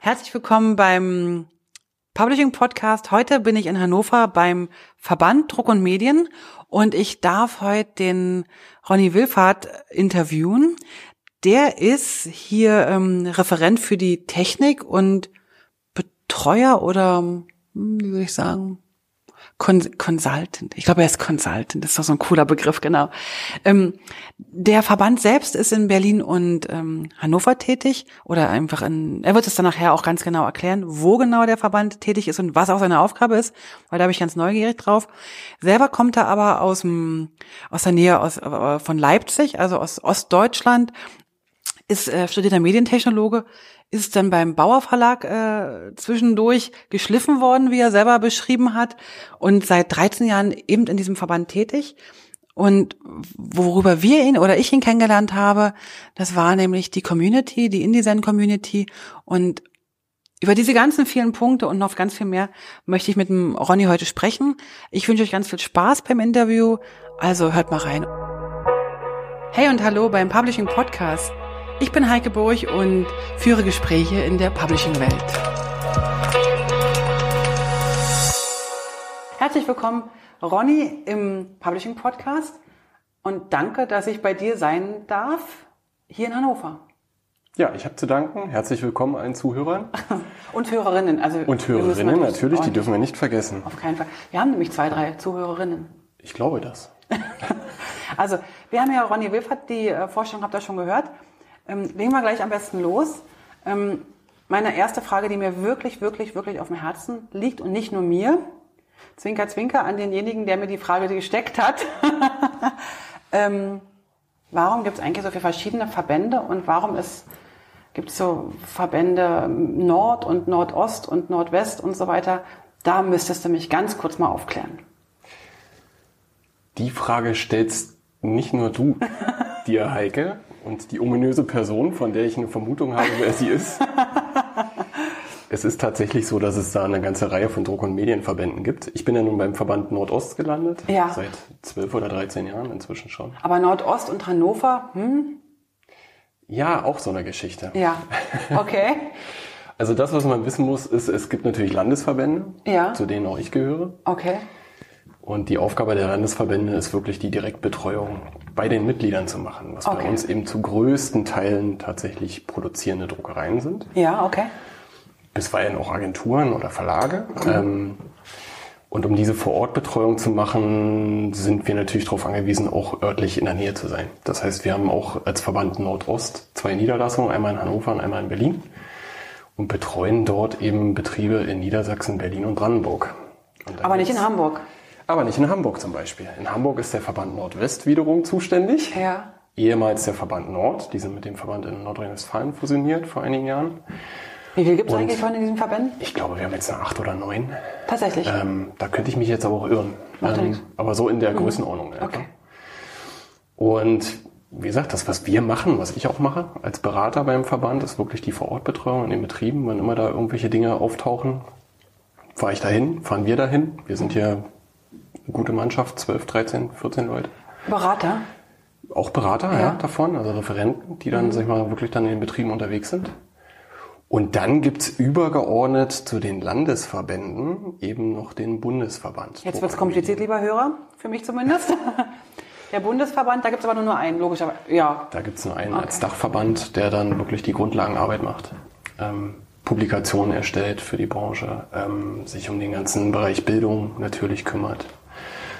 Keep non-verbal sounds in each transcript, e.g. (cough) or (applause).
Herzlich willkommen beim Publishing Podcast. Heute bin ich in Hannover beim Verband Druck und Medien und ich darf heute den Ronny Wilfahrt interviewen. Der ist hier ähm, Referent für die Technik und Betreuer oder, hm, wie würde ich sagen, Consultant. Ich glaube, er ist Consultant. Das ist doch so ein cooler Begriff, genau. Ähm, der Verband selbst ist in Berlin und ähm, Hannover tätig oder einfach in, er wird es dann nachher auch ganz genau erklären, wo genau der Verband tätig ist und was auch seine Aufgabe ist, weil da bin ich ganz neugierig drauf. Selber kommt er aber aus dem, aus der Nähe aus, äh, von Leipzig, also aus Ostdeutschland, ist äh, studierter Medientechnologe, ist dann beim Bauer Verlag äh, zwischendurch geschliffen worden, wie er selber beschrieben hat, und seit 13 Jahren eben in diesem Verband tätig. Und worüber wir ihn oder ich ihn kennengelernt habe, das war nämlich die Community, die InDesign-Community. Und über diese ganzen vielen Punkte und noch ganz viel mehr möchte ich mit dem Ronny heute sprechen. Ich wünsche euch ganz viel Spaß beim Interview. Also hört mal rein. Hey und hallo beim Publishing Podcast. Ich bin Heike Burg und führe Gespräche in der Publishing-Welt. Herzlich willkommen, Ronny, im Publishing Podcast und danke, dass ich bei dir sein darf, hier in Hannover. Ja, ich habe zu danken. Herzlich willkommen allen Zuhörern. (laughs) und Hörerinnen. Also und Hörerinnen, natürlich, die dürfen wir nicht vergessen. Auf keinen Fall. Wir haben nämlich zwei, drei Zuhörerinnen. Ich glaube das. (laughs) also, wir haben ja Ronny Wilfert, die äh, Vorstellung habt ihr schon gehört. Ähm, legen wir gleich am besten los. Ähm, meine erste Frage, die mir wirklich, wirklich, wirklich auf dem Herzen liegt und nicht nur mir. Zwinker, zwinker an denjenigen, der mir die Frage gesteckt hat. (laughs) ähm, warum gibt es eigentlich so viele verschiedene Verbände und warum gibt es so Verbände Nord und Nordost und Nordwest und so weiter? Da müsstest du mich ganz kurz mal aufklären. Die Frage stellst nicht nur du (laughs) dir, Heike, und die ominöse Person, von der ich eine Vermutung habe, wer sie ist. (laughs) es ist tatsächlich so, dass es da eine ganze Reihe von Druck- und Medienverbänden gibt. Ich bin ja nun beim Verband Nordost gelandet. Ja. Seit zwölf oder dreizehn Jahren inzwischen schon. Aber Nordost und Hannover, hm? Ja, auch so eine Geschichte. Ja. (laughs) Okay. also das, was man wissen muss, ist, es gibt natürlich Landesverbände, ja. zu denen auch ich gehöre. Okay. Und die Aufgabe der Landesverbände ist wirklich die Direktbetreuung bei den Mitgliedern zu machen, was okay. bei uns eben zu größten Teilen tatsächlich produzierende Druckereien sind. Ja, okay. Bisweilen auch Agenturen oder Verlage. Mhm. Ähm, und um diese Vorortbetreuung zu machen, sind wir natürlich darauf angewiesen, auch örtlich in der Nähe zu sein. Das heißt, wir haben auch als Verband Nordost zwei Niederlassungen, einmal in Hannover und einmal in Berlin und betreuen dort eben Betriebe in Niedersachsen, Berlin und Brandenburg. Und Aber nicht in Hamburg. Aber nicht in Hamburg zum Beispiel. In Hamburg ist der Verband Nordwest wiederum zuständig. Ja. Ehemals der Verband Nord. Die sind mit dem Verband in Nordrhein-Westfalen fusioniert vor einigen Jahren. Wie viel gibt es eigentlich von diesen Verbänden? Ich glaube, wir haben jetzt eine acht oder neun. Tatsächlich. Ähm, da könnte ich mich jetzt aber auch irren. Ähm, aber so in der mhm. Größenordnung. Okay. Und wie gesagt, das, was wir machen, was ich auch mache als Berater beim Verband, ist wirklich die Vorortbetreuung in den Betrieben. Wenn immer da irgendwelche Dinge auftauchen, fahre ich dahin, fahren wir dahin. Wir sind hier gute Mannschaft, 12, 13, 14 Leute. Berater? Auch Berater, ja, ja davon, also Referenten, die dann, mhm. sag ich mal, wirklich dann in den Betrieben unterwegs sind. Und dann gibt's übergeordnet zu den Landesverbänden eben noch den Bundesverband. Jetzt wird's kompliziert, lieber Hörer, für mich zumindest. (laughs) Der Bundesverband, da gibt's aber nur einen, logischerweise. Ja. Da gibt's nur einen okay. als Dachverband, der dann wirklich die Grundlagenarbeit macht. Ähm, Publikationen erstellt für die Branche, ähm, sich um den ganzen Bereich Bildung natürlich kümmert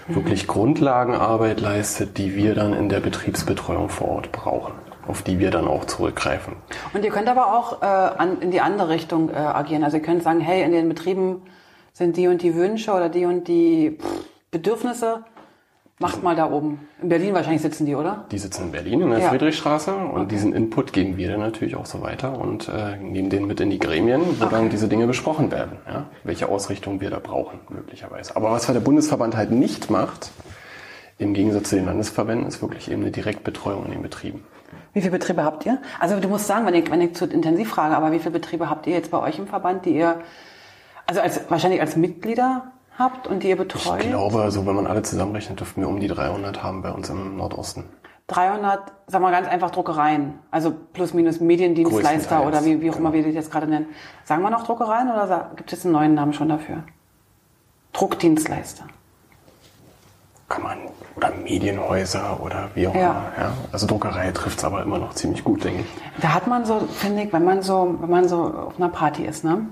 wirklich Grundlagenarbeit leistet, die wir dann in der Betriebsbetreuung vor Ort brauchen, auf die wir dann auch zurückgreifen. Und ihr könnt aber auch äh, an, in die andere Richtung äh, agieren. Also ihr könnt sagen, hey, in den Betrieben sind die und die Wünsche oder die und die Bedürfnisse Macht mal da oben. In Berlin wahrscheinlich sitzen die, oder? Die sitzen in Berlin in der ja. Friedrichstraße und okay. diesen Input geben wir dann natürlich auch so weiter und äh, nehmen den mit in die Gremien, wo okay. dann diese Dinge besprochen werden, ja? welche Ausrichtung wir da brauchen möglicherweise. Aber was der Bundesverband halt nicht macht, im Gegensatz zu den Landesverbänden, ist wirklich eben eine Direktbetreuung in den Betrieben. Wie viele Betriebe habt ihr? Also du musst sagen, wenn ich, wenn ich zu intensiv frage, aber wie viele Betriebe habt ihr jetzt bei euch im Verband, die ihr, also als, wahrscheinlich als Mitglieder habt und die ihr betreut? Ich glaube, also wenn man alle zusammenrechnet, dürften wir um die 300 haben bei uns im Nordosten. 300, sagen wir ganz einfach Druckereien, also plus minus Mediendienstleister oder wie, wie auch genau. immer wir die jetzt gerade nennen. Sagen wir noch Druckereien oder gibt es einen neuen Namen schon dafür? Druckdienstleister. Kann man, oder Medienhäuser oder wie auch Ja. immer. Ja. Also Druckerei trifft es aber immer noch ziemlich gut, denke ich. Da hat man so, finde ich, wenn man so, wenn man so auf einer Party ist, ne?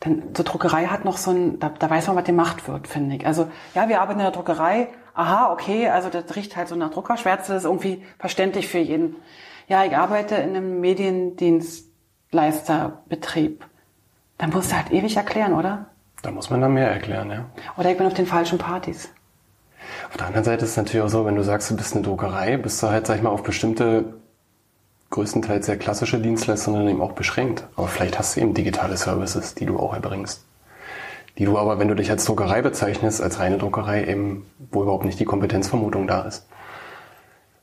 Dann, so Druckerei hat noch so ein, da, da weiß man, was gemacht wird, finde ich. Also, ja, wir arbeiten in der Druckerei. Aha, okay, also das riecht halt so nach Druckerschwärze, das ist irgendwie verständlich für jeden. Ja, ich arbeite in einem Mediendienstleisterbetrieb. Dann musst du halt ewig erklären, oder? Da muss man dann mehr erklären, ja. Oder ich bin auf den falschen Partys. Auf der anderen Seite ist es natürlich auch so, wenn du sagst, du bist eine Druckerei, bist du halt, sag ich mal, auf bestimmte, größtenteils sehr klassische Dienstleistungen eben auch beschränkt. Aber vielleicht hast du eben digitale Services, die du auch erbringst. Die du aber, wenn du dich als Druckerei bezeichnest, als reine Druckerei eben, wo überhaupt nicht die Kompetenzvermutung da ist.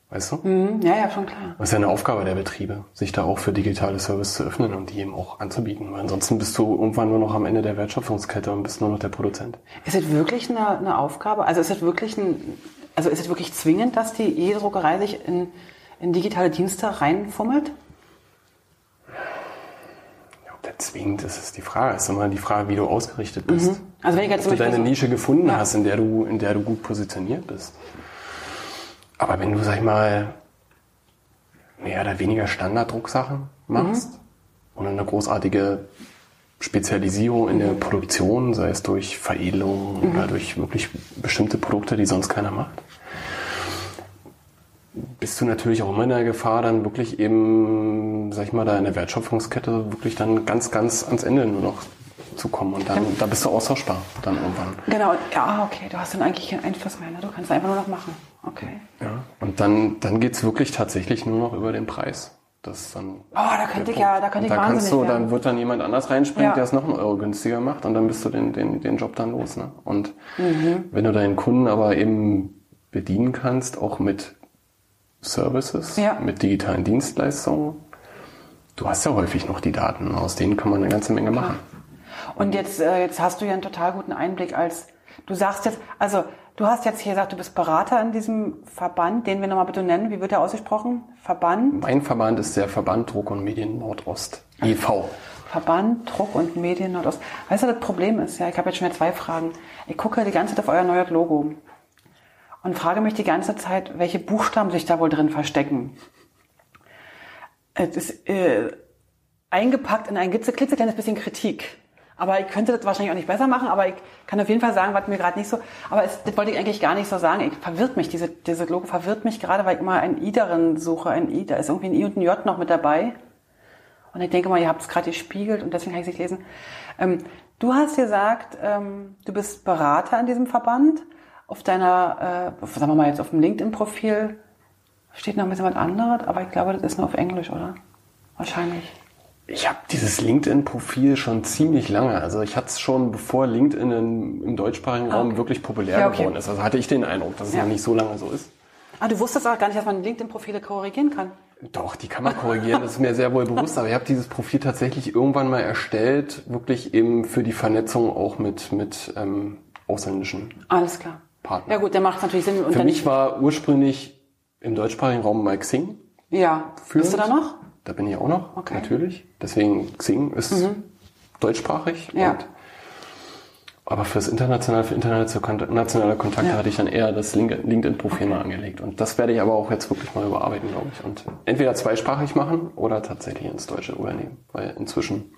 Weißt du? Mhm, ja, ja, schon klar. Das ist ja eine Aufgabe der Betriebe, sich da auch für digitale Services zu öffnen und die eben auch anzubieten. Weil ansonsten bist du irgendwann nur noch am Ende der Wertschöpfungskette und bist nur noch der Produzent. Ist es wirklich eine, eine Aufgabe? Also ist es wirklich ein, also ist es wirklich zwingend, dass die jede Druckerei sich in, in digitale Dienste reinfummelt? Ja, ob der zwingend ist, ist die Frage. Es ist immer die Frage, wie du ausgerichtet bist. Also wenn ich jetzt Ob du deine Nische gefunden Ja. hast, in der du, in der du gut positioniert bist. Aber wenn du, sag ich mal, mehr oder weniger Standarddrucksachen machst Mhm. und eine großartige Spezialisierung in der Produktion, sei es durch Veredelung Mhm. oder durch wirklich bestimmte Produkte, die sonst keiner macht, bist du natürlich auch immer in der Gefahr, dann wirklich eben, sag ich mal, da in der Wertschöpfungskette wirklich dann ganz, ganz ans Ende nur noch zu kommen. Und dann, da bist du austauschbar dann irgendwann. Genau, ja, okay, du hast dann eigentlich keinen Einfluss mehr, ne? du kannst einfach nur noch machen. Okay. Ja. Und dann, dann geht's wirklich tatsächlich nur noch über den Preis. Das ist dann Oh, da könnte ich ja, da könnte ich da kannst wahnsinnig du, werden. dann wird dann jemand anders reinspringen, Ja. der es noch einen Euro günstiger macht und dann bist du den, den, den Job dann los. Ne? Und Mhm. wenn du deinen Kunden aber eben bedienen kannst, auch mit Services, Ja. mit digitalen Dienstleistungen, du hast ja häufig noch die Daten, aus denen kann man eine ganze Menge machen. Und jetzt, äh, jetzt hast du ja einen total guten Einblick als, du sagst jetzt, also du hast jetzt hier gesagt, du bist Berater in diesem Verband, den wir nochmal bitte nennen. Wie wird der ausgesprochen? Verband? Mein Verband ist der Verband Druck und Medien Nordost, e.V. Verband, Druck und Medien Nordost. Weißt du, das Problem ist, ja, ich habe jetzt schon wieder zwei Fragen. Ich gucke die ganze Zeit auf euer neues Logo und frage mich die ganze Zeit, welche Buchstaben sich da wohl drin verstecken. Es ist äh, eingepackt in ein klitzekleines bisschen Kritik. Aber ich könnte das wahrscheinlich auch nicht besser machen, aber ich kann auf jeden Fall sagen, was mir gerade nicht so, aber es, das wollte ich eigentlich gar nicht so sagen. Ich verwirrt mich, diese, diese Logo verwirrt mich gerade, weil ich immer ein I darin suche, ein I, da ist irgendwie ein I und ein J noch mit dabei. Und ich denke mal, ihr habt es gerade gespiegelt und deswegen kann ich es nicht lesen. Ähm, du hast gesagt, ähm, du bist Berater in diesem Verband. Auf deiner, äh, sagen wir mal jetzt auf dem LinkedIn-Profil steht noch ein bisschen was anderes, aber ich glaube, das ist nur auf Englisch, oder? Wahrscheinlich. Ich habe dieses LinkedIn-Profil schon ziemlich lange. Also ich hatte es schon, bevor LinkedIn in, im deutschsprachigen Raum okay. wirklich populär Ja, okay. geworden ist. Also hatte ich den Eindruck, dass es Ja. noch nicht so lange so ist. Ah, du wusstest auch gar nicht, dass man LinkedIn-Profile korrigieren kann. Doch, die kann man korrigieren, das ist mir sehr wohl (laughs) bewusst. Aber ich habe dieses Profil tatsächlich irgendwann mal erstellt, wirklich eben für die Vernetzung auch mit, mit ähm, ausländischen Alles klar. Partnern. Ja gut, der macht natürlich Sinn. Für mich war ursprünglich im deutschsprachigen Raum mal Xing. ja. führend. Bist du da noch? Da bin ich auch noch, Okay. natürlich. Deswegen Xing ist deutschsprachig. Ja. Und, aber fürs internationale, für internationale Kontakte Ja. hatte ich dann eher das Link- LinkedIn-Profil mal angelegt. Und das werde ich aber auch jetzt wirklich mal überarbeiten, glaube ich. Und entweder zweisprachig machen oder tatsächlich ins Deutsche übernehmen. Weil inzwischen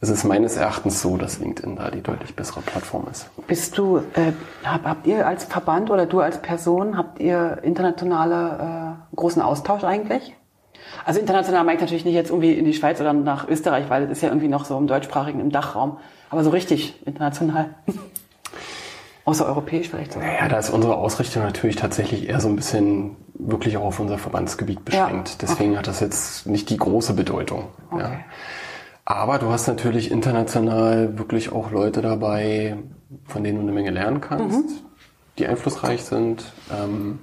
ist es meines Erachtens so, dass LinkedIn da die deutlich bessere Plattform ist. Bist du, äh, hab, habt ihr als Verband oder du als Person, habt ihr internationale äh, großen Austausch eigentlich? Also international meine ich natürlich nicht jetzt irgendwie in die Schweiz oder nach Österreich, weil das ist ja irgendwie noch so im deutschsprachigen, im Dachraum. Aber so richtig international. (laughs) Außereuropäisch vielleicht sogar. Naja, da ist unsere Ausrichtung natürlich tatsächlich eher so ein bisschen wirklich auch auf unser Verbandsgebiet beschränkt. Ja, Deswegen hat das jetzt nicht die große Bedeutung. Ja. Aber du hast natürlich international wirklich auch Leute dabei, von denen du eine Menge lernen kannst, Mhm. die einflussreich sind, ähm,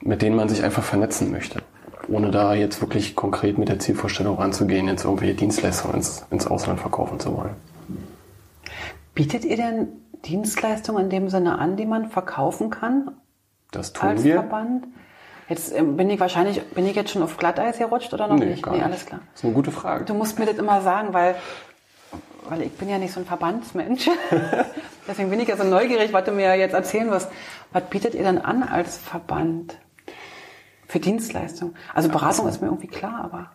mit denen man sich einfach vernetzen möchte. Ohne da jetzt wirklich konkret mit der Zielvorstellung ranzugehen, jetzt irgendwelche Dienstleistungen ins, ins Ausland verkaufen zu wollen. Bietet ihr denn Dienstleistungen in dem Sinne an, die man verkaufen kann? Das tun als wir. Verband? Jetzt ähm, bin ich wahrscheinlich, bin ich jetzt schon auf Glatteis gerutscht oder noch Nee, nicht? gar nee, nicht. alles klar. Das ist eine gute Frage. Du musst mir das immer sagen, weil, weil ich bin ja nicht so ein Verbandsmensch. (laughs) Deswegen bin ich ja so neugierig, was du mir jetzt erzählen wirst. Was bietet ihr denn an als Verband für Dienstleistungen? Also Beratung ist mir irgendwie klar, aber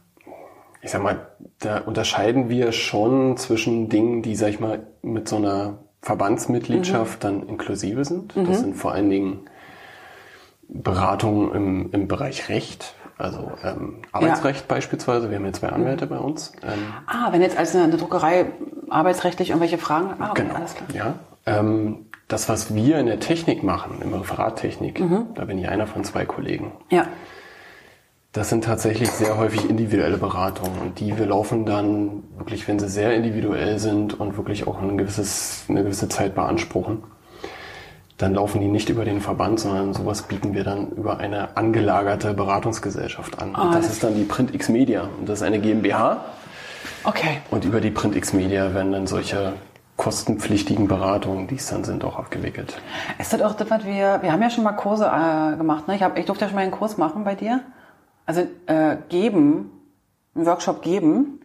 ich sag mal, da unterscheiden wir schon zwischen Dingen, die, sag ich mal, mit so einer Verbandsmitgliedschaft dann inklusive sind. Das sind vor allen Dingen Beratungen im, im Bereich Recht, also ähm, Arbeitsrecht beispielsweise. Wir haben hier zwei Anwälte bei uns. Ähm, ah, wenn jetzt als eine, Druckerei arbeitsrechtlich irgendwelche Fragen, ah, okay, Genau. alles klar. Ja. Ähm, das, was wir in der Technik machen, im Referattechnik, da bin ich einer von zwei Kollegen. Ja, Das sind tatsächlich sehr häufig individuelle Beratungen und die wir laufen dann wirklich, wenn sie sehr individuell sind und wirklich auch ein gewisses, eine gewisse Zeit beanspruchen, dann laufen die nicht über den Verband, sondern sowas bieten wir dann über eine angelagerte Beratungsgesellschaft an. Ah, und das das- ist dann die Print X Media und das ist eine GmbH okay. und über die Print X Media werden dann solche kostenpflichtigen Beratungen, die es dann sind, auch abgewickelt. Ist das auch das, was wir, wir haben ja schon mal Kurse äh, gemacht, ne? Ich, hab, ich durfte ja schon mal einen Kurs machen bei dir. Also äh, geben, einen Workshop geben,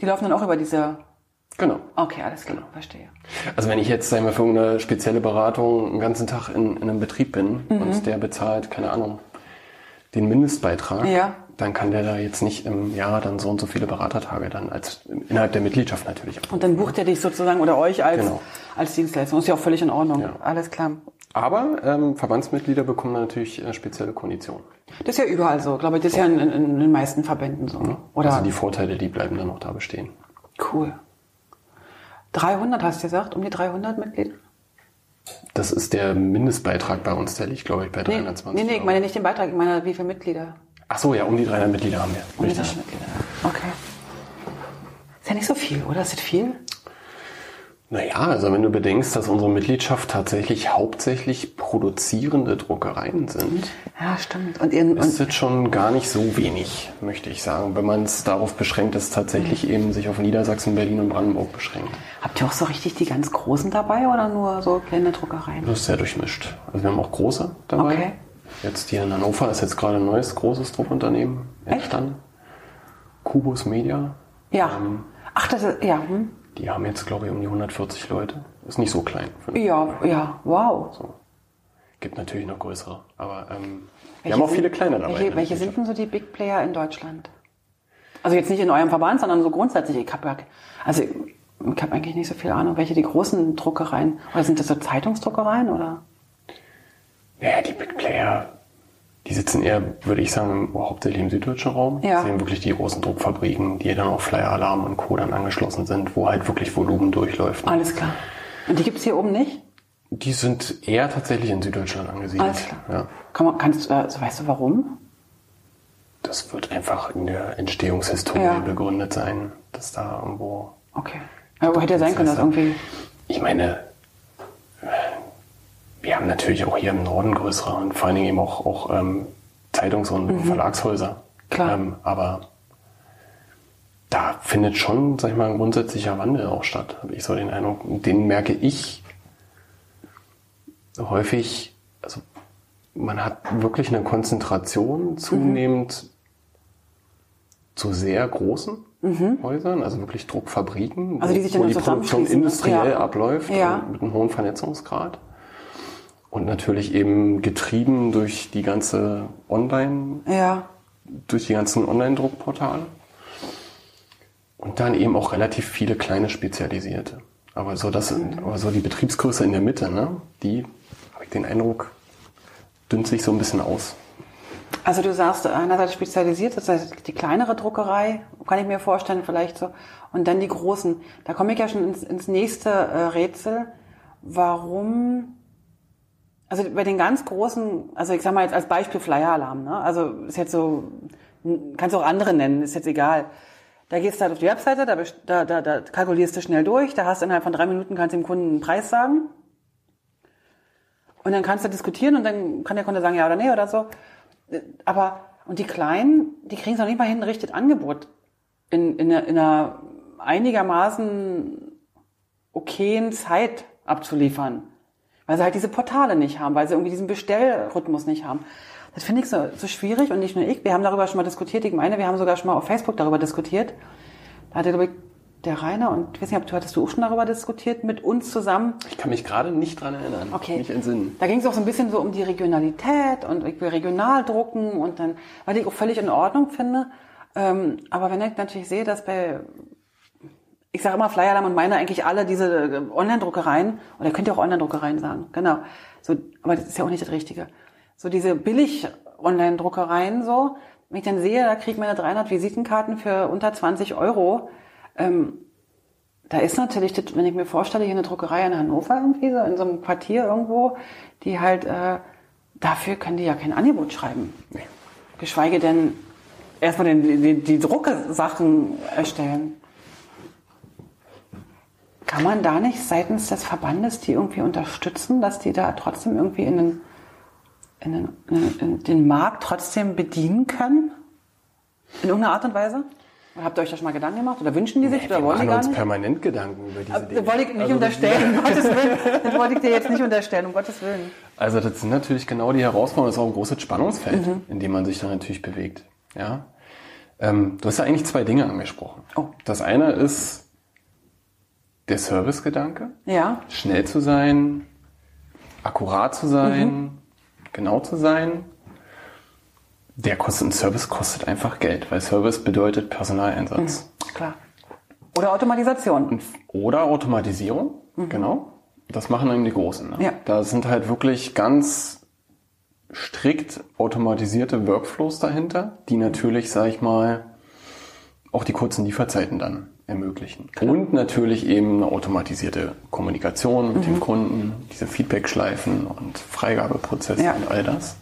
die laufen dann auch über diese, Genau. okay, alles klar, verstehe. Also wenn ich jetzt sagen wir, für eine spezielle Beratung einen ganzen Tag in, in einem Betrieb bin Mhm. und der bezahlt, keine Ahnung, den Mindestbeitrag, Ja. dann kann der da jetzt nicht im Jahr dann so und so viele Beratertage dann als innerhalb der Mitgliedschaft natürlich. Und dann bucht er dich sozusagen oder euch als, Genau. als Dienstleistung. Ist ja auch völlig in Ordnung. Ja. Alles klar. Aber ähm, Verbandsmitglieder bekommen natürlich äh, spezielle Konditionen. Das ist ja überall so, glaube ich. Das ist ja in, in, in den meisten Verbänden so. ne? Oder Also die Vorteile, die bleiben dann auch da bestehen. cool. 300 hast du gesagt, um die 300 Mitglieder? Das ist der Mindestbeitrag bei uns, der liegt, glaube ich, bei Nee, 320 nee, nee, ich Euro. meine nicht den Beitrag, ich meine, wie viele Mitglieder? Ach so, ja, um die 300 Mitglieder haben wir. Um die Richtig. 300 Mitglieder. Okay. Ist ja nicht so viel, oder? Ist das viel? Naja, also wenn du bedenkst, dass unsere Mitgliedschaft tatsächlich hauptsächlich produzierende Druckereien sind, Ja, stimmt. Und, und ist das schon gar nicht so wenig, möchte ich sagen. Wenn man es darauf beschränkt, dass es tatsächlich eben sich auf Niedersachsen, Berlin und Brandenburg beschränkt. habt ihr auch so richtig die ganz großen dabei oder nur so kleine Druckereien? Das ist sehr durchmischt. Also wir haben auch große dabei. Okay. Jetzt hier in Hannover ist jetzt gerade ein neues großes Druckunternehmen entstanden. Kubus Media. Ja. Ähm, Ach, das ist, ja. Hm? Die haben jetzt, glaube ich, um die 140 Leute. Ist nicht so klein. Ja, Druckerei. ja, wow. So. Gibt natürlich noch größere. Aber ähm, wir haben auch sind- viele kleine dabei. Welche, welche sind denn so die Big Player in Deutschland? Also jetzt nicht in eurem Verband, sondern so grundsätzlich. Ich habe ja, also ich habe eigentlich nicht so viel Ahnung, welche die großen Druckereien oder sind das so Zeitungsdruckereien oder? Naja, die Big Player, die sitzen eher, würde ich sagen, hauptsächlich im süddeutschen Raum. Ja. Das sind wirklich die großen Druckfabriken, die dann auf Flyer Alarm und Co. dann angeschlossen sind, wo halt wirklich Volumen durchläuft. Alles klar. Und die gibt's hier oben nicht? Die sind eher tatsächlich in Süddeutschland angesiedelt. Alles klar. Ja. Kann man, kannst, du, also weißt du warum? Das wird einfach in der Entstehungshistorie Ja. begründet sein, dass da irgendwo. Okay. Wo hätte ja sein können, dass irgendwie. Ich meine, wir haben natürlich auch hier im Norden größere und vor allen Dingen eben auch, auch ähm, Zeitungs- und Verlagshäuser. Mhm. Klar. Ähm, aber da findet schon, sag ich mal, ein grundsätzlicher Wandel auch statt, habe ich so den Eindruck. Den merke ich häufig, also man hat wirklich eine Konzentration zunehmend zu sehr großen Häusern, also wirklich Druckfabriken, Mhm. Also die sich wo dann die Produktion industriell Ja. abläuft Ja. mit einem hohen Vernetzungsgrad. Und natürlich eben getrieben durch die ganze Online, Ja. durch die ganzen Online-Druckportale. Und dann eben auch relativ viele kleine spezialisierte. Aber so das, aber so die Betriebsgröße in der Mitte, ne, die habe ich den Eindruck, dünnt sich so ein bisschen aus. Also du sagst einerseits spezialisiert, das heißt die kleinere Druckerei, kann ich mir vorstellen, vielleicht so, und dann die großen. Da komme ich ja schon ins, ins nächste äh, Rätsel. Warum? Also bei den ganz großen, also ich sag mal jetzt als Beispiel Flyer Alarm, ne? Also ist jetzt so, kannst du auch andere nennen, ist jetzt egal. Da gehst du halt auf die Webseite, da, da, da, da kalkulierst du schnell durch, da hast innerhalb von drei Minuten kannst du dem Kunden einen Preis sagen. Und dann kannst du diskutieren und dann kann der Kunde sagen, ja oder nee oder so. Aber, und die Kleinen, die kriegen es noch nicht mal hin, ein richtiges Angebot in, in, in einer einigermaßen okayen Zeit abzuliefern. Weil sie halt diese Portale nicht haben, weil sie irgendwie diesen Bestellrhythmus nicht haben. Das finde ich so, so schwierig und nicht nur ich. Wir haben darüber schon mal diskutiert. Ich meine, wir haben sogar schon mal auf Facebook darüber diskutiert. Da hatte, glaube ich, der Rainer und ich weiß nicht, ob du hattest du auch schon darüber diskutiert mit uns zusammen. Ich kann mich gerade nicht dran erinnern. Okay. Nicht entsinnen. Da ging es auch so ein bisschen so um die Regionalität und ich will regional drucken und dann, weil ich auch völlig in Ordnung finde. Ähm, aber wenn ich natürlich sehe, dass bei, ich sage immer Flyerlam und meine eigentlich alle diese äh, Online-Druckereien, oder ihr könnt ja auch Online-Druckereien sagen, genau. So, aber das ist ja auch nicht das Richtige. So diese billig Online-Druckereien so, wenn ich dann sehe, da kriege ich meine 300 Visitenkarten für unter 20 Euro, ähm, da ist natürlich, das, wenn ich mir vorstelle, hier eine Druckerei in Hannover irgendwie, so in so einem Quartier irgendwo, die halt, äh, dafür können die ja kein Angebot schreiben. Geschweige denn erstmal den, die, die Druckesachen erstellen. Kann man da nicht seitens des Verbandes die irgendwie unterstützen, dass die da trotzdem irgendwie in den, in den, in den, Markt trotzdem bedienen können? In irgendeiner Art und Weise? Habt ihr euch da schon mal Gedanken gemacht? Oder wünschen die sich? Nee, oder wollen die gar uns nicht? permanent Gedanken über diese Dinge. Das wollte ich nicht Also, unterstellen, um (laughs) Gottes Willen. Das wollte ich dir jetzt nicht unterstellen, um Gottes Willen. Also das sind natürlich genau die Herausforderungen. Das ist auch ein großes Spannungsfeld, Mhm. in dem man sich dann natürlich bewegt. Ja. Ähm, du hast ja eigentlich zwei Dinge angesprochen. Oh. Das eine ist der Servicegedanke, Ja, schnell zu sein, akkurat zu sein, Mhm. genau zu sein. Der kostet, ein Service kostet einfach Geld, weil Service bedeutet Personaleinsatz. klar. Oder Automatisation. Oder Automatisierung, genau. Das machen eben die Großen. Ne? Ja. Da sind halt wirklich ganz strikt automatisierte Workflows dahinter, die natürlich, sag ich mal, auch die kurzen Lieferzeiten dann ermöglichen. Und natürlich eben eine automatisierte Kommunikation mit Mhm. dem Kunden, diese Feedback-Schleifen und Freigabeprozesse Ja. und all das.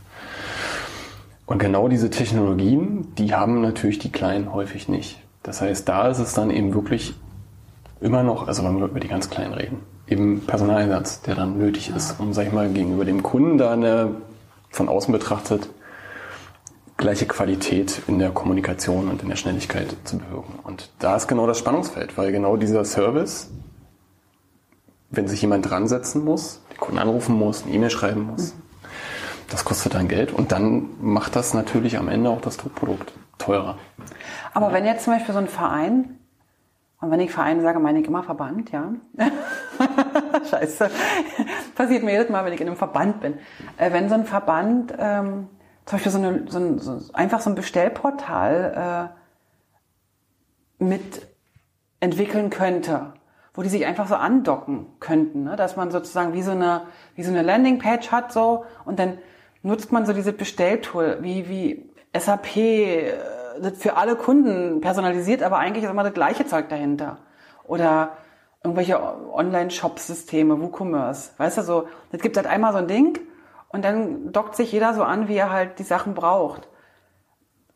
Und genau diese Technologien, die haben natürlich die Kleinen häufig nicht. Das heißt, da ist es dann eben wirklich immer noch, also wenn wir über die ganz Kleinen reden, eben Personaleinsatz, der dann nötig ist, um, sag ich mal, gegenüber dem Kunden da eine, von außen betrachtet, gleiche Qualität in der Kommunikation und in der Schnelligkeit zu bewirken. Und da ist genau das Spannungsfeld, weil genau dieser Service, wenn sich jemand dran setzen muss, den Kunden anrufen muss, eine E-Mail schreiben muss, das kostet dann Geld und dann macht das natürlich am Ende auch das Druckprodukt teurer. Aber wenn jetzt zum Beispiel so ein Verein, und wenn ich Verein sage, meine ich immer Verband, ja. (laughs) Scheiße. Passiert mir jedes Mal, wenn ich in einem Verband bin. Äh, wenn so ein Verband ähm, zum Beispiel so, eine, so, ein, so einfach so ein Bestellportal äh, mit entwickeln könnte, wo die sich einfach so andocken könnten, ne? dass man sozusagen wie so eine wie so eine Landingpage hat so und dann nutzt man so diese Bestelltool wie wie SAP äh, für alle Kunden personalisiert, aber eigentlich ist immer das gleiche Zeug dahinter oder irgendwelche Online-Shop-Systeme, WooCommerce, weißt du so, das gibt halt einmal so ein Ding und dann dockt sich jeder so an, wie er halt die Sachen braucht.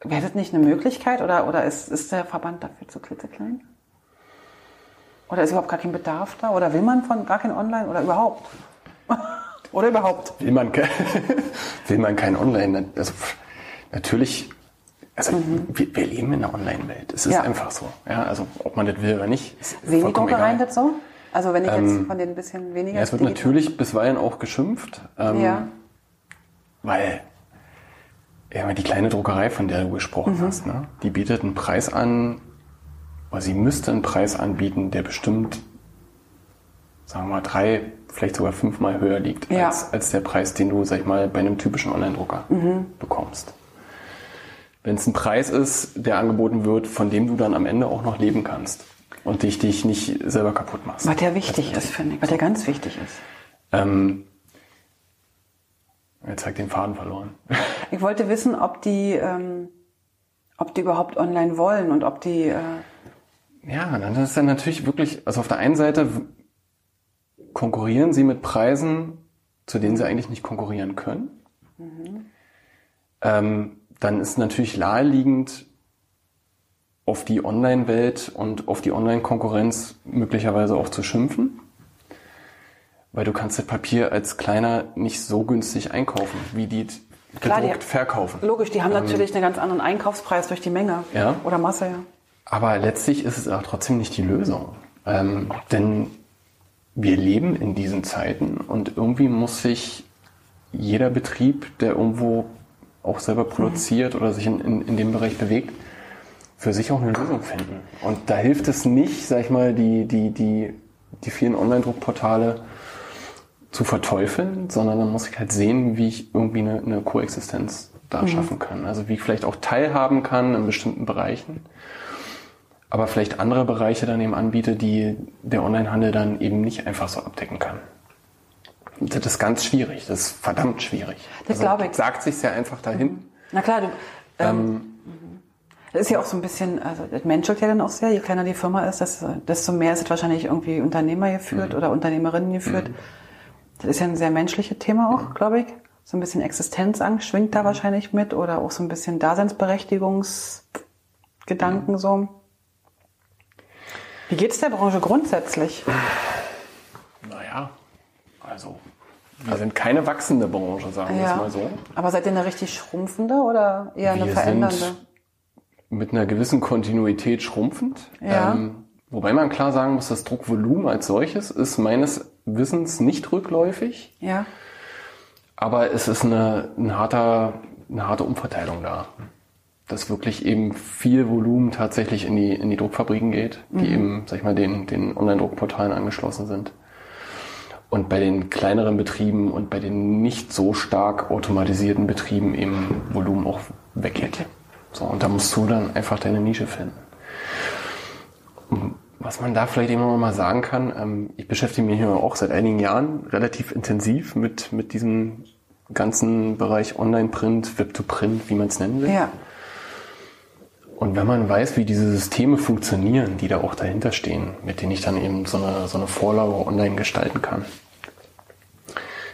Wäre das nicht eine Möglichkeit oder, oder ist, ist der Verband dafür zu klitzeklein? Oder ist überhaupt gar kein Bedarf da? Oder will man von gar kein Online oder überhaupt? (laughs) oder überhaupt? Will man, ke- (laughs) will man kein Online, also natürlich, also wir, wir leben in einer Online-Welt. Es ist Ja. einfach so. Ja, also ob man das will oder nicht, ist Sehen die Druckereien das so? Also wenn ich jetzt von den bisschen weniger... Ja, es wird natürlich bisweilen auch geschimpft, ähm, Ja. Weil ja, die kleine Druckerei, von der du gesprochen Mhm. hast, ne, die bietet einen Preis an, oder sie müsste einen Preis anbieten, der bestimmt, sagen wir mal, drei, vielleicht sogar fünfmal höher liegt Ja. als, als der Preis, den du, sag ich mal, bei einem typischen Online-Drucker Mhm. bekommst. Wenn es ein Preis ist, der angeboten wird, von dem du dann am Ende auch noch leben kannst und dich, dich nicht selber kaputt machst. Was der wichtig ist, finde ich. Was der ganz wichtig ist. Ähm, jetzt ich den Faden verloren. (laughs) Ich wollte wissen, ob die, ähm, ob die überhaupt online wollen und ob die... Äh, Ja, dann ist dann natürlich wirklich, also auf der einen Seite konkurrieren sie mit Preisen, zu denen sie eigentlich nicht konkurrieren können. Ähm, dann ist natürlich naheliegend, auf die Online-Welt und auf die Online-Konkurrenz möglicherweise auch zu schimpfen. Weil du kannst das Papier als kleiner nicht so günstig einkaufen, wie die Klar, die- gedruckt verkaufen. logisch, die haben natürlich einen ganz anderen Einkaufspreis durch die Menge. Ja. Oder Masse, ja. Aber letztlich ist es auch trotzdem nicht die Lösung. Ähm, denn wir leben in diesen Zeiten und irgendwie muss sich jeder Betrieb, der irgendwo auch selber produziert oder sich in, in, in dem Bereich bewegt, für sich auch eine Lösung finden. Und da hilft es nicht, sag ich mal, die, die, die, die vielen Online-Druckportale zu verteufeln, sondern dann muss ich halt sehen, wie ich irgendwie eine, eine Koexistenz da mhm. schaffen kann. Also wie ich vielleicht auch teilhaben kann in bestimmten Bereichen, aber vielleicht andere Bereiche dann eben anbiete, die der Onlinehandel dann eben nicht einfach so abdecken kann. Das ist ganz schwierig, das ist verdammt schwierig. Das also, glaube ich. Sagt sich ja einfach dahin. Mhm. Na klar, du, ähm, ähm, das ist ja auch so ein bisschen, also das menschelt ja dann auch sehr, je kleiner die Firma ist, desto mehr ist es wahrscheinlich irgendwie Unternehmer geführt mhm. oder Unternehmerinnen geführt. Mhm. Das ist ja ein sehr menschliches Thema auch, glaube ich. So ein bisschen Existenzangst schwingt da wahrscheinlich mit oder auch so ein bisschen Daseinsberechtigungsgedanken so. Wie geht's der Branche grundsätzlich? Naja, also wir sind keine wachsende Branche, sagen wir es mal so. Aber seid ihr eine richtig schrumpfende oder eher eine wir verändernde? Sind mit einer gewissen Kontinuität schrumpfend. Ja. Ähm, wobei man klar sagen muss, das Druckvolumen als solches ist meines Wissens nicht rückläufig. Ja. Aber es ist eine, ein harter, eine harte Umverteilung da. Dass wirklich eben viel Volumen tatsächlich in die, in die Druckfabriken geht, die mhm. eben, sag ich mal, den, den Online-Druckportalen angeschlossen sind. Und bei den kleineren Betrieben und bei den nicht so stark automatisierten Betrieben eben Volumen auch weggeht. So, und da musst du dann einfach deine Nische finden. Was man da vielleicht immer mal sagen kann, ähm, ich beschäftige mich hier auch seit einigen Jahren relativ intensiv mit, mit diesem ganzen Bereich Online-Print, Web-to-Print, wie man es nennen will. Ja. Und wenn man weiß, wie diese Systeme funktionieren, die da auch dahinter stehen, mit denen ich dann eben so eine, so eine Vorlage online gestalten kann,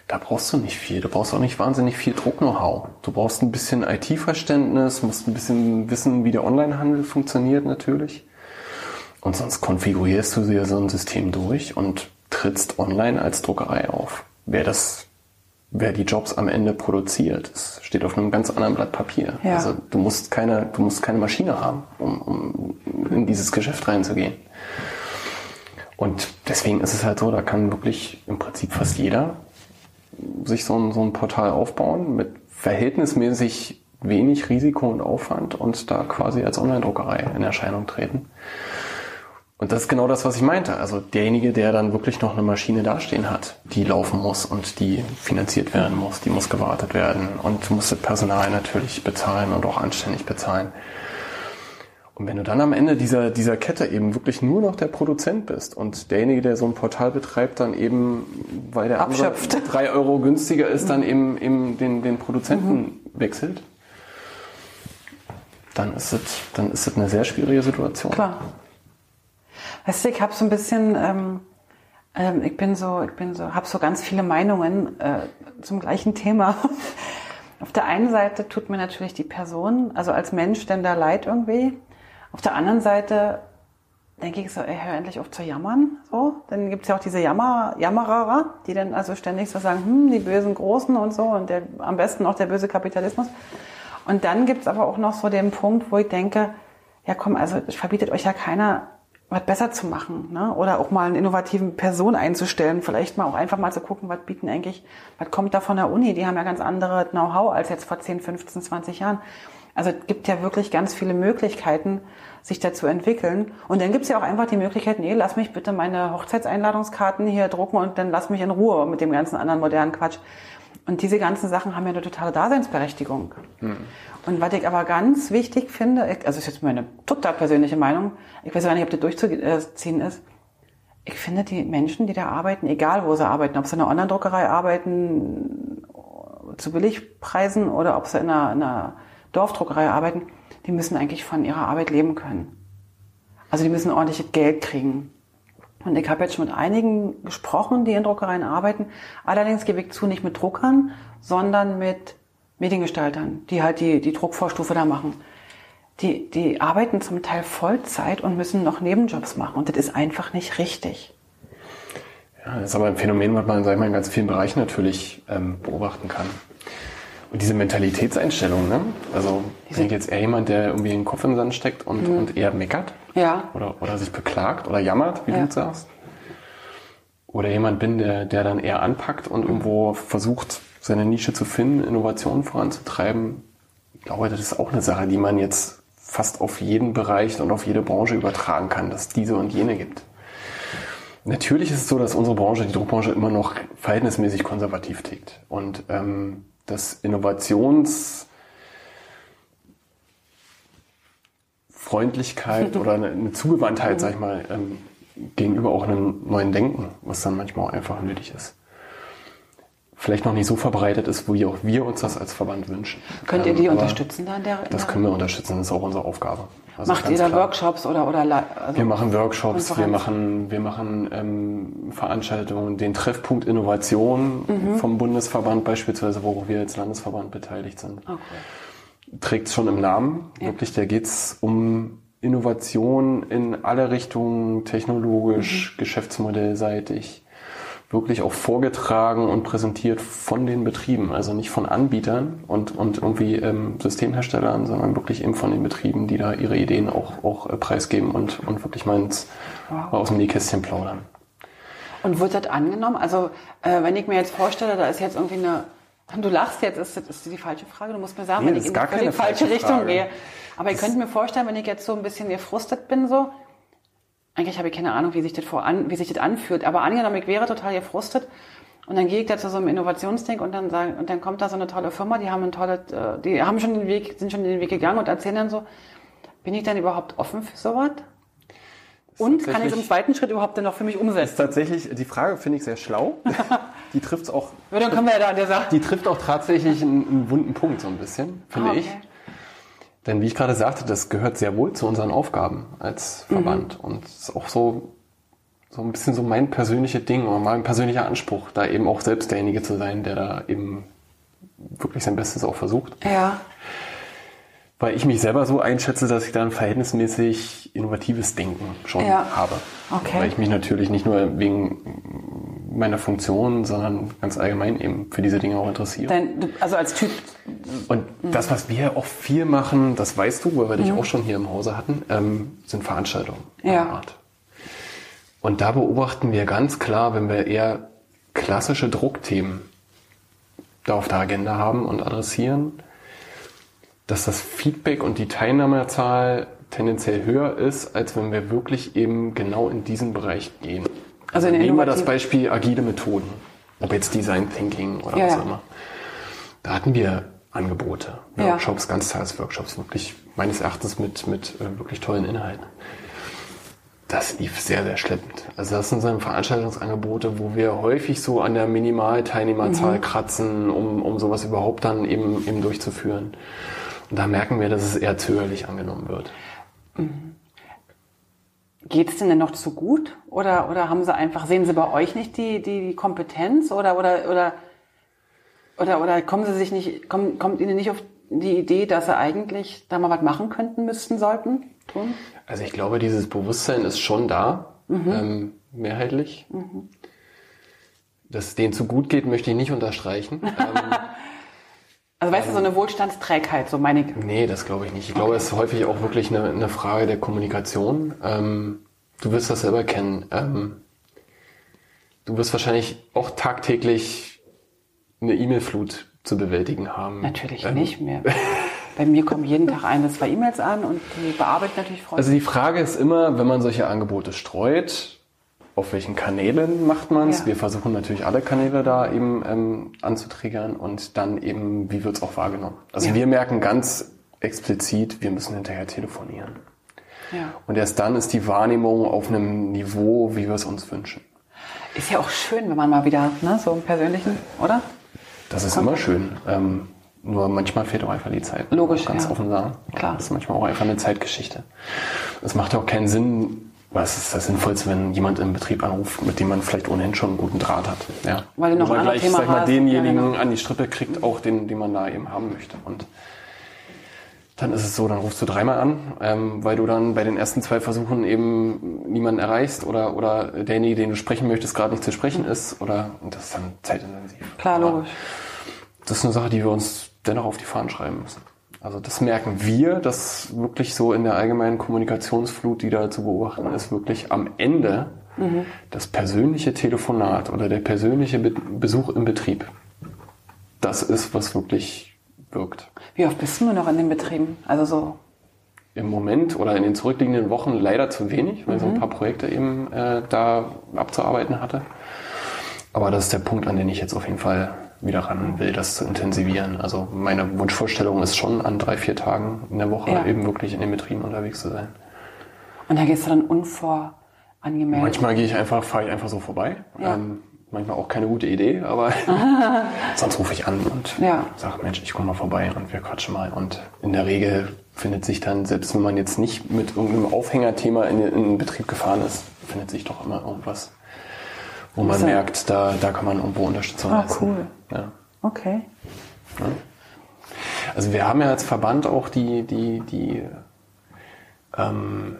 da brauchst du nicht viel. Du brauchst auch nicht wahnsinnig viel Druck-Know-how. Du brauchst ein bisschen IT-Verständnis, musst ein bisschen wissen, wie der Onlinehandel funktioniert natürlich. Und sonst konfigurierst du dir so ein System durch und trittst online als Druckerei auf. Wer das, wer die Jobs am Ende produziert, das steht auf einem ganz anderen Blatt Papier. Ja. Also du musst keine, du musst keine Maschine haben, um, um in dieses Geschäft reinzugehen. Und deswegen ist es halt so, da kann wirklich im Prinzip fast jeder sich so ein, so ein Portal aufbauen mit verhältnismäßig wenig Risiko und Aufwand und da quasi als Online-Druckerei in Erscheinung treten. Und das ist genau das, was ich meinte. Also derjenige, der dann wirklich noch eine Maschine dastehen hat, die laufen muss und die finanziert werden muss, die muss gewartet werden und muss das Personal natürlich bezahlen und auch anständig bezahlen. Und wenn du dann am Ende dieser, dieser Kette eben wirklich nur noch der Produzent bist und derjenige, der so ein Portal betreibt, dann eben, weil der Abschöpft. (laughs) drei Euro günstiger ist, dann eben, eben den, den Produzenten mhm. wechselt, dann ist es, dann ist es eine sehr schwierige Situation. Klar. Weißt du, ich habe so ein bisschen, ähm, ähm, ich bin so, ich bin so, habe so ganz viele Meinungen äh, zum gleichen Thema. (laughs) Auf der einen Seite tut mir natürlich die Person, also als Mensch, denn da leid irgendwie. Auf der anderen Seite denke ich so, ey, hör endlich auf zu jammern. So, dann gibt's ja auch diese Jammer, Jammerer, die dann also ständig so sagen, hm, die bösen Großen und so und der, am besten auch der böse Kapitalismus. Und dann gibt's aber auch noch so den Punkt, wo ich denke, ja komm, also verbietet euch ja keiner, was besser zu machen. Ne? Oder auch mal eine innovative Person einzustellen. Vielleicht mal auch einfach mal zu gucken, was bieten eigentlich, was kommt da von der Uni? Die haben ja ganz andere Know-how als jetzt vor 10, 15, 20 Jahren. Also es gibt ja wirklich ganz viele Möglichkeiten, sich da zu entwickeln. Und dann gibt es ja auch einfach die Möglichkeit, nee, lass mich bitte meine Hochzeitseinladungskarten hier drucken und dann lass mich in Ruhe mit dem ganzen anderen modernen Quatsch. Und diese ganzen Sachen haben ja eine totale Daseinsberechtigung. Hm. Und was ich aber ganz wichtig finde, also ist jetzt meine total persönliche Meinung, ich weiß gar nicht, ob das durchzuziehen ist, ich finde die Menschen, die da arbeiten, egal wo sie arbeiten, ob sie in einer Online-Druckerei arbeiten, zu Billigpreisen oder ob sie in einer, in einer Dorfdruckerei arbeiten, die müssen eigentlich von ihrer Arbeit leben können. Also die müssen ordentliches Geld kriegen. Und ich habe jetzt schon mit einigen gesprochen, die in Druckereien arbeiten. Allerdings gebe ich zu, nicht mit Druckern, sondern mit Mediengestaltern, die halt die, die Druckvorstufe da machen. Die, die arbeiten zum Teil Vollzeit und müssen noch Nebenjobs machen. Und das ist einfach nicht richtig. Ja, das ist aber ein Phänomen, was man, sag ich mal, in ganz vielen Bereichen natürlich ähm, beobachten kann. Und diese Mentalitätseinstellung, ne? Also ich denke jetzt eher jemand, der irgendwie den Kopf in den Sand steckt und, mhm. und eher meckert. Ja. Oder, oder sich beklagt oder jammert, wie ja. du sagst. oder jemand bin, der, der dann eher anpackt und irgendwo versucht, seine Nische zu finden, Innovationen voranzutreiben. Ich glaube, das ist auch eine Sache, die man jetzt fast auf jeden Bereich und auf jede Branche übertragen kann, dass es diese und jene gibt. Natürlich ist es so, dass unsere Branche, die Druckbranche, immer noch verhältnismäßig konservativ tickt. Und ähm, das Innovations Freundlichkeit (laughs) oder eine, eine Zugewandtheit, sag ich mal, ähm, gegenüber auch einem neuen Denken, was dann manchmal auch einfach nötig ist. Vielleicht noch nicht so verbreitet ist, wie auch wir uns das als Verband wünschen. Könnt ihr die unterstützen dann? Der, das können wir unterstützen, das ist auch unsere Aufgabe. Also Macht ihr da klar. Workshops oder oder also Wir machen Workshops, wir machen wir machen ähm, Veranstaltungen, den Treffpunkt Innovation mhm. vom Bundesverband beispielsweise, wo wir als Landesverband beteiligt sind. Okay. Trägt es schon im Namen. Ja. Wirklich, da geht's um Innovation in alle Richtungen, technologisch, mhm. geschäftsmodellseitig, wirklich auch vorgetragen und präsentiert von den Betrieben, also nicht von Anbietern und, und irgendwie ähm, Systemherstellern, sondern wirklich eben von den Betrieben, die da ihre Ideen auch, auch äh, preisgeben und, und wirklich mal, ins, wow. aus dem Nähkästchen plaudern. Und wird das angenommen? Also äh, wenn ich mir jetzt vorstelle, da ist jetzt irgendwie eine (laughs) Du lachst jetzt, ist das ist die falsche Frage. Du musst mir sagen, nee, wenn ich in die falsche Richtung Frage. gehe. Aber ihr könnt mir vorstellen, wenn ich jetzt so ein bisschen gefrustet bin, so, eigentlich habe ich keine Ahnung, wie sich das, vor an, wie sich das anfühlt. Aber angenommen, ich wäre total gefrustet und dann gehe ich da zu so einem Innovationsding und dann sagen, und dann kommt da so eine tolle Firma, die haben ein tolles, äh, die haben schon den Weg, sind schon den Weg gegangen und erzählen dann so, bin ich dann überhaupt offen für sowas? Und kann ich es im zweiten Schritt überhaupt dann noch für mich umsetzen? Ist tatsächlich, die Frage finde ich sehr schlau. (laughs) die trifft auch. Dann können wir ja da an der Sache. Die trifft auch tatsächlich einen, einen wunden Punkt so ein bisschen, finde ah, okay. ich. Denn wie ich gerade sagte, das gehört sehr wohl zu unseren Aufgaben als Verband. Mhm. Und ist auch so, so ein bisschen so mein persönliches Ding oder mein persönlicher Anspruch, da eben auch selbst derjenige zu sein, der da eben wirklich sein Bestes auch versucht. Ja. Weil ich mich selber so einschätze, dass ich da ein verhältnismäßig innovatives Denken schon ja. habe. Okay. Weil ich mich natürlich nicht nur wegen meiner Funktion, sondern ganz allgemein eben für diese Dinge auch interessiere. Dein, also als Typ. Und mhm. das, was wir auch viel machen, das weißt du, weil wir dich mhm. auch schon hier im Hause hatten, ähm, sind Veranstaltungen. Ja. Art. Und da beobachten wir ganz klar, wenn wir eher klassische Druckthemen da auf der Agenda haben und adressieren, dass das Feedback und die Teilnahmezahl tendenziell höher ist, als wenn wir wirklich eben genau in diesen Bereich gehen. Also, nehmen wir das Beispiel agile Methoden, ob jetzt Design Thinking oder ja, was auch immer. Da hatten wir Angebote, Workshops, ja. Ganztagesworkshops, wirklich meines Erachtens mit, mit äh, wirklich tollen Inhalten. Das lief sehr, sehr schleppend. Also das sind so Veranstaltungsangebote, wo wir häufig so an der Minimalteilnehmerzahl mhm. kratzen, um, um sowas überhaupt dann eben, eben durchzuführen. Und da merken wir, dass es eher zögerlich angenommen wird. Mhm. Geht es denn noch zu gut? Oder, oder haben Sie einfach, sehen Sie bei euch nicht die, die, die Kompetenz? Oder, oder, oder, oder, oder kommen Sie sich nicht, kommt, kommt Ihnen nicht auf die Idee, dass Sie eigentlich da mal was machen könnten, müssten, sollten, tun? Also ich glaube, dieses Bewusstsein ist schon da, mhm. ähm, mehrheitlich. Mhm. Dass es denen zu gut geht, möchte ich nicht unterstreichen. (laughs) ähm, also weißt du, so eine Wohlstandsträgheit, so meine ich. Nee, das glaube ich nicht. Ich okay. glaube, es ist häufig auch wirklich eine, eine Frage der Kommunikation. Ähm, du wirst das selber kennen. Ähm, du wirst wahrscheinlich auch tagtäglich eine E-Mail-Flut zu bewältigen haben. Natürlich ähm, nicht mehr. (laughs) Bei mir kommen jeden Tag ein bis zwei E-Mails an und die bearbeite natürlich freundlich. Also die Frage ist immer, wenn man solche Angebote streut, auf welchen Kanälen macht man es. Ja. Wir versuchen natürlich alle Kanäle da eben ähm, anzutriggern und dann eben, wie wird es auch wahrgenommen. Also ja. wir merken ganz explizit, wir müssen hinterher telefonieren. Ja. Und erst dann ist die Wahrnehmung auf einem Niveau, wie wir es uns wünschen. Ist ja auch schön, wenn man mal wieder ne, so im Persönlichen, oder? Das ist Kommt immer schön. Ähm, nur manchmal fehlt auch einfach die Zeit. Logisch, ganz ja. offen sagen. Klar. Das ist manchmal auch einfach eine Zeitgeschichte. Es macht auch keinen Sinn, was ist das Sinnvollste, wenn jemand im Betrieb anruft, mit dem man vielleicht ohnehin schon einen guten Draht hat? Ja. Weil du noch ein gleich, Thema sag mal, denjenigen ja, genau. an die Strippe kriegt, auch den, den man da eben haben möchte. Und dann ist es so, dann rufst du dreimal an, ähm, weil du dann bei den ersten zwei Versuchen eben niemanden erreichst oder, oder derjenige, den du sprechen möchtest, gerade nicht zu sprechen ist. Oder und das ist dann zeitintensiv. Klar, logisch. das ist eine Sache, die wir uns dennoch auf die Fahnen schreiben müssen. Also das merken wir, dass wirklich so in der allgemeinen Kommunikationsflut, die da zu beobachten ist, wirklich am Ende Mhm. Das persönliche Telefonat oder der persönliche Be Besuch im Betrieb, das ist, was wirklich wirkt. Wie oft bist du nur noch in den Betrieben? Also so im Moment oder in den zurückliegenden Wochen leider zu wenig, weil mhm. so ein paar Projekte eben äh, da abzuarbeiten hatte. Aber das ist der Punkt, an den ich jetzt auf jeden Fall wieder ran will, das zu intensivieren. Also meine Wunschvorstellung ist schon, an drei, vier Tagen in der Woche ja. eben wirklich in den Betrieben unterwegs zu sein. Und da gehst du dann unvorangemeldet? Manchmal gehe ich einfach, fahre ich einfach so vorbei. Ja. Ähm, manchmal auch keine gute Idee, aber (laughs) sonst rufe ich an und ja. sage, Mensch, ich komme mal vorbei und wir quatschen mal. Und in der Regel findet sich dann, selbst wenn man jetzt nicht mit irgendeinem Aufhängerthema in, in den Betrieb gefahren ist, findet sich doch immer irgendwas, wo man so. merkt, da, da kann man irgendwo Unterstützung ah, leisten. cool. Ja. Okay. Ja. Also wir haben ja als Verband auch die, die, die ähm,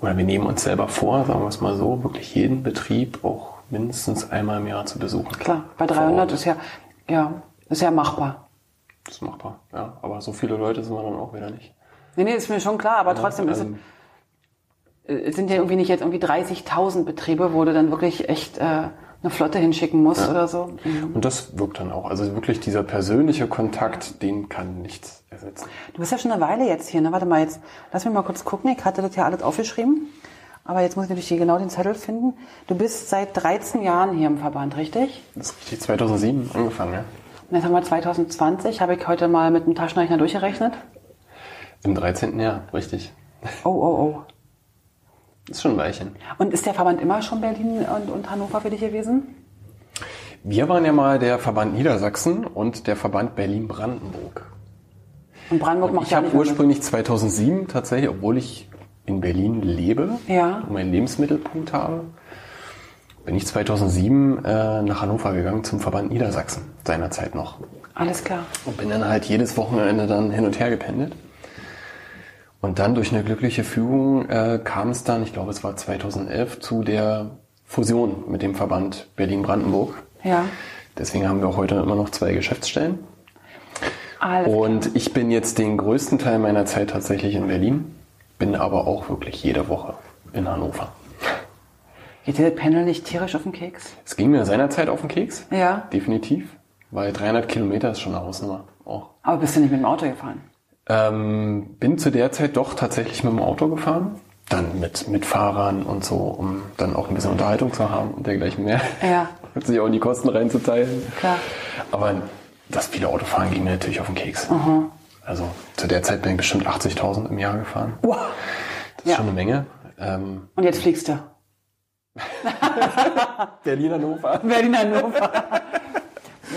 oder wir nehmen uns selber vor, sagen wir es mal so, wirklich jeden Betrieb auch mindestens einmal im Jahr zu besuchen. Klar, bei 300 ist ja, ja, ist ja machbar. Ist machbar, ja. Aber so viele Leute sind wir dann auch wieder nicht. Nee, nee, ist mir schon klar, aber ja, trotzdem ist ähm, es, es sind ja irgendwie nicht jetzt irgendwie 30.000 Betriebe, wo du dann wirklich echt äh, eine Flotte hinschicken musst ja. oder so. Mhm. Und das wirkt dann auch. Also wirklich dieser persönliche Kontakt, den kann nichts ersetzen. Du bist ja schon eine Weile jetzt hier, ne? Warte mal, jetzt lass mich mal kurz gucken. Ich hatte das ja alles aufgeschrieben. Aber jetzt muss ich natürlich hier genau den Zettel finden. Du bist seit 13 Jahren hier im Verband, richtig? Das ist richtig, 2007 angefangen, ja. Und jetzt haben wir 2020, habe ich heute mal mit dem Taschenrechner durchgerechnet. Im 13. Jahr, richtig. Oh, oh, oh. Das ist schon ein Weilchen. Und ist der Verband immer schon Berlin und, und Hannover für dich gewesen? Wir waren ja mal der Verband Niedersachsen und der Verband Berlin-Brandenburg. Und Brandenburg macht ich ja Ich habe ursprünglich 2007 tatsächlich, obwohl ich in Berlin lebe ja. und meinen Lebensmittelpunkt habe, bin ich 2007 äh, nach Hannover gegangen zum Verband Niedersachsen, seinerzeit noch. Alles klar. Und bin dann halt jedes Wochenende dann hin und her gependelt. Und dann durch eine glückliche Fügung äh, kam es dann, ich glaube es war 2011, zu der Fusion mit dem Verband Berlin-Brandenburg. Ja. Deswegen haben wir auch heute immer noch zwei Geschäftsstellen. Alles und klar. ich bin jetzt den größten Teil meiner Zeit tatsächlich in Berlin, bin aber auch wirklich jede Woche in Hannover. Geht dir das Panel nicht tierisch auf den Keks? Es ging mir seinerzeit auf den Keks. Ja. Definitiv. Weil 300 Kilometer ist schon eine Hausnummer. Auch. Aber bist du nicht mit dem Auto gefahren? Ähm, bin zu der Zeit doch tatsächlich mit dem Auto gefahren. Dann mit, mit Fahrern und so, um dann auch ein bisschen Unterhaltung zu haben und dergleichen mehr. Ja. (laughs) Und sich auch in die Kosten reinzuteilen. Klar. Aber das viele Autofahren ging mir natürlich auf den Keks. Mhm. Also zu der Zeit bin ich bestimmt 80.000 im Jahr gefahren. Wow. Das ist ja. schon eine Menge. Ähm, und jetzt fliegst du? (laughs) Berlin Hannover.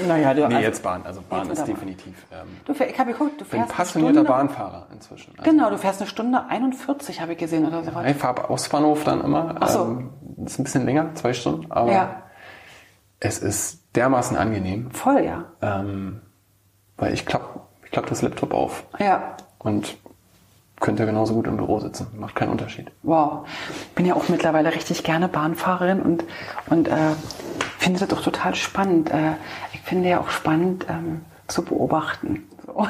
Naja, du, nee, also, jetzt Bahn. Also Bahn ist definitiv. Ähm, du, ich habe geguckt, du fährst. Bin passionierter Bahnfahrer inzwischen. Also genau, du fährst eine Stunde 41, habe ich gesehen oder so. Ich fahre aus Bahnhof dann immer. Ach so. Ähm, ist ein bisschen länger, zwei Stunden, aber ja. es ist dermaßen angenehm. Voll, ja. Ähm, weil ich klappe ich klapp das Laptop auf. Ja. Und könnte genauso gut im Büro sitzen. Macht keinen Unterschied. Wow. Bin ja auch mittlerweile richtig gerne Bahnfahrerin und, und äh, finde das auch total spannend. Äh, ich finde ja auch spannend ähm, zu beobachten. So.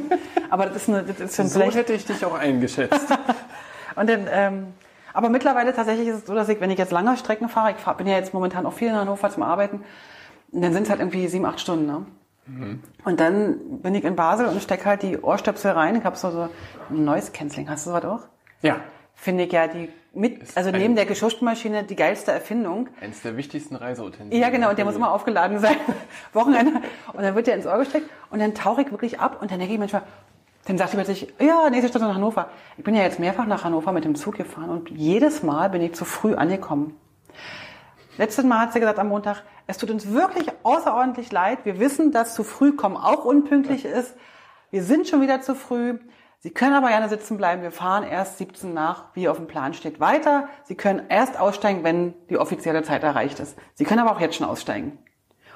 (laughs) aber das ist eine, das ist so hätte ich dich auch eingeschätzt. (laughs) und dann, ähm, aber mittlerweile tatsächlich ist es so, dass ich, wenn ich jetzt lange Strecken fahre, ich fahr, bin ja jetzt momentan auch viel in Hannover zum Arbeiten, dann sind es halt irgendwie sieben, acht Stunden. Ne? Mhm. Und dann bin ich in Basel und stecke halt die Ohrstöpsel rein. Ich habe so, so ein Noise Cancelling. Hast du sowas auch? Ja. Finde ich ja die mit, ist also neben der Geschirrspülmaschine die geilste Erfindung. Eines der wichtigsten Reiseutensilien. Ja, genau. Und der muss immer aufgeladen sein. (laughs) Wochenende. Und dann wird der ins Ohr gesteckt und dann tauche ich wirklich ab und dann denke ich manchmal, dann sagt ich plötzlich, ja, nächste Station nach Hannover. Ich bin ja jetzt mehrfach nach Hannover mit dem Zug gefahren und jedes Mal bin ich zu früh angekommen. Letztes Mal hat sie gesagt am Montag, es tut uns wirklich außerordentlich leid. Wir wissen, dass zu früh kommen auch unpünktlich ist. Wir sind schon wieder zu früh. Sie können aber gerne sitzen bleiben. Wir fahren erst 17 nach, wie auf dem Plan steht, weiter. Sie können erst aussteigen, wenn die offizielle Zeit erreicht ist. Sie können aber auch jetzt schon aussteigen.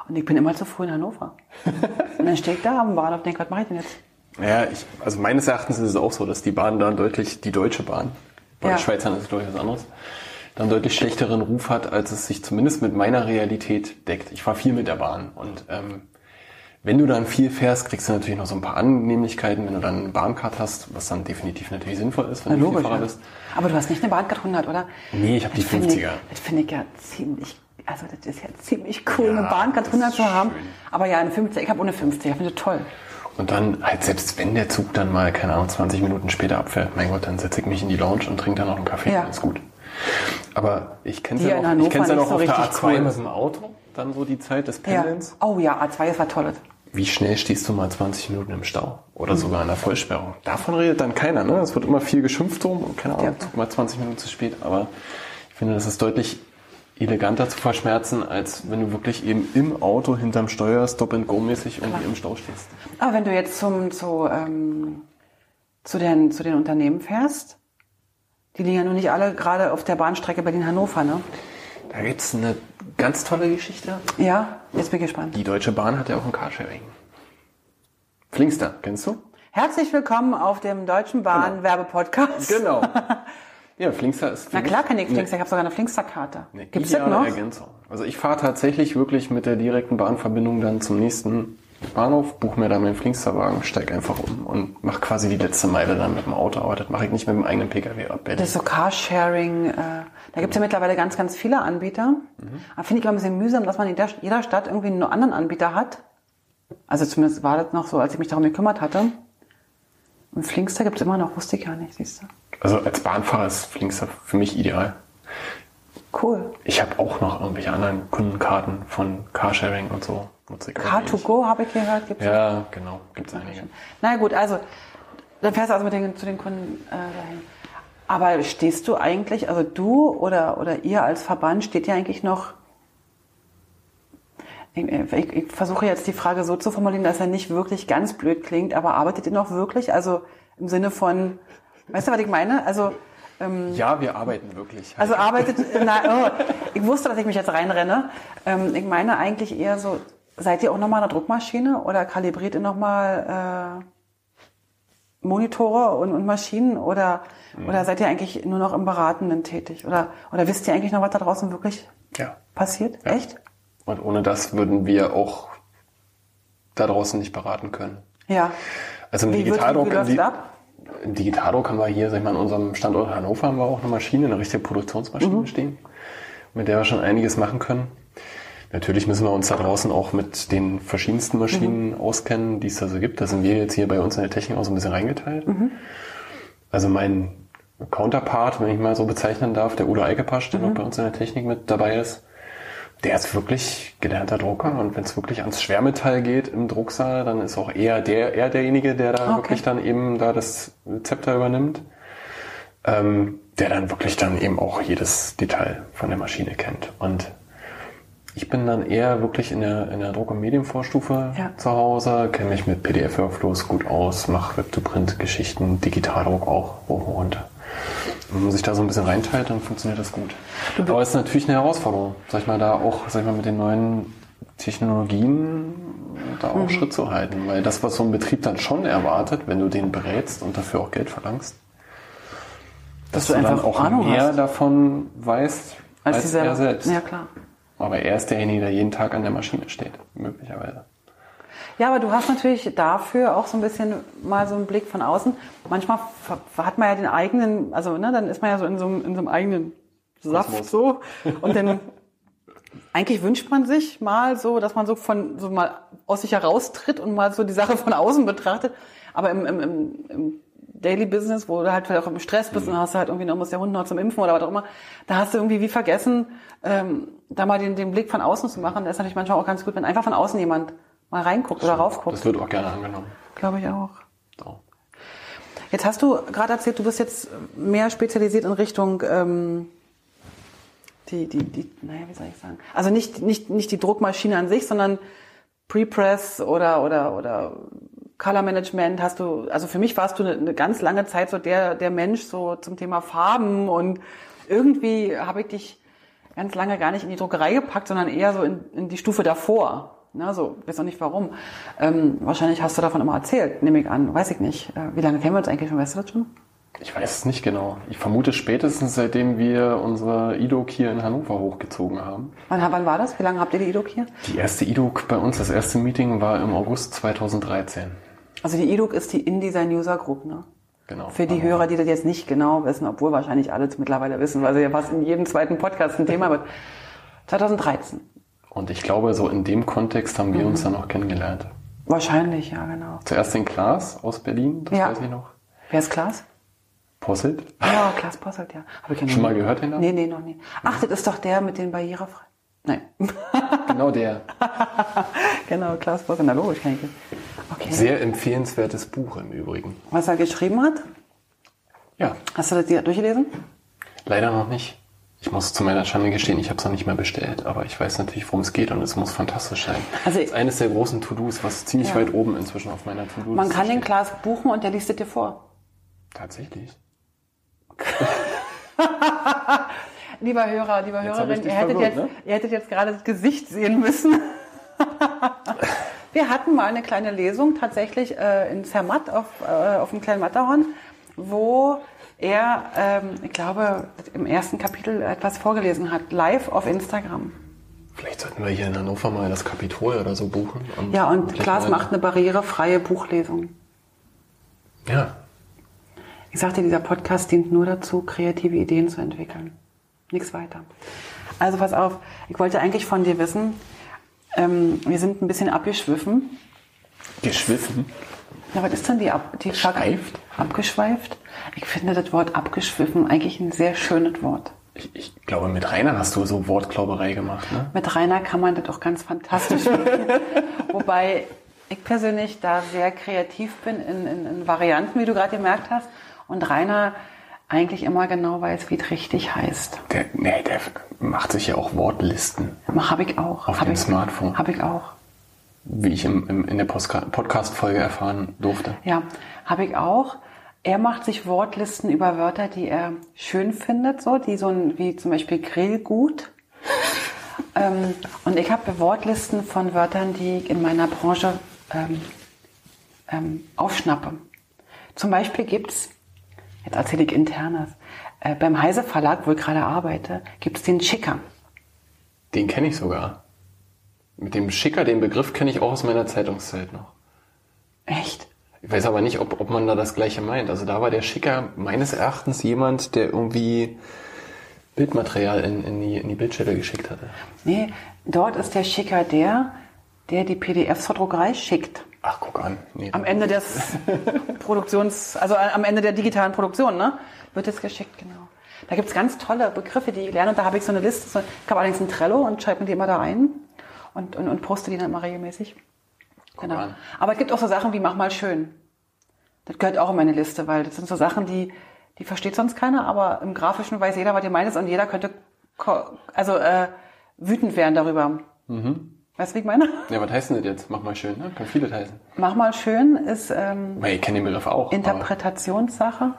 Und ich bin immer zu früh in Hannover. (laughs) und dann stehe ich da am Bahnhof und denke, was mache ich denn jetzt? Ja, ich, also meines Erachtens ist es auch so, dass die Bahn dann deutlich, die deutsche Bahn, bei ja. den Schweizern ist es durchaus anderes, dann deutlich schlechteren Ruf hat, als es sich zumindest mit meiner Realität deckt. Ich fahre viel mit der Bahn und ähm, Wenn du dann viel fährst, kriegst du natürlich noch so ein paar Annehmlichkeiten, wenn du dann eine Bahncard hast, was dann definitiv natürlich sinnvoll ist, wenn Na, du logisch, Vielfahrer ja. bist. Aber du hast nicht eine Bahncard 100, oder? Nee, ich habe die Das finde ich- 50er. Das finde ich ja ziemlich, also das ist ja ziemlich cool, Ja, eine Bahncard das 100 ist zu haben. schön. Aber ja, eine 50, ich habe ohne 50, ich finde das toll. Und dann halt selbst wenn der Zug dann mal, keine Ahnung, 20 Minuten später abfährt, mein Gott, dann setze ich mich in die Lounge und trinke dann noch einen Kaffee, Ja. ist gut. Aber ich kenne es ja noch, ich kenn's ja nicht noch so auf der richtig A2 cool. mit dem Auto, dann so die Zeit des Ja. Pendelns. Oh ja, A2 ist was Tolles. Wie schnell stehst du mal 20 Minuten im Stau? Mhm. Oder sogar in der Vollsperrung? Davon redet dann keiner, ne? Es wird immer viel geschimpft drum und keine Ahnung, Ja. Mal 20 Minuten zu spät. Aber ich finde, das ist deutlich eleganter zu verschmerzen, als wenn du wirklich eben im Auto hinterm Steuer Stop-and-Go-mäßig irgendwie im Stau stehst. Aber wenn du jetzt zum, zu, ähm, zu, den, zu den Unternehmen fährst, die liegen ja nun nicht alle gerade auf der Bahnstrecke Berlin-Hannover, ne? Da gibt's eine ganz tolle Geschichte. Ja, jetzt bin ich gespannt. Die Deutsche Bahn hat ja auch ein Carsharing. Flingster, kennst du? Herzlich willkommen auf dem Deutschen Bahn Werbepodcast. Genau. (laughs) ja, Flingster ist. Na klar kenne ich eine- Flingster, ich habe sogar eine Flingster-Karte. eine Gibt's das noch? Ergänzung. Also ich fahre tatsächlich wirklich mit der direkten Bahnverbindung dann zum nächsten Bahnhof, buche mir da meinen Flingsterwagen, steig einfach um und mache quasi die letzte Meile dann mit dem Auto. Aber das mache ich nicht mit dem eigenen Pkw ab. Das ist so Carsharing. Äh, da gibt's ja mittlerweile ganz, ganz viele Anbieter. Mhm. Aber finde ich immer ein bisschen mühsam, dass man in der, jeder Stadt irgendwie einen anderen Anbieter hat. Also zumindest war das noch so, als ich mich darum gekümmert hatte. Und Flingster gibt's immer noch, wusste ich gar nicht, siehst du. Also als Bahnfahrer ist Flingster für mich ideal. Cool. Ich habe auch noch irgendwelche anderen Kundenkarten von Carsharing und so. Nutze ich auch wenig. Car2Go habe ich gehört, gibt's Ja, genau. Gibt's einige. Na gut, also dann fährst du also mit den, zu den Kunden äh, dahin. Aber stehst du eigentlich, also du oder, oder ihr als Verband, steht ja eigentlich noch, ich, ich, ich versuche jetzt die Frage so zu formulieren, dass er nicht wirklich ganz blöd klingt, aber arbeitet ihr noch wirklich? Also im Sinne von, weißt du, was ich meine? Also, Ja, wir arbeiten wirklich. also arbeitet, na, oh, ich wusste, dass ich mich jetzt reinrenne. Ähm, ich meine eigentlich eher so, seid ihr auch nochmal eine Druckmaschine oder kalibriert ihr nochmal äh, Monitore und, und Maschinen oder, oder seid ihr eigentlich nur noch im Beratenden tätig? Oder, oder wisst ihr eigentlich noch, was da draußen wirklich ja. passiert? Echt? Und ohne das würden wir auch da draußen nicht beraten können. Ja. Also im Wie, wird, Digitaldruck, wie läuft das Di- ab? Im Digitaldruck haben wir hier, sag ich mal, an unserem Standort Hannover haben wir auch eine Maschine, eine richtige Produktionsmaschine Mhm. stehen, mit der wir schon einiges machen können. Natürlich müssen wir uns da draußen auch mit den verschiedensten Maschinen Mhm. auskennen, die es da so gibt. Da sind wir jetzt hier bei uns in der Technik auch so ein bisschen reingeteilt. Mhm. Also mein Counterpart, wenn ich mal so bezeichnen darf, der Udo Eikepasch, Mhm. der noch bei uns in der Technik mit dabei ist, der ist wirklich gelernter Drucker und wenn es wirklich ans Schwermetall geht im Drucksaal, dann ist auch eher der, eher derjenige, der da Okay. wirklich dann eben da das Zepter übernimmt, ähm, der dann wirklich dann eben auch jedes Detail von der Maschine kennt. Und ich bin dann eher wirklich in der, in der Druck- und Medienvorstufe Ja. zu Hause, kenne mich mit PDF-Workflows gut aus, mache Web-to-Print-Geschichten, Digitaldruck auch hoch und runter. Wenn man sich da so ein bisschen reinteilt, dann funktioniert das gut. Aber es ist natürlich eine Herausforderung, sag ich mal, da auch, sag ich mal, mit den neuen Technologien da Mhm. auch Schritt zu halten. Weil das, was so ein Betrieb dann schon erwartet, wenn du den berätst und dafür auch Geld verlangst, dass, du du, dann einfach auch Ahnung mehr hast. davon weißt als, Als dieser, er selbst. Ja, klar. Aber er ist derjenige, der jeden Tag an der Maschine steht, möglicherweise. Ja, aber du hast natürlich dafür auch so ein bisschen mal so einen Blick von außen. Manchmal hat man ja den eigenen, also ne, dann ist man ja so in so einem, in so einem eigenen Saft Kosmos. so. Und dann eigentlich wünscht man sich mal so, dass man so von so mal aus sich heraustritt und mal so die Sache von außen betrachtet. Aber im, im, im, im Daily Business, wo du halt vielleicht auch im Stress bist und hast halt irgendwie noch muss der Hund noch zum Impfen oder was auch immer, da hast du irgendwie wie vergessen, ähm, da mal den, den Blick von außen zu machen. Da ist natürlich manchmal auch ganz gut, wenn einfach von außen jemand mal reinguckt oder raufguckt. Das wird auch gerne angenommen. Glaube ich auch. So. Jetzt hast du gerade erzählt, du bist jetzt mehr spezialisiert in Richtung ähm, die, die, die, naja, wie soll ich sagen? Also nicht, nicht, nicht die Druckmaschine an sich, sondern Prepress oder, oder, oder Color Management hast du, also für mich warst du eine, eine ganz lange Zeit so der, der Mensch so zum Thema Farben und irgendwie habe ich dich ganz lange gar nicht in die Druckerei gepackt, sondern eher so in, in die Stufe davor. Na, so, weiß auch nicht warum. Ähm, wahrscheinlich hast du davon immer erzählt, nehme ich an, weiß ich nicht. Äh, wie lange kennen wir uns eigentlich schon, weißt du das schon? Ich weiß es nicht genau. Ich vermute spätestens, seitdem wir unsere IDOC hier in Hannover hochgezogen haben. Wann, wann war das? Wie lange habt ihr die IDOC hier? Die erste IDOC bei uns, das erste Meeting war im August 2013. Also die IDOC ist die InDesign User Group, ne? Genau. Für die Hörer, die das jetzt nicht genau wissen, obwohl wahrscheinlich alle mittlerweile wissen, weil sie ja fast in jedem zweiten Podcast ein Thema (laughs) wird. 2013. Und ich glaube, so in dem Kontext haben wir uns dann noch kennengelernt. Wahrscheinlich, ja, genau. Zuerst den Klaas aus Berlin, das Ja. weiß ich noch. Wer ist Klaas? Posselt. Ja, Klaas Posselt, ja. Hab ich Schon mal gehört den Namen? Nee, nee, noch nie. Ach, das ist doch der mit den barrierefrei. Nein. (laughs) Genau der. genau, Klaas Posselt. Na logisch, kann ich. Okay. Sehr empfehlenswertes Buch im Übrigen. Was er geschrieben hat? Ja, Hast du das durchgelesen? leider noch nicht. Ich muss zu meiner Schande gestehen, ich habe es noch nicht mehr bestellt, aber ich weiß natürlich, worum es geht und es muss fantastisch sein. Also- das ist eines der großen To-Dos, was ziemlich Ja. weit oben inzwischen auf meiner To-Do-Liste Man kann den steht. Klaas buchen und der liest es dir vor. Tatsächlich. (laughs) Lieber Hörer, lieber Jetzt Hörerin, ihr hättet, verwirrt, jetzt, ne? ihr hättet jetzt gerade das Gesicht sehen müssen. (laughs) Wir hatten mal eine kleine Lesung tatsächlich äh, in Zermatt auf, äh, auf dem kleinen Matterhorn, wo er, ähm, ich glaube, im ersten Kapitel etwas vorgelesen hat, live auf Instagram. Vielleicht sollten wir hier in Hannover mal das Kapitol oder so buchen. Ja, und Klaas macht eine barrierefreie Buchlesung. Ja, Ich sagte, dieser Podcast dient nur dazu, kreative Ideen zu entwickeln. Nichts weiter. Also pass auf, ich wollte eigentlich von dir wissen, ähm, wir sind ein bisschen abgeschwiffen. geschwiffen. Ja, was ist denn die, ab, die Schweift? Abgeschweift? Ich finde das Wort abgeschwiffen eigentlich ein sehr schönes Wort. Ich, ich glaube, mit Rainer hast du so Wortklauberei gemacht, ne? Mit Rainer kann man das auch ganz fantastisch machen. (laughs) Wobei ich persönlich da sehr kreativ bin in, in, in Varianten, wie du gerade gemerkt hast. Und Rainer eigentlich immer genau weiß, wie es richtig heißt. Der, nee, der macht sich ja auch Wortlisten, Habe ich auch. Auf hab dem ich, Smartphone. Habe ich auch. Wie ich im, im, in der Podcast-Folge erfahren durfte. Ja, habe ich auch. Er macht sich Wortlisten über Wörter, die er schön findet, so, die so ein, wie zum Beispiel Grillgut. ähm, und ich habe Wortlisten von Wörtern, die ich in meiner Branche ähm, ähm, aufschnappe. Zum Beispiel gibt's, jetzt erzähle ich internes, äh, beim Heise Verlag, wo ich gerade arbeite, gibt's den Schicker. Den kenne ich sogar. Mit dem Schicker, den Begriff kenne ich auch aus meiner Zeitungszeit noch. Echt? Ich weiß aber nicht, ob, ob man da das Gleiche meint. Also da war der Schicker meines Erachtens jemand, der irgendwie Bildmaterial in, in, die, in die Bildstelle geschickt hatte. Nee, dort ist der Schicker der, der die PDFs zur Druckerei schickt. Ach, guck an. Nee, Am Ende des (laughs) Produktions, also am Ende der digitalen Produktion, ne? Wird es geschickt, genau. Da gibt's ganz tolle Begriffe, die ich lerne. Und da habe ich so eine Liste. So, ich habe allerdings ein Trello und schreibe mir die immer da rein und, und, und poste die dann immer regelmäßig. Genau. an. Aber es gibt auch so Sachen wie mach mal schön. Das gehört auch in meine Liste, weil das sind so Sachen, die, die versteht sonst keiner, aber im Grafischen weiß jeder, was ihr meint und jeder könnte also äh, wütend werden darüber. Weißt du, wie ich meine? Ja, was heißt denn das jetzt? Mach mal schön, ne? Kann vieles heißen. Mach mal schön ist ähm, ich kenne den Begriff auch. Interpretationssache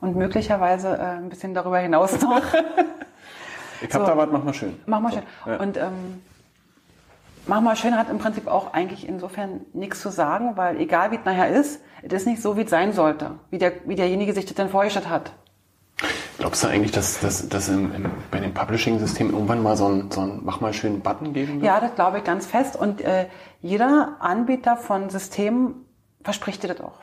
und möglicherweise äh, ein bisschen darüber hinaus noch. (laughs) Ich hab So. da was, mach mal schön. Mach mal schön. Ja. Und ähm, Mach mal schön hat im Prinzip auch eigentlich insofern nichts zu sagen, weil egal wie es nachher ist, es ist nicht so, wie es sein sollte, wie, der, wie derjenige sich das denn vorgestellt hat. Glaubst du eigentlich, dass, dass, dass im, im, bei den Publishing-Systemen irgendwann mal so ein, so ein Mach mal schön Button geben wird? Ja, das glaube ich ganz fest. Und äh, jeder Anbieter von Systemen verspricht dir das auch.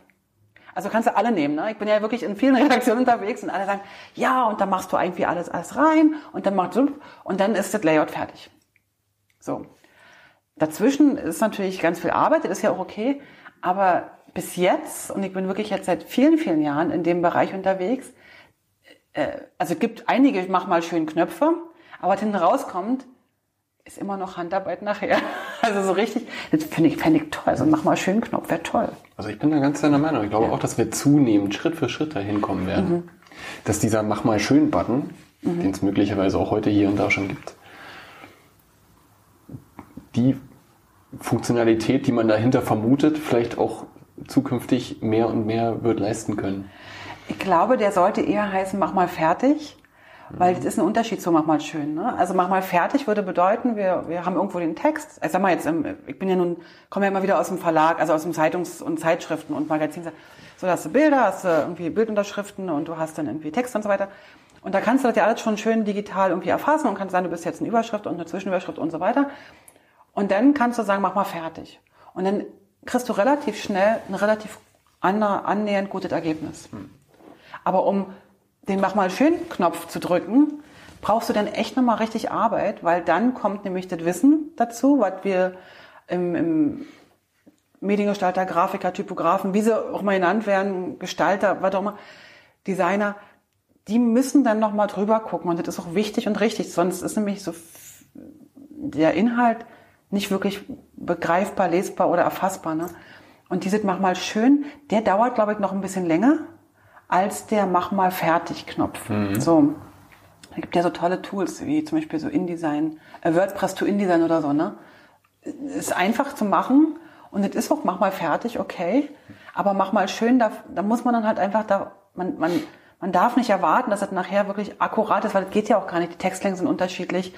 Also kannst du alle nehmen. Ne? Ich bin ja wirklich in vielen (laughs) Redaktionen unterwegs und alle sagen, ja, und dann machst du irgendwie alles, alles rein und dann machst du und dann ist das Layout fertig. So. Dazwischen ist natürlich ganz viel Arbeit, das ist ja auch okay. Aber bis jetzt, und ich bin wirklich jetzt seit vielen, vielen Jahren in dem Bereich unterwegs, äh, also gibt einige, mach mal schön Knöpfe, aber was hinten rauskommt, ist immer noch Handarbeit nachher. (laughs) Also so richtig, das finde ich, fände ich toll. Also mach mal schön Knopf, wäre toll. Also ich bin da ganz deiner Meinung. Ich glaube auch, dass wir zunehmend Schritt für Schritt dahin kommen werden. Mhm. Dass dieser Mach mal schön Button, den es möglicherweise auch heute hier und da schon gibt, die Funktionalität, die man dahinter vermutet, vielleicht auch zukünftig mehr und mehr wird leisten können. Ich glaube, der sollte eher heißen, mach mal fertig. Weil das ist ein Unterschied so mach mal schön. Ne? Also mach mal fertig würde bedeuten, wir, wir haben irgendwo den Text. Ich sag mal jetzt, ähm, ich bin ja nun, komme ja immer wieder aus dem Verlag, also aus dem Zeitungs- und Zeitschriften und Magazinen. So, da hast du Bilder, hast du irgendwie Bildunterschriften und du hast dann irgendwie Text und so weiter. Und da kannst du das ja alles schon schön digital irgendwie erfassen und kannst sagen, du bist jetzt eine Überschrift und eine Zwischenüberschrift und so weiter. Und dann kannst du sagen, mach mal fertig. Und dann kriegst du relativ schnell ein relativ annähernd gutes Ergebnis. Aber um den Mach mal schön Knopf zu drücken, brauchst du dann echt nochmal richtig Arbeit, weil dann kommt nämlich das Wissen dazu, was wir im, im Mediengestalter, Grafiker, Typografen, wie sie auch mal genannt werden, Gestalter, was auch immer, Designer, die müssen dann nochmal drüber gucken und das ist auch wichtig und richtig, sonst ist nämlich so der Inhalt nicht wirklich begreifbar, lesbar oder erfassbar. Ne? Und dieses Mach mal schön, der dauert, glaube ich, noch ein bisschen länger als der Mach mal fertig Knopf. Mhm. So. Es gibt ja so tolle Tools, wie zum Beispiel so InDesign, äh, WordPress to InDesign oder so, ne? Ist einfach zu machen und es ist auch, mach mal fertig, okay. Aber mach mal schön, da, da muss man dann halt einfach da, man, man, man darf nicht erwarten, dass das nachher wirklich akkurat ist, weil das geht ja auch gar nicht. Die Textlängen sind unterschiedlich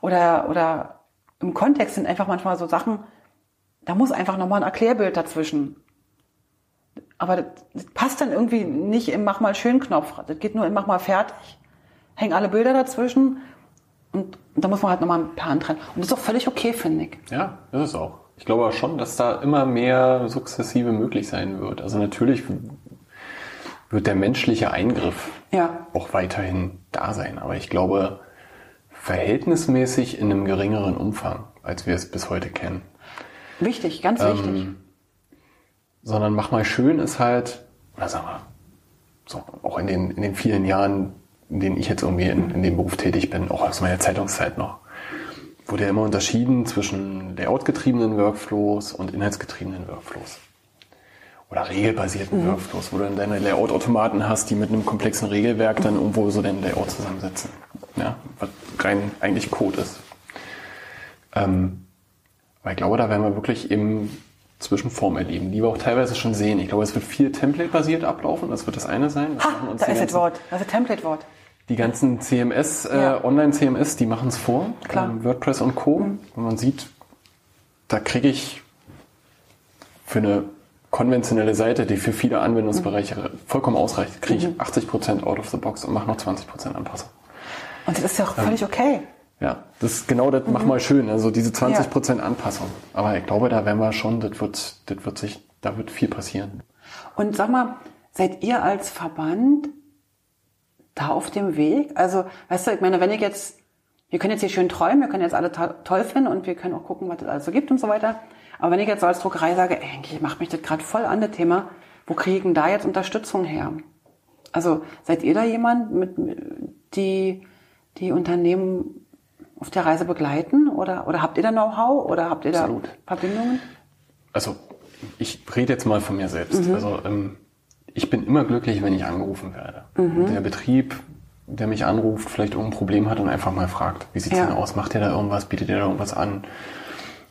oder, oder im Kontext sind einfach manchmal so Sachen, da muss einfach nochmal ein Erklärbild dazwischen. Aber das, das, passt dann irgendwie nicht im Mach mal schön Knopf. Das geht nur im Mach mal fertig. Hängen alle Bilder dazwischen und da muss man halt nochmal ein Plan dran. Und das ist auch völlig okay, finde ich. Ja, das ist auch. Ich glaube auch schon, dass da immer mehr sukzessive möglich sein wird. Also natürlich wird der menschliche Eingriff ja. auch weiterhin da sein. Aber ich glaube, verhältnismäßig in einem geringeren Umfang, als wir es bis heute kennen. Wichtig, ganz ähm, wichtig. Sondern mach mal schön ist halt, na sag mal, so, auch in den, in den vielen Jahren, in denen ich jetzt irgendwie in, in dem Beruf tätig bin, auch aus meiner Zeitungszeit noch, wurde ja immer unterschieden zwischen layoutgetriebenen Workflows und inhaltsgetriebenen Workflows. Oder regelbasierten mhm. Workflows, wo du dann deine Layout-Automaten hast, die mit einem komplexen Regelwerk dann irgendwo so dein Layout zusammensetzen ja, was rein eigentlich Code ist. Ähm, aber ich glaube, da werden wir wirklich im Zwischenform erleben, die wir auch teilweise schon sehen. Ich glaube, es wird viel Template-basiert ablaufen, das wird das eine sein. Das ha, da ist das Wort, das ist Template-Wort. Die ganzen CMS, äh, ja. Online-CMS, die machen es vor. Klar. Ähm, WordPress und Co. Mhm. Und man sieht, da kriege ich für eine konventionelle Seite, die für viele Anwendungsbereiche mhm. vollkommen ausreicht, kriege ich mhm. 80% out of the box und mache noch 20% Anpassung. Und das ist ja auch völlig ähm, okay. Ja, das ist genau das, mhm. mach mal schön, also diese 20 Prozent ja. Anpassung. Aber ich glaube, da werden wir schon, das wird, das wird sich, da wird viel passieren. Und sag mal, seid ihr als Verband da auf dem Weg? Also, weißt du, ich meine, wenn ich jetzt, wir können jetzt hier schön träumen, wir können jetzt alle toll finden und wir können auch gucken, was es alles so gibt und so weiter. Aber wenn ich jetzt so als Druckerei sage, ey, eigentlich macht mich das gerade voll an das Thema, wo kriegen da jetzt Unterstützung her? Also, seid ihr da jemand, mit, die die Unternehmen auf der Reise begleiten? Oder, oder habt ihr da Know-how oder habt ihr da Absolut. Verbindungen? Also ich rede jetzt mal von mir selbst. Mhm. Also ähm, ich bin immer glücklich, wenn ich angerufen werde. Mhm. Der Betrieb, der mich anruft, vielleicht irgendein Problem hat und einfach mal fragt, wie sieht's ja. denn aus? Macht ihr da irgendwas? Bietet ihr da irgendwas an?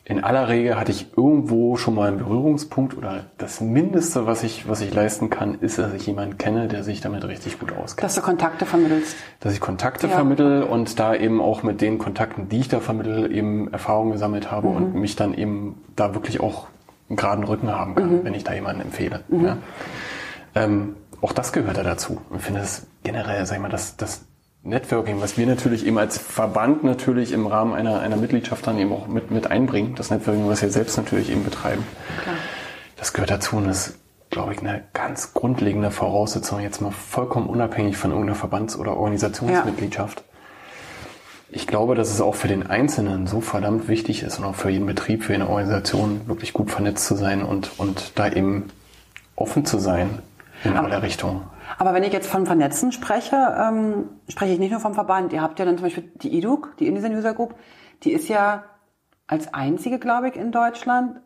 In aller Regel hatte ich irgendwo schon mal einen Berührungspunkt oder das Mindeste, was ich, was ich leisten kann, ist, dass ich jemanden kenne, der sich damit richtig gut auskennt. Dass du Kontakte vermittelst. Dass ich Kontakte ja. vermittel und da eben auch mit den Kontakten, die ich da vermittel, eben Erfahrungen gesammelt habe mhm. und mich dann eben da wirklich auch einen geraden Rücken haben kann, mhm. wenn ich da jemanden empfehle. Mhm. Ja. Ähm, auch das gehört da dazu. Ich finde es generell, sag ich mal, das, das Networking, was wir natürlich eben als Verband natürlich im Rahmen einer, einer Mitgliedschaft dann eben auch mit, mit einbringen, das Networking, was wir selbst natürlich eben betreiben. Klar. Das gehört dazu und das ist, glaube ich, eine ganz grundlegende Voraussetzung, jetzt mal vollkommen unabhängig von irgendeiner Verbands- oder Organisationsmitgliedschaft. Ja. Ich glaube, dass es auch für den Einzelnen so verdammt wichtig ist und auch für jeden Betrieb, für eine Organisation wirklich gut vernetzt zu sein und, und da eben offen zu sein in alle Richtungen. Aber wenn ich jetzt von Vernetzen spreche, ähm, spreche ich nicht nur vom Verband. Ihr habt ja dann zum Beispiel die IDUC, die InDesign User Group, die ist ja als einzige, glaube ich, in Deutschland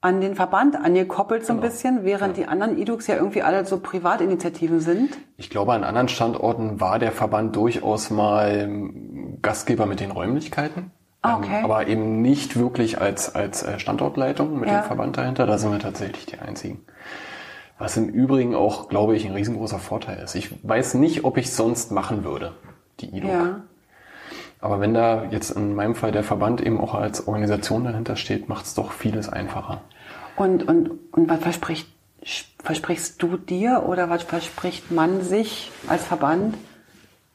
an den Verband angekoppelt so ein genau. bisschen, während ja. die anderen IDUCs ja irgendwie alle so Privatinitiativen sind. Ich glaube, an anderen Standorten war der Verband durchaus mal Gastgeber mit den Räumlichkeiten. Ah, okay. Ähm, aber eben nicht wirklich als, als äh, Standortleitung mit ja. dem Verband dahinter. Da sind wir tatsächlich die einzigen. Was im Übrigen auch, glaube ich, ein riesengroßer Vorteil ist. Ich weiß nicht, ob ich es sonst machen würde, die IDOC. Ja. Aber wenn da jetzt in meinem Fall der Verband eben auch als Organisation dahinter steht, macht es doch vieles einfacher. Und, und, und was verspricht, versprichst du dir oder was verspricht man sich als Verband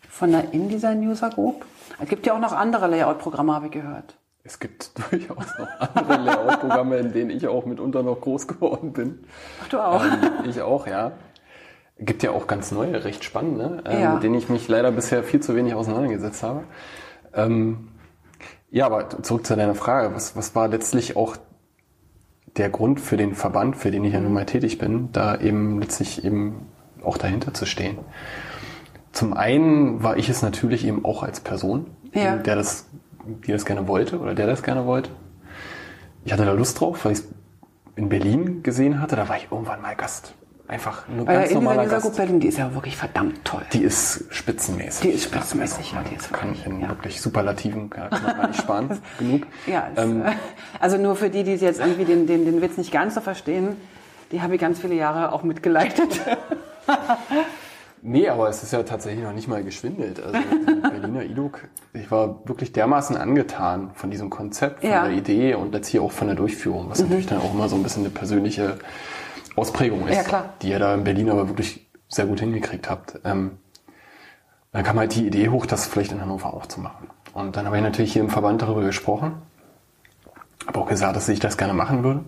von der InDesign User Group? Es gibt ja auch noch andere Layout-Programme, habe ich gehört. Es gibt (laughs) durchaus noch andere Layout-Programme, in denen ich auch mitunter noch groß geworden bin. Ach, du auch? Ähm, ich auch, ja. Gibt ja auch ganz neue, recht spannende, ähm, ja. mit denen ich mich leider bisher viel zu wenig auseinandergesetzt habe. Ähm, ja, aber zurück zu deiner Frage. Was, was war letztlich auch der Grund für den Verband, für den ich ja nun mal tätig bin, da eben letztlich eben auch dahinter zu stehen? Zum einen war ich es natürlich eben auch als Person, ja. der das, die das gerne wollte oder der das gerne wollte. Ich hatte da Lust drauf, weil ich es in Berlin gesehen hatte. Da war ich irgendwann mal Gast. Einfach nur ganz ja, normaler Gast. Berlin, die ist ja wirklich verdammt toll. Die ist spitzenmäßig. Die ist spitzenmäßig, ja. Die ist kann ich in ja. wirklich Superlativen kann man nicht sparen (laughs) (laughs) genug. Ja, ähm, also nur für die, die jetzt irgendwie den, den, den Witz nicht ganz so verstehen, die habe ich ganz viele Jahre auch mitgeleitet. (laughs) Nee, aber es ist ja tatsächlich noch nicht mal geschwindelt. Also (laughs) Berliner IDUK, ich war wirklich dermaßen angetan von diesem Konzept, von ja. der Idee und letztlich auch von der Durchführung, was mhm. natürlich dann auch immer so ein bisschen eine persönliche Ausprägung ist, ja, klar. die ihr da in Berlin aber wirklich sehr gut hingekriegt habt. Ähm, dann kam halt die Idee hoch, das vielleicht in Hannover auch zu machen. Und dann habe ich natürlich hier im Verband darüber gesprochen, habe auch gesagt, dass ich das gerne machen würde.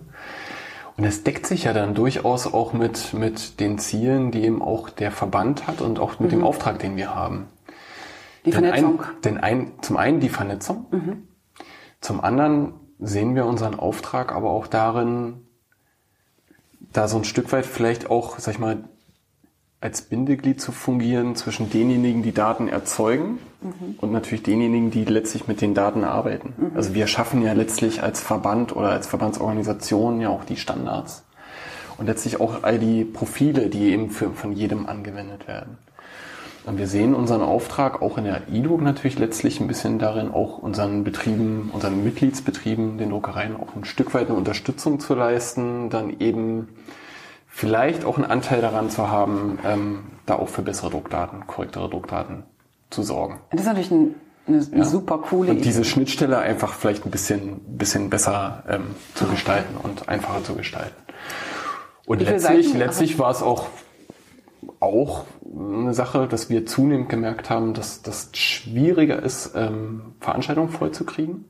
Und es deckt sich ja dann durchaus auch mit, mit den Zielen, die eben auch der Verband hat und auch mit mhm. dem Auftrag, den wir haben. Die Vernetzung. Denn ein, denn ein, zum einen die Vernetzung, mhm. zum anderen sehen wir unseren Auftrag aber auch darin, da so ein Stück weit vielleicht auch, sag ich mal, als Bindeglied zu fungieren zwischen denjenigen, die Daten erzeugen mhm. und natürlich denjenigen, die letztlich mit den Daten arbeiten. Mhm. Also wir schaffen ja letztlich als Verband oder als Verbandsorganisation ja auch die Standards und letztlich auch all die Profile, die eben für, von jedem angewendet werden. Und wir sehen unseren Auftrag auch in der IDO natürlich letztlich ein bisschen darin, auch unseren Betrieben, unseren Mitgliedsbetrieben, den Druckereien auch ein Stück weit eine Unterstützung zu leisten, dann eben vielleicht auch einen Anteil daran zu haben, ähm, da auch für bessere Druckdaten, korrektere Druckdaten zu sorgen. Das ist natürlich ein, eine, eine ja. super coole Und diese Schnittstelle einfach vielleicht ein bisschen, bisschen besser ähm, zu gestalten und einfacher zu gestalten. Und letztlich, letztlich war es auch auch eine Sache, dass wir zunehmend gemerkt haben, dass das schwieriger ist, ähm, Veranstaltungen vollzukriegen.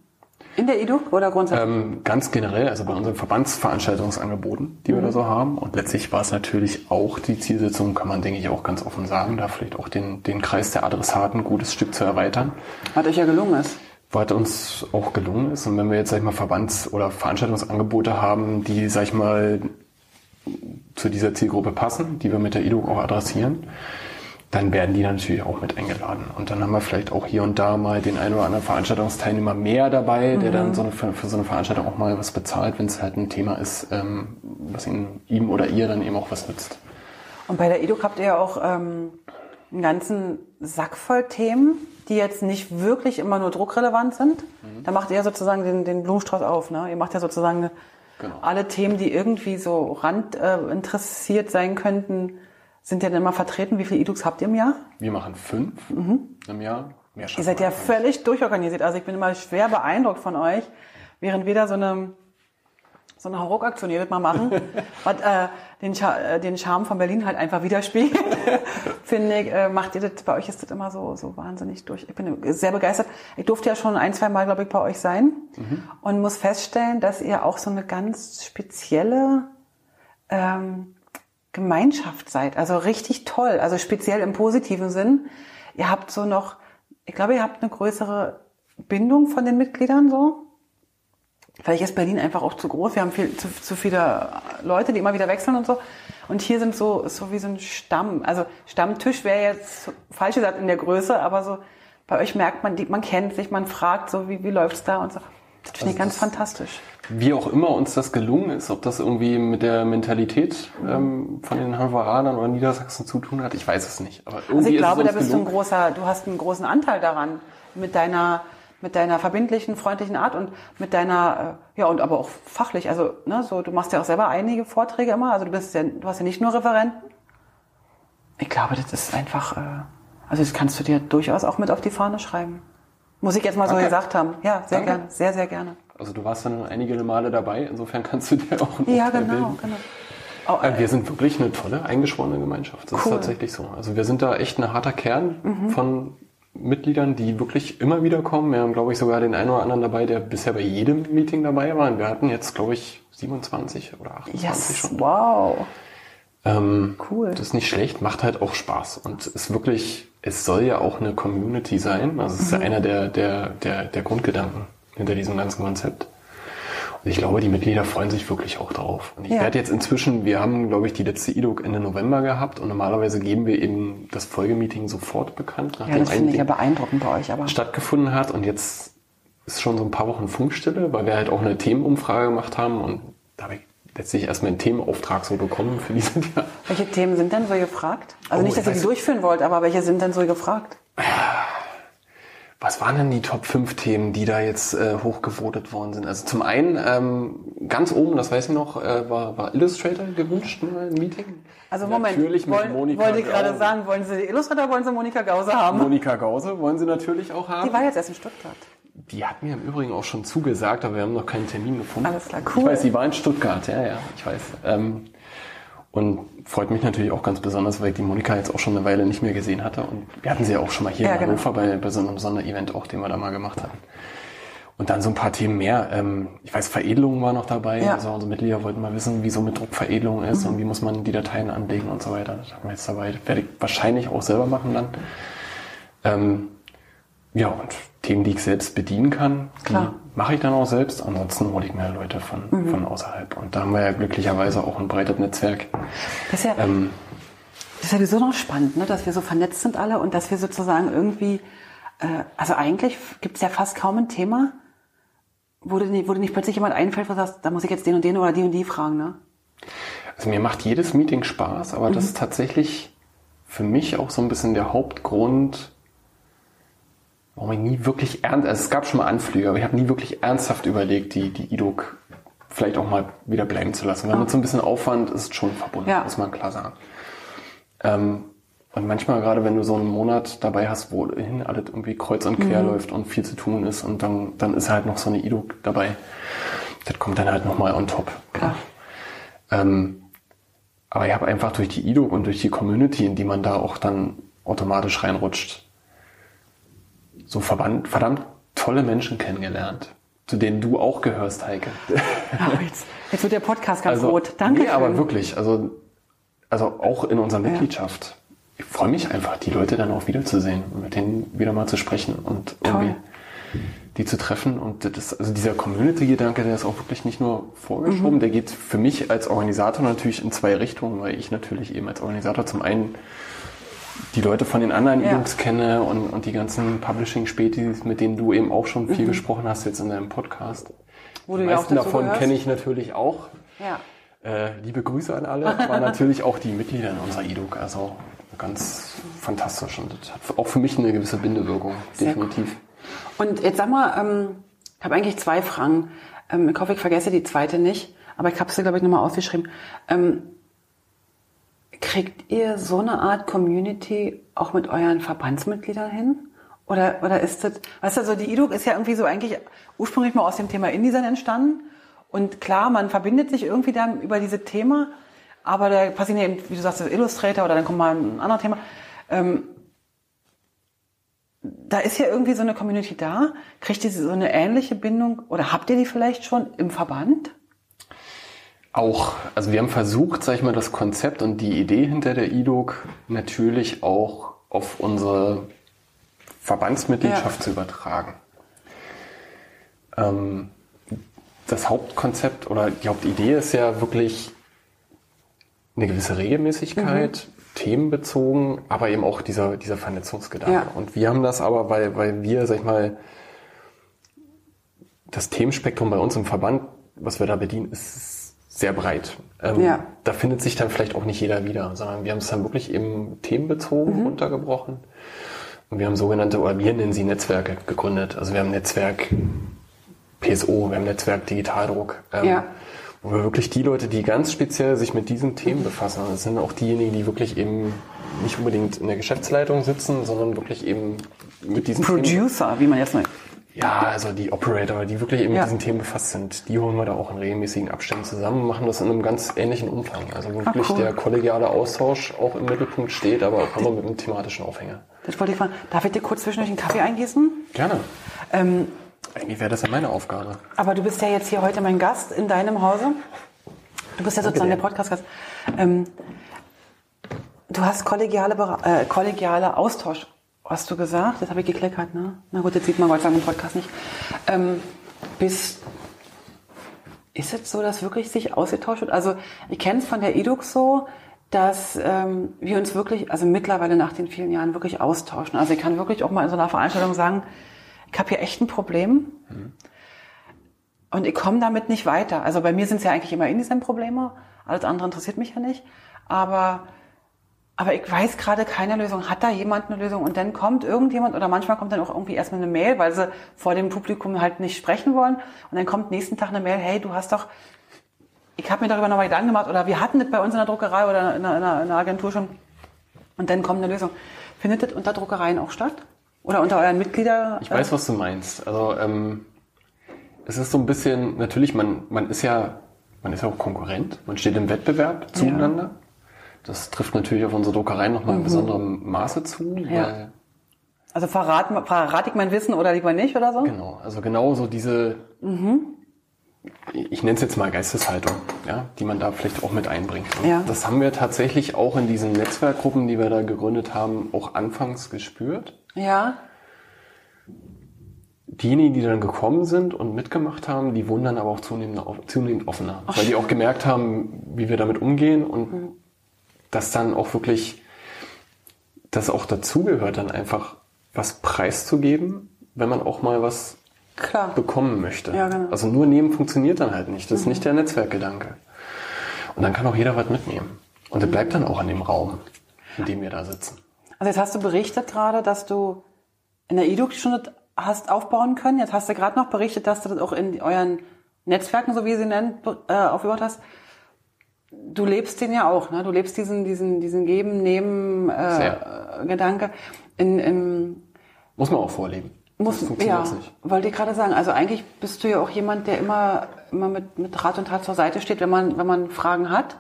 In der EDUC oder grundsätzlich? Ähm, ganz generell, also bei unseren Verbandsveranstaltungsangeboten, die mhm. wir da so haben. Und letztlich war es natürlich auch die Zielsetzung, kann man, denke ich, auch ganz offen sagen, da vielleicht auch den, den Kreis der Adressaten ein gutes Stück zu erweitern. Was euch ja gelungen ist. Was uns auch gelungen ist. Und wenn wir jetzt, sag ich mal, Verbands- oder Veranstaltungsangebote haben, die, sag ich mal, zu dieser Zielgruppe passen, die wir mit der EDUC auch adressieren, dann werden die natürlich auch mit eingeladen. Und dann haben wir vielleicht auch hier und da mal den einen oder anderen Veranstaltungsteilnehmer mehr dabei, der mhm. dann so eine, für, für, so eine Veranstaltung auch mal was bezahlt, wenn es halt ein Thema ist, ähm, was ihn, ihm oder ihr dann eben auch was nützt. Und bei der EDUC habt ihr ja auch ähm, einen ganzen Sack voll Themen, die jetzt nicht wirklich immer nur druckrelevant sind. Mhm. Da macht ihr sozusagen den, den Blumenstrauß auf. Ne? Ihr macht ja sozusagen Genau. Alle Themen, die irgendwie so randinteressiert äh, sein könnten, sind ja dann immer vertreten. Wie viele E-Dux habt ihr im Jahr? Wir machen fünf mhm. im Jahr. Mehr ihr seid ja völlig durchorganisiert. Also ich bin immer schwer beeindruckt von euch, während wir da so eine so eine Hauruck-Aktion jedes Mal machen, (laughs) was äh, den, äh, den Charme von Berlin halt einfach widerspiegelt, (laughs) finde ich, äh, macht ihr das, bei euch ist das immer so, so wahnsinnig durch. Ich bin sehr begeistert. Ich durfte ja schon ein, zwei Mal, glaube ich, bei euch sein mhm. und muss feststellen, dass ihr auch so eine ganz spezielle ähm, Gemeinschaft seid. Also richtig toll, also speziell im positiven Sinn. Ihr habt so noch, ich glaube, ihr habt eine größere Bindung von den Mitgliedern so Vielleicht ist Berlin einfach auch zu groß. Wir haben viel, zu, zu viele Leute, die immer wieder wechseln und so. Und hier sind so, so wie so ein Stamm. Also Stammtisch wäre jetzt falsch gesagt in der Größe, aber so bei euch merkt man, man kennt sich, man fragt so, wie, wie läuft's da und so. Das finde also ich ganz fantastisch. Wie auch immer uns das gelungen ist, ob das irgendwie mit der Mentalität ähm, von den Hannoveranern oder Niedersachsen zu tun hat, ich weiß es nicht. Aber irgendwie also ich glaube, da bist gelungen. du ein großer, du hast einen großen Anteil daran mit deiner mit deiner verbindlichen, freundlichen Art und mit deiner, äh, ja, und aber auch fachlich. Also, ne, so, du machst ja auch selber einige Vorträge immer. Also du bist ja, du hast ja nicht nur Referenten. Ich glaube, das ist einfach, äh, Also das kannst du dir durchaus auch mit auf die Fahne schreiben. Muss ich jetzt mal so Okay. gesagt haben. Ja, sehr Danke. gerne, sehr, sehr gerne. Also du warst dann einige Male dabei, insofern (laughs) kannst du dir auch ein Ja, genau, bilden. genau. Oh, Äh, Wir sind wirklich eine tolle, eingeschworene Gemeinschaft. Das Cool. Mhm. ist tatsächlich so. Also wir sind da echt ein harter Kern von Mitgliedern, die wirklich immer wieder kommen. Wir haben, glaube ich, sogar den einen oder anderen dabei, der bisher bei jedem Meeting dabei war. Und wir hatten jetzt, glaube ich, 27 oder 28 yes, schon. wow. Ähm, Cool. Das ist nicht schlecht, macht halt auch Spaß. Und ist wirklich, es soll ja auch eine Community sein. Also es ist ja Mhm. einer der, der, der, der Grundgedanken hinter diesem ganzen Konzept. Und ich glaube, die Mitglieder freuen sich wirklich auch drauf. Und ich Ja. werde jetzt inzwischen, wir haben, glaube ich, die letzte IDOC Ende November gehabt und normalerweise geben wir eben das Folgemeeting sofort bekannt, Ja, nachdem das finde ich ja beeindruckend bei euch, aber. stattgefunden hat. Und jetzt ist schon so ein paar Wochen Funkstille, weil wir halt auch eine Themenumfrage gemacht haben und da habe ich letztlich erstmal einen Themenauftrag so bekommen für dieses (laughs) Jahr. Welche Themen sind denn so gefragt? Also Oh, nicht, dass ihr die durchführen wollt, aber welche sind denn so gefragt? (sighs) Was waren denn die Top 5 Themen, die da jetzt äh, hochgevotet worden sind? Also zum einen, ähm, ganz oben, das weiß ich noch, äh, war, war Illustrator gewünscht, mal ein Meeting. Also Moment, Natürlich mit wollen, Monika wollte gerade sagen, wollen Sie Illustrator wollen Sie Monika Gause haben? Monika Gause wollen sie natürlich auch haben. Die war jetzt erst in Stuttgart. Die hat mir im Übrigen auch schon zugesagt, aber wir haben noch keinen Termin gefunden. Alles klar, cool. Ich weiß, sie war in Stuttgart, ja, ja, ich weiß. Ähm, und freut mich natürlich auch ganz besonders, weil ich die Monika jetzt auch schon eine Weile nicht mehr gesehen hatte. Und wir hatten sie ja auch schon mal hier Ja, in genau. Hannover bei, bei so einem Sonderevent auch, den wir da mal gemacht hatten. Und dann so ein paar Themen mehr. Ähm, ich weiß, Veredelung war noch dabei. Ja. Also unsere Mitglieder wollten mal wissen, wie so mit Druck Veredelung ist und wie muss man die Dateien anlegen und so weiter. Das haben wir jetzt dabei. Das werde ich wahrscheinlich auch selber machen dann. Ähm, ja, und Themen, die ich selbst bedienen kann, die Klar. mache ich dann auch selbst. Ansonsten hole ich mir Leute von, von außerhalb. Und da haben wir ja glücklicherweise auch ein breites Netzwerk. Das ist ja, Ähm, das ist ja sowieso noch spannend, ne? dass wir so vernetzt sind alle und dass wir sozusagen irgendwie, äh, also eigentlich gibt es ja fast kaum ein Thema, wo dir, nicht, wo dir nicht plötzlich jemand einfällt, wo du sagst, da muss ich jetzt den und den oder die und die fragen. Ne? Also mir macht jedes Meeting Spaß, aber das ist tatsächlich für mich auch so ein bisschen der Hauptgrund, warum ich nie wirklich ernst, also es gab schon mal Anflüge, aber ich habe nie wirklich ernsthaft überlegt, die, die IDOC vielleicht auch mal wieder bleiben zu lassen. Weil mit so ein bisschen Aufwand ist schon verbunden, Ja. muss man klar sagen. Ähm, und manchmal, gerade wenn du so einen Monat dabei hast, wo hin alles irgendwie kreuz und quer läuft und viel zu tun ist und dann, dann ist halt noch so eine IDOC dabei. Das kommt dann halt nochmal on top. Klar. Ähm, aber ich habe einfach durch die IDOC und durch die Community, in die man da auch dann automatisch reinrutscht, so verdammt, verdammt tolle Menschen kennengelernt, zu denen du auch gehörst, Heike. (laughs) Ach, jetzt, jetzt wird der Podcast ganz Also, rot. Danke. Nee, aber wirklich, also, also auch in unserer. Mitgliedschaft. Ich freue mich einfach, die Leute dann auch wiederzusehen und mit denen wieder mal zu sprechen und irgendwie die zu treffen. Und das, also dieser Community-Gedanke, der ist auch wirklich nicht nur vorgeschoben, Mhm. der geht für mich als Organisator natürlich in zwei Richtungen, weil ich natürlich eben als Organisator zum einen die Leute von den anderen Ja. Jungs kenne und, und die ganzen Publishing-Spätis, mit denen du eben auch schon viel gesprochen hast jetzt in deinem Podcast. Mhm. Wo die meisten davon kenne ich natürlich auch. Ja. Äh, liebe Grüße an alle, aber (laughs) natürlich auch die Mitglieder in unserer IDOC. Also ganz fantastisch und das hat auch für mich eine gewisse Bindewirkung, Sehr definitiv. Und jetzt sag mal, ähm, ich habe eigentlich zwei Fragen. Ähm, ich hoffe, ich vergesse die zweite nicht, aber ich habe sie, glaube ich, nochmal ausgeschrieben. Ähm, kriegt ihr so eine Art Community auch mit euren Verbandsmitgliedern hin? Oder, oder ist das, weißt du, so die IDUC ist ja irgendwie so eigentlich ursprünglich mal aus dem Thema InDesign entstanden. Und klar, man verbindet sich irgendwie dann über diese Thema, aber da passieren ja eben, wie du sagst, Illustrator oder dann kommt mal ein anderes Thema. Ähm, da ist ja irgendwie so eine Community da. Kriegt ihr so eine ähnliche Bindung oder habt ihr die vielleicht schon im Verband? Auch, also wir haben versucht, sag ich mal, das Konzept und die Idee hinter der IDOC natürlich auch auf unsere Verbandsmitgliedschaft Ja. zu übertragen. Ähm, das Hauptkonzept oder die Hauptidee ist ja wirklich eine gewisse Regelmäßigkeit, themenbezogen, aber eben auch dieser, dieser Vernetzungsgedanke. Ja. Und wir haben das aber, weil, weil wir, sag ich mal, das Themenspektrum bei uns im Verband, was wir da bedienen, ist sehr breit. Ähm, Ja. Da findet sich dann vielleicht auch nicht jeder wieder, sondern wir haben es dann wirklich eben themenbezogen Mhm. runtergebrochen. Und wir haben sogenannte, oder wir nennen sie Netzwerke gegründet. Also wir haben Netzwerk PSO, wir haben Netzwerk Digitaldruck. Ähm, Ja. wo wir wirklich die Leute, die ganz speziell sich mit diesen Themen befassen, das sind auch diejenigen, die wirklich eben nicht unbedingt in der Geschäftsleitung sitzen, sondern wirklich eben mit diesen Producer, Themen, wie man jetzt nennt. Ja, also die Operator, die wirklich eben Ja. mit diesen Themen befasst sind, die holen wir da auch in regelmäßigen Abständen zusammen, machen das in einem ganz ähnlichen Umfang. Also wirklich cool. der kollegiale Austausch auch im Mittelpunkt steht, aber auch immer mit einem thematischen Aufhänger. Das wollte ich fragen. Darf ich dir kurz zwischendurch einen Kaffee eingießen? Gerne. Ähm, Eigentlich wäre das ja meine Aufgabe. aber du bist ja jetzt hier heute mein Gast in deinem Hause. Du bist ja sozusagen dir. der Podcast-Gast. Ähm, du hast kollegiale, äh, kollegiale Austausch, hast du gesagt? Das habe ich gekleckert, ne? Na gut, jetzt sieht man Gott sei Dank im Podcast nicht. Ähm, bis, ist es so, dass wirklich sich ausgetauscht wird? Also ich kenne es von der EDUX so, dass ähm, wir uns wirklich, also mittlerweile nach den vielen Jahren wirklich austauschen. Also ich kann wirklich auch mal in so einer Veranstaltung sagen, ich habe hier echt ein Problem und ich komme damit nicht weiter. Also bei mir sind es ja eigentlich immer InDesign-Probleme, alles andere interessiert mich ja nicht. Aber, aber ich weiß gerade keine Lösung. Hat da jemand eine Lösung? Und dann kommt irgendjemand oder manchmal kommt dann auch irgendwie erstmal eine Mail, weil sie vor dem Publikum halt nicht sprechen wollen. Und dann kommt nächsten Tag eine Mail, hey, du hast doch ich habe mir darüber nochmal Gedanken gemacht oder wir hatten das bei uns in der Druckerei oder in einer, in einer, in einer Agentur schon und dann kommt eine Lösung. Findet das unter Druckereien auch statt? Oder unter euren Mitgliedern? Ich weiß, was du meinst. Also ähm, es ist so ein bisschen, natürlich, man, man ist ja, man ist ja auch Konkurrent, man steht im Wettbewerb zueinander. Das trifft natürlich auf unsere Druckereien nochmal in besonderem Maße zu, Ja. Also verrat, verrate ich mein Wissen oder lieber nicht oder so? Genau, also genau so diese, ich nenne es jetzt mal Geisteshaltung, ja, die man da vielleicht auch mit einbringt. Und Ja. Das haben wir tatsächlich auch in diesen Netzwerkgruppen, die wir da gegründet haben, auch anfangs gespürt. Ja. Diejenigen, die dann gekommen sind und mitgemacht haben, die wurden dann aber auch zunehmend, zunehmend offener, weil die auch gemerkt haben, wie wir damit umgehen und dass dann auch wirklich, das auch dazugehört, dann einfach was preiszugeben, wenn man auch mal was Klar. bekommen möchte. Ja, genau. Also nur nehmen funktioniert dann halt nicht. Das ist nicht der Netzwerkgedanke. Und dann kann auch jeder was mitnehmen. Und das bleibt dann auch in dem Raum, in dem wir da sitzen. Also jetzt hast du berichtet gerade, dass du in der EDUC schon das hast aufbauen können. Jetzt hast du gerade noch berichtet, dass du das auch in euren Netzwerken, so wie ihr sie nennt, äh, aufgebaut hast. Du lebst den ja auch, ne? Du lebst diesen, diesen, diesen Geben, Nehmen, äh, Sehr. Gedanke. In, in, Muss man auch vorleben. muss, ja, nicht. wollte ich gerade sagen. Also eigentlich bist du ja auch jemand, der immer, immer mit, mit Rat und Tat zur Seite steht, wenn man, wenn man Fragen hat.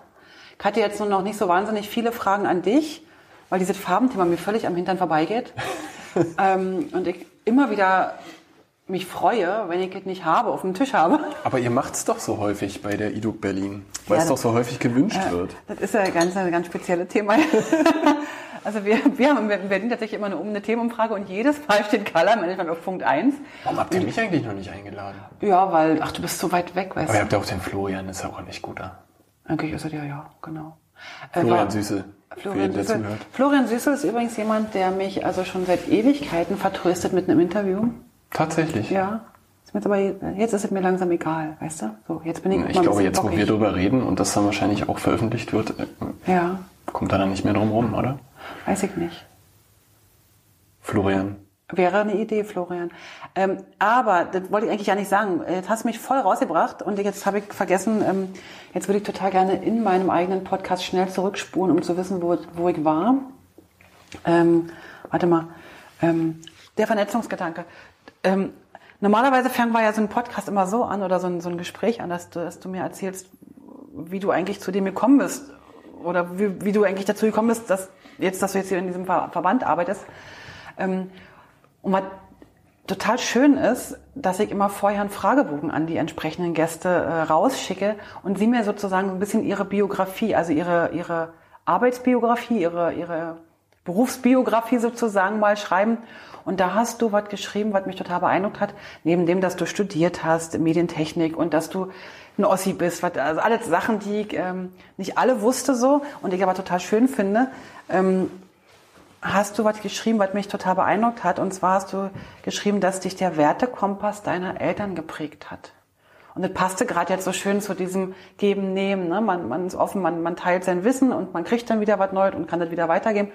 Ich hatte jetzt nur noch nicht so wahnsinnig viele Fragen an dich, weil dieses Farbenthema mir völlig am Hintern vorbeigeht. (laughs) ähm, und ich immer wieder mich freue, wenn ich es nicht habe, auf dem Tisch habe. Aber ihr macht's doch so häufig bei der IDUC Berlin, weil Ja, es doch so häufig gewünscht wird. Das ist ja ganz, ein ganz spezielles Thema. (laughs) also wir, wir haben in Berlin tatsächlich immer eine, eine Themenumfrage und jedes Mal steht Color Management auf Punkt 1. Warum habt ihr mich eigentlich noch nicht eingeladen? Ja, weil, ach, du bist so weit weg, weißt Aber ihr du. habt ja auch den Florian, ist ja auch nicht guter. Eigentlich ist er ja, ja, genau. Äh, Florian war- Süße, Florian zuhört. Florian Süßel ist übrigens jemand, der mich also schon seit Ewigkeiten vertröstet mit einem Interview. Tatsächlich. Ja. Ist aber jetzt ist es mir langsam egal, weißt du? So, jetzt bin ich, Ich glaube, jetzt, wo bockig. wir drüber reden und das dann wahrscheinlich auch veröffentlicht wird, äh, Ja, kommt da dann nicht mehr drum rum, oder? weiß ich nicht. Florian. Wäre eine Idee, Florian. Ähm, aber, das wollte ich eigentlich gar nicht sagen. Jetzt hast du mich voll rausgebracht und jetzt habe ich vergessen, ähm, jetzt würde ich total gerne in meinem eigenen Podcast schnell zurückspulen, um zu wissen, wo, wo ich war. Ähm, warte mal. Ähm, der Vernetzungsgedanke. Ähm, normalerweise fangen wir ja so einen Podcast immer so an oder so ein, so ein Gespräch an, dass du, dass du mir erzählst, wie du eigentlich zu dem gekommen bist. Oder wie, wie du eigentlich dazu gekommen bist, dass jetzt, dass du jetzt hier in diesem Ver Verband arbeitest. Ähm, und was total schön ist, dass ich immer vorher einen Fragebogen an die entsprechenden Gäste äh, rausschicke und sie mir sozusagen ein bisschen ihre Biografie, also ihre, ihre Arbeitsbiografie, ihre, ihre Berufsbiografie sozusagen mal schreiben. Und da hast du was geschrieben, was mich total beeindruckt hat. Neben dem, dass du studiert hast, Medientechnik und dass du ein Ossi bist, was, also alles Sachen, die ich ähm, nicht alle wusste so und ich aber total schön finde. Ähm, hast du was geschrieben, was mich total beeindruckt hat. Und zwar hast du geschrieben, dass dich der Wertekompass deiner Eltern geprägt hat. Und das passte gerade jetzt so schön zu diesem Geben, Nehmen. Ne? Man, man ist offen, man, man teilt sein Wissen und man kriegt dann wieder was Neues und kann das wieder weitergeben.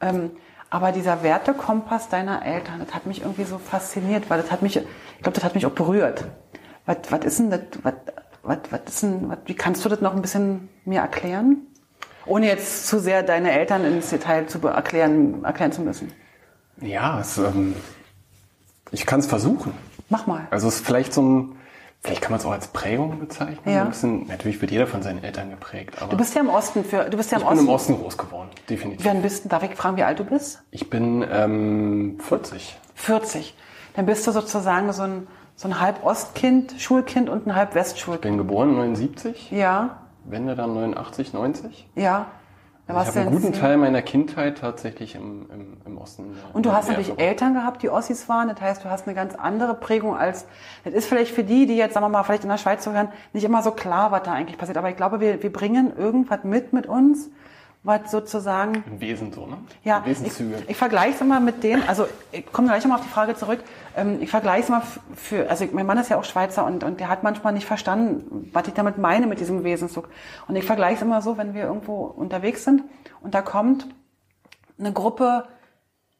Ähm, aber dieser Wertekompass deiner Eltern, das hat mich irgendwie so fasziniert, weil das hat mich, ich glaube, das hat mich auch berührt. Was, was ist denn das, was, was, was ist denn, was, wie kannst du das noch ein bisschen mir erklären? Ohne jetzt zu sehr deine Eltern ins Detail zu erklären, erklären zu müssen. Ja, es, ähm, ich kann es versuchen. Mach mal. Also es ist vielleicht so ein, vielleicht kann man es auch als Prägung bezeichnen. Ja. Bisschen, natürlich wird jeder von seinen Eltern geprägt, aber Du bist ja im Osten für, du bist ja im ich bin Osten. im Osten groß geworden, definitiv. Wann bist darf ich fragen, wie alt du bist? Ich bin ähm, 40. 40. Dann bist du sozusagen so ein, so ein halb Ostkind, Schulkind und ein halb Westschulkind. Bin geboren 79, Ja, Wende dann 89, 90. ja. Da Ich habe einen in guten. Teil meiner Kindheit tatsächlich im, im, im Osten. Und du hast natürlich verbracht. Eltern gehabt, die Ossis waren. Das heißt, du hast eine ganz andere Prägung als, das ist vielleicht für die, die jetzt, sagen wir mal, vielleicht in der Schweiz zuhören, nicht immer so klar, was da eigentlich passiert. Aber ich glaube, wir, wir bringen irgendwas mit mit uns, was sozusagen, Im Wesen so, ne? ja, ich, Wesenszüge. ich vergleiche es immer mit denen, also ich komme gleich nochmal auf die Frage zurück, ähm, ich vergleiche es mal für, also mein Mann ist ja auch Schweizer und, und der hat manchmal nicht verstanden, was ich damit meine mit diesem Wesenszug. Und ich vergleiche es immer so, wenn wir irgendwo unterwegs sind und da kommt eine Gruppe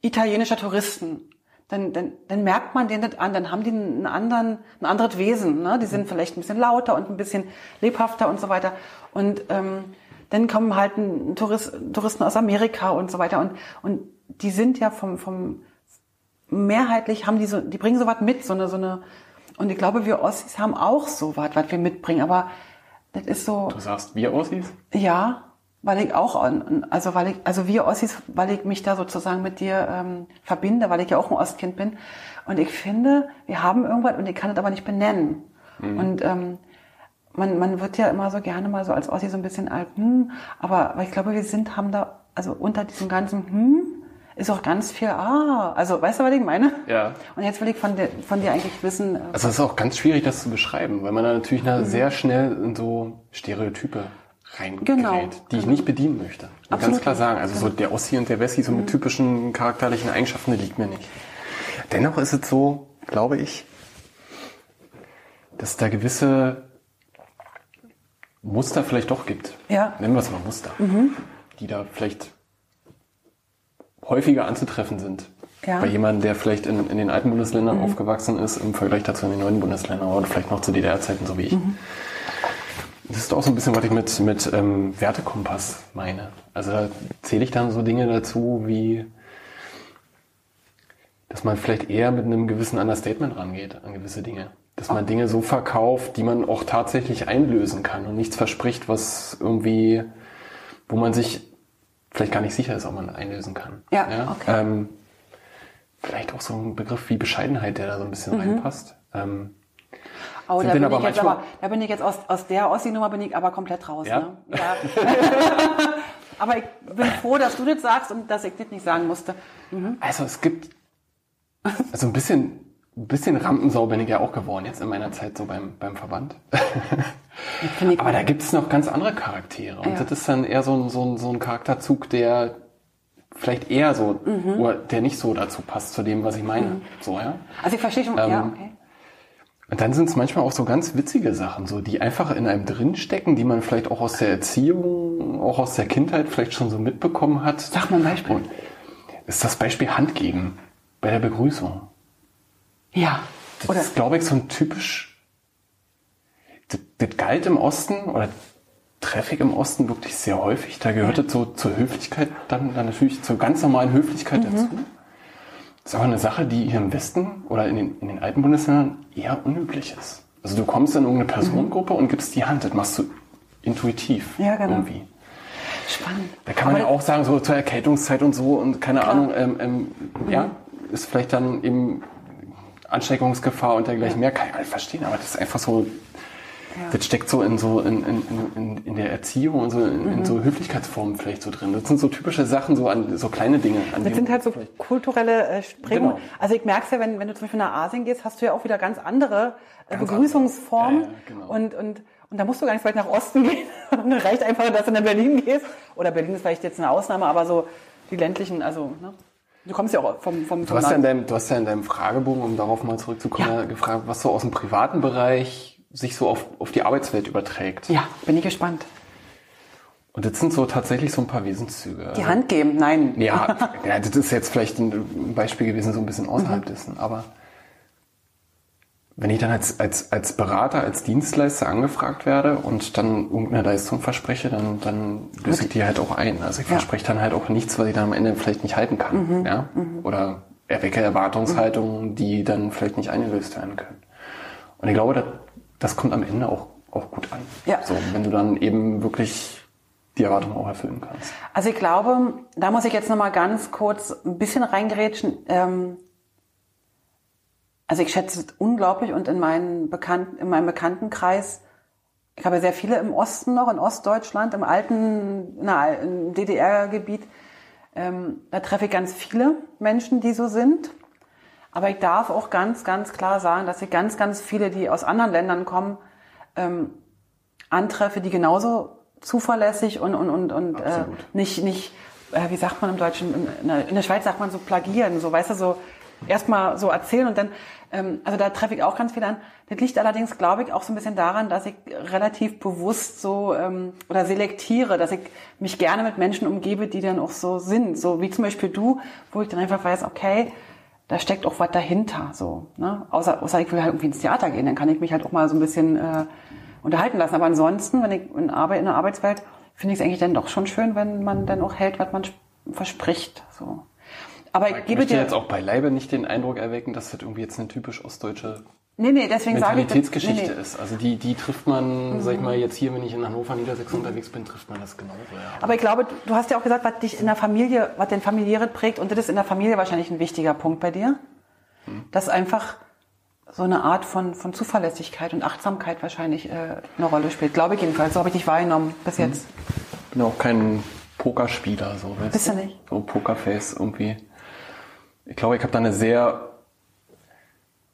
italienischer Touristen, dann, dann, dann merkt man denen das an, dann haben die einen anderen, ein anderes Wesen. Ne? Die sind vielleicht ein bisschen lauter und ein bisschen lebhafter und so weiter. Und ähm, dann kommen halt Tourist, Touristen aus Amerika und so weiter. Und, und die sind ja vom, vom mehrheitlich haben die so, die bringen sowas mit, so eine, so eine, und ich glaube, wir Ossis haben auch sowas, was wir mitbringen, aber das ist so, Du sagst, wir Ossis? ja, weil ich auch, also weil ich, also wir Ossis, weil ich mich da sozusagen mit dir ähm, verbinde, weil ich ja auch ein Ostkind bin. Und ich finde, wir haben irgendwas und ich kann es aber nicht benennen. Und ähm, man, man wird ja immer so gerne mal so als Ossi so ein bisschen alt, hm, aber, aber ich glaube, wir sind, haben da, also unter diesem ganzen hm, ist auch ganz viel, ah, also weißt du, was ich meine? Ja. Und jetzt will ich von dir, von dir eigentlich wissen, äh, Also es ist auch ganz schwierig, das zu beschreiben, weil man da natürlich Mhm. sehr schnell in so Stereotype reingerät, Genau, die ich nicht bedienen möchte. Muss Absolut ganz klar. Mhm. sagen. Also so der Ossi und der Wessi, so mit typischen charakterlichen Eigenschaften, das liegt mir nicht. Dennoch ist es so, glaube ich, dass da gewisse Muster vielleicht doch gibt. Ja. Nennen wir es mal Muster. Die da vielleicht häufiger anzutreffen sind. Ja. Bei jemandem, der vielleicht in, in den alten Bundesländern aufgewachsen ist, im Vergleich dazu in den neuen Bundesländern oder vielleicht noch zu DDR-Zeiten, so wie ich. Das ist auch so ein bisschen, was ich mit, mit ähm, Wertekompass meine. Also da zähle ich dann so Dinge dazu, wie dass man vielleicht eher mit einem gewissen Understatement rangeht an gewisse Dinge. Dass man Dinge so verkauft, die man auch tatsächlich einlösen kann und nichts verspricht, was irgendwie, wo man sich vielleicht gar nicht sicher ist, ob man einlösen kann. Ja, okay. Ähm, vielleicht auch so ein Begriff wie Bescheidenheit, der da so ein bisschen Mhm. reinpasst. Ähm, Oh, da bin, aber ich jetzt manchmal- aber, da bin ich jetzt aus, aus der Ossi-Nummer bin ich aber komplett raus. Ja? Ne? ja. (laughs) aber ich bin froh, dass du das sagst und dass ich das nicht sagen musste. Also es gibt also ein bisschen, ein bisschen Rampensau bin ich ja auch geworden jetzt in meiner Zeit so beim, beim Verband. Aber da gibt es noch ganz andere Charaktere. Und Ja. das ist dann eher so ein, so, ein, so ein Charakterzug, der vielleicht eher so, Mhm. oder der nicht so dazu passt, zu dem, was ich meine. So, ja. Also ich verstehe schon. Ähm, ja, okay. Und dann sind es manchmal auch so ganz witzige Sachen, so die einfach in einem drinstecken, die man vielleicht auch aus der Erziehung, auch aus der Kindheit vielleicht schon so mitbekommen hat. Sag mal ein Beispiel. Und ist das Beispiel Handgeben bei der Begrüßung. Ja. Das Oder ist, glaube ich, so ein typisch. Das, das galt im Osten oder treffe ich im Osten wirklich sehr häufig. Da gehört es so zur Höflichkeit, dann, dann natürlich zur ganz normalen Höflichkeit Mhm. dazu. Das ist aber eine Sache, die hier im Westen oder in den, in den alten Bundesländern eher unüblich ist. Also du kommst in irgendeine Personengruppe und gibst die Hand. Das machst du intuitiv Ja, genau. irgendwie. spannend. Da kann man Aber ja auch sagen, so zur Erkältungszeit und so und keine Ahnung, ähm, ähm, ja, ist vielleicht dann eben Ansteckungsgefahr und dergleichen mehr, kann ich halt verstehen, aber das ist einfach so, das steckt so in so in, in, in, in der Erziehung und so in, Mhm. in so Höflichkeitsformen vielleicht so drin. Das sind so typische Sachen, so an so kleine Dinge. An Das sind halt so vielleicht- kulturelle äh, Prägungen. Genau. Also ich merke es ja, wenn, wenn du zum Beispiel nach Asien gehst, hast du ja auch wieder ganz andere äh, Ganz Begrüßungsformen. andere. Ja, ja, genau. und, und, und da musst du gar nicht vielleicht nach Osten (laughs) gehen. Und dann reicht einfach, dass du nach Berlin gehst. Oder Berlin ist vielleicht jetzt eine Ausnahme, aber so die ländlichen, also ne? Du kommst ja auch vom, vom, Du vom hast, ja in deinem, du hast ja in deinem Fragebogen, um darauf mal zurückzukommen, Ja. gefragt, was so aus dem privaten Bereich sich so auf, auf die Arbeitswelt überträgt. Ja, bin ich gespannt. Und das sind so tatsächlich so ein paar Wesenszüge. Die Hand geben, nein. Ja, (laughs) ja, das ist jetzt vielleicht ein Beispiel gewesen, so ein bisschen außerhalb dessen, aber wenn ich dann als, als, als Berater, als Dienstleister angefragt werde und dann irgendeine Leistung verspreche, dann, dann löse ich die halt auch ein. Also ich ja. verspreche dann halt auch nichts, was ich dann am Ende vielleicht nicht halten kann. Mhm. Ja? Mhm. Oder erwecke Erwartungshaltungen, die dann vielleicht nicht eingelöst werden können. Und ich glaube, das, das kommt am Ende auch, auch gut an. Ja. So, wenn du dann eben wirklich die Erwartungen auch erfüllen kannst. Also ich glaube, da muss ich jetzt nochmal ganz kurz ein bisschen reingerätschen. Ähm, also ich schätze es unglaublich und in, meinen Bekannten, in meinem Bekanntenkreis, ich habe sehr viele im Osten noch, in Ostdeutschland, im alten DDR-Gebiet, ähm, da treffe ich ganz viele Menschen, die so sind. Aber ich darf auch ganz, ganz klar sagen, dass ich ganz, ganz viele, die aus anderen Ländern kommen, ähm, antreffe, die genauso zuverlässig und, und, und, und äh, nicht, nicht äh, wie sagt man im Deutschen, in der, in der Schweiz sagt man so plagieren, so weißt du, so erstmal so erzählen und dann, ähm, also da treffe ich auch ganz viel an. Das liegt allerdings, glaube ich, auch so ein bisschen daran, dass ich relativ bewusst so ähm, oder selektiere, dass ich mich gerne mit Menschen umgebe, die dann auch so sind. So wie zum Beispiel du, wo ich dann einfach weiß, okay, da steckt auch was dahinter. So, ne? außer, außer ich will halt irgendwie ins Theater gehen, dann kann ich mich halt auch mal so ein bisschen äh, unterhalten lassen. Aber ansonsten, wenn ich in, Arbeit, in der Arbeitswelt, finde ich es eigentlich dann doch schon schön, wenn man dann auch hält, was man verspricht. So. Aber ich, ich gebe dir jetzt auch beileibe nicht den Eindruck erwecken, dass das irgendwie jetzt eine typisch ostdeutsche nee, nee, deswegen Mentalitätsgeschichte sage ich, nee, nee. ist. Also die, die trifft man, mhm. sag ich mal, jetzt hier, wenn ich in Hannover, Niedersachsen mhm. unterwegs bin, trifft man das genauso. Ja. Aber ich glaube, du hast ja auch gesagt, was dich in der Familie, was den Familiäre prägt, und das ist in der Familie wahrscheinlich ein wichtiger Punkt bei dir. Mhm. Dass einfach so eine Art von, von Zuverlässigkeit und Achtsamkeit wahrscheinlich äh, eine Rolle spielt. Glaube ich jedenfalls. So habe ich dich wahrgenommen bis mhm. jetzt. Ich bin auch kein Pokerspieler, so. Weißt Bist du nicht? So Pokerface irgendwie ich glaube, ich habe da eine sehr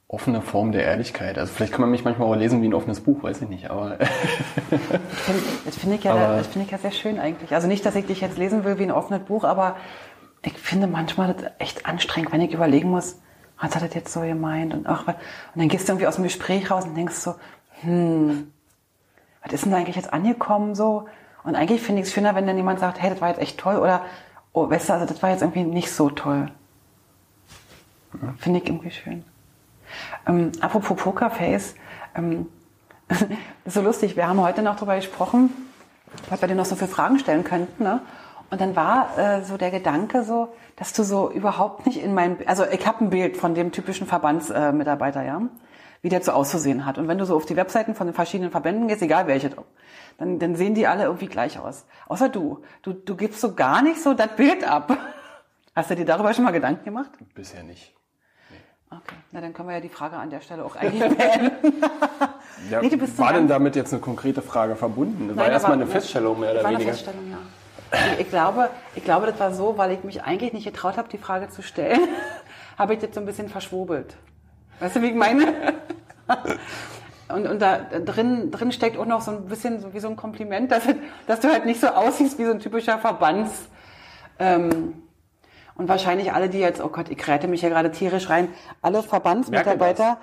offene Form der Ehrlichkeit. Also vielleicht kann man mich manchmal auch lesen wie ein offenes Buch, weiß ich nicht, aber. (laughs) das finde ich, ja, find ich ja sehr schön eigentlich. Also nicht, dass ich dich jetzt lesen will wie ein offenes Buch, aber ich finde manchmal das echt anstrengend, wenn ich überlegen muss, was hat das jetzt so gemeint und ach, und dann gehst du irgendwie aus dem Gespräch raus und denkst so, hm, was ist denn da eigentlich jetzt angekommen so? Und eigentlich finde ich es schöner, wenn dann jemand sagt, hey, das war jetzt echt toll oder, oh, weißt du, also das war jetzt irgendwie nicht so toll. Finde ich irgendwie schön. Ähm, apropos Pokerface, ähm, (laughs) ist so lustig, wir haben heute noch darüber gesprochen, was wir dir noch so für Fragen stellen könnten. Ne? Und dann war äh, so der Gedanke so, dass du so überhaupt nicht in meinem, also ich habe ein Bild von dem typischen Verbandsmitarbeiter, äh, ja, wie der so auszusehen hat. Und wenn du so auf die Webseiten von den verschiedenen Verbänden gehst, egal welche, dann, dann sehen die alle irgendwie gleich aus. Außer du. Du, du gibst so gar nicht so das Bild ab. (laughs) Hast du dir darüber schon mal Gedanken gemacht? Bisher nicht. Okay, na dann können wir ja die Frage an der Stelle auch eigentlich (laughs) beenden. (laughs) ja, nee, war denn damit jetzt eine konkrete Frage verbunden? Das Nein, war erstmal eine Feststellung mehr oder war weniger. Eine Feststellung, ja. Ich, ich, glaube, ich glaube, das war so, weil ich mich eigentlich nicht getraut habe, die Frage zu stellen, (laughs) habe ich das so ein bisschen verschwobelt. Weißt du, wie ich meine? Und, und da drin, drin steckt auch noch so ein bisschen so wie so ein Kompliment, dass, dass du halt nicht so aussiehst wie so ein typischer Verbands, ähm, und wahrscheinlich alle, die jetzt, oh Gott, ich rette mich ja gerade tierisch rein, alle Verbandsmitarbeiter,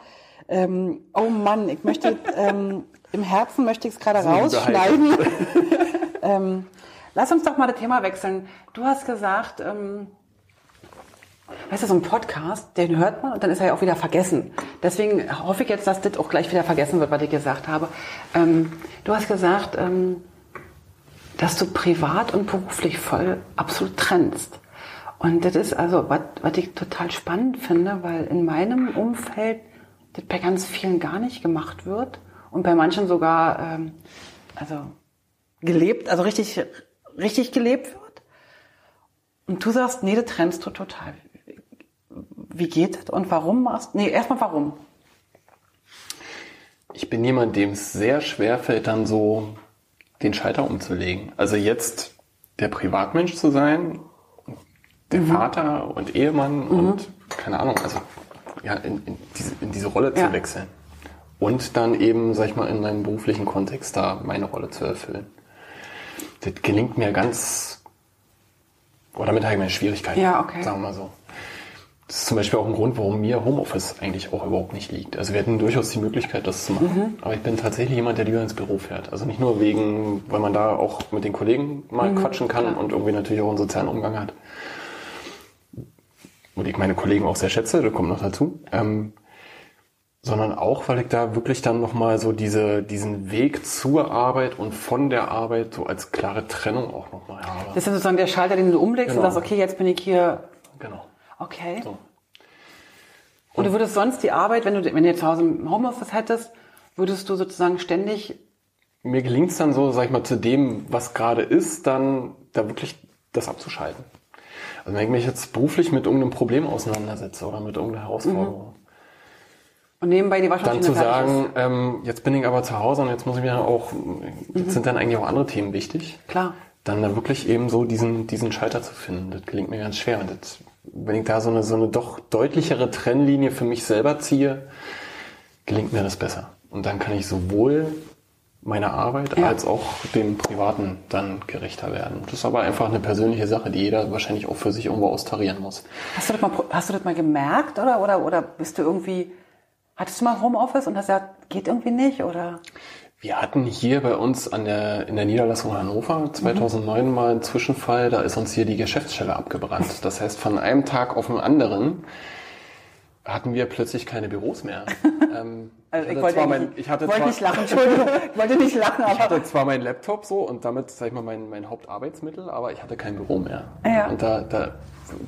ähm, oh Mann, ich möchte, ähm, im Herzen möchte ich es gerade rausschneiden. (laughs) ähm, lass uns doch mal das Thema wechseln. Du hast gesagt, ähm, weißt du, so ein Podcast, den hört man und dann ist er ja auch wieder vergessen. Deswegen hoffe ich jetzt, dass das auch gleich wieder vergessen wird, was ich gesagt habe. Ähm, du hast gesagt, ähm, dass du privat und beruflich voll absolut trennst. Und das ist also, was, ich total spannend finde, weil in meinem Umfeld das bei ganz vielen gar nicht gemacht wird und bei manchen sogar, ähm, also gelebt, also richtig, richtig gelebt wird. Und du sagst, nee, das trennst du total. Wie geht das und warum machst Nee, erstmal warum? Ich bin jemand, dem es sehr schwer fällt, dann so den Schalter umzulegen. Also jetzt der Privatmensch zu sein der mhm. Vater und Ehemann mhm. und keine Ahnung, also ja, in, in, diese, in diese Rolle ja. zu wechseln. Und dann eben, sag ich mal, in meinem beruflichen Kontext da meine Rolle zu erfüllen. Das gelingt mir ganz, oder damit habe ich meine Schwierigkeiten, ja, okay. sagen wir mal so. Das ist zum Beispiel auch ein Grund, warum mir Homeoffice eigentlich auch überhaupt nicht liegt. Also wir hätten durchaus die Möglichkeit, das zu machen. Mhm. Aber ich bin tatsächlich jemand, der lieber ins Büro fährt. Also nicht nur wegen, weil man da auch mit den Kollegen mal mhm, quatschen kann klar. und irgendwie natürlich auch einen sozialen Umgang hat, und ich meine Kollegen auch sehr schätze, da kommt noch dazu. Ähm, sondern auch, weil ich da wirklich dann nochmal so diese, diesen Weg zur Arbeit und von der Arbeit so als klare Trennung auch nochmal habe. Das ist sozusagen der Schalter, den du umlegst Genau. und sagst, okay, jetzt bin ich hier. Genau. Okay. So. Und du würdest sonst die Arbeit, wenn du, wenn du jetzt zu Hause im Homeoffice hättest, würdest du sozusagen ständig, Mir gelingt es dann so, sag ich mal, zu dem, was gerade ist, dann da wirklich das abzuschalten. Also wenn ich mich jetzt beruflich mit irgendeinem Problem auseinandersetze oder mit irgendeiner Herausforderung, und nebenbei die dann Waschmaschine zu fertig sagen, ähm, jetzt bin ich aber zu Hause und jetzt muss ich mir auch, jetzt sind dann eigentlich auch andere Themen wichtig. Klar. dann da wirklich eben so diesen, diesen Schalter zu finden, das gelingt mir ganz schwer. Und das, wenn ich da so eine, so eine doch deutlichere Trennlinie für mich selber ziehe, gelingt mir das besser. Und dann kann ich sowohl meiner Arbeit Ja. als auch dem Privaten dann gerechter werden. Das ist aber einfach eine persönliche Sache, die jeder wahrscheinlich auch für sich irgendwo austarieren muss. Hast du das mal, hast du das mal gemerkt oder, oder, oder bist du irgendwie, hattest du mal Homeoffice und hast gesagt, geht irgendwie nicht oder? Wir hatten hier bei uns an der, in der Niederlassung Hannover 2009 mal einen Zwischenfall, da ist uns hier die Geschäftsstelle abgebrannt. Das heißt, von einem Tag auf den anderen hatten wir plötzlich keine Büros mehr. (laughs) Ähm, Also ich hatte wollte, mein, ich hatte wollte zwar, nicht lachen, Entschuldigung, ich wollte nicht lachen, (laughs) ich aber hatte zwar meinen Laptop so und damit, sag ich mal, mein, mein Hauptarbeitsmittel, aber ich hatte kein Büro mehr. Ja. Und da, da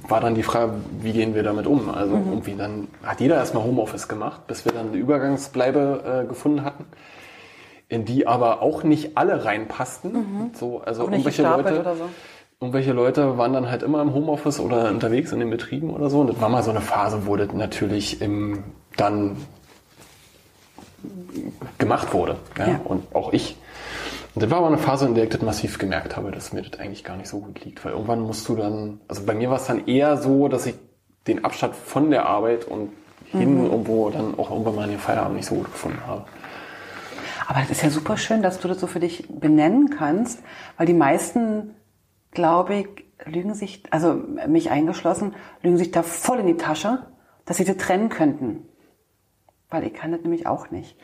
war dann die Frage, wie gehen wir damit um? Also Mhm. irgendwie dann hat jeder erstmal Homeoffice gemacht, bis wir dann eine Übergangsbleibe äh, gefunden hatten, in die aber auch nicht alle reinpassten. So, also Mhm. Auch nicht irgendwelche Leute, so. Irgendwelche Leute waren dann halt immer im Homeoffice oder unterwegs in den Betrieben oder so. Und das war mal so eine Phase, wo das natürlich im, dann gemacht wurde. Ja? Ja. Und auch ich. Und das war aber eine Phase, in der ich das massiv gemerkt habe, dass mir das eigentlich gar nicht so gut liegt. Weil irgendwann musst du dann, also bei mir war es dann eher so, dass ich den Abstand von der Arbeit und hin irgendwo dann auch irgendwann mal in den Feierabend nicht so gut gefunden habe. Aber das ist ja super schön, dass du das so für dich benennen kannst, weil die meisten, glaube ich, lügen sich, also mich eingeschlossen, lügen sich da voll in die Tasche, dass sie das trennen könnten. Weil ich kann das nämlich auch nicht.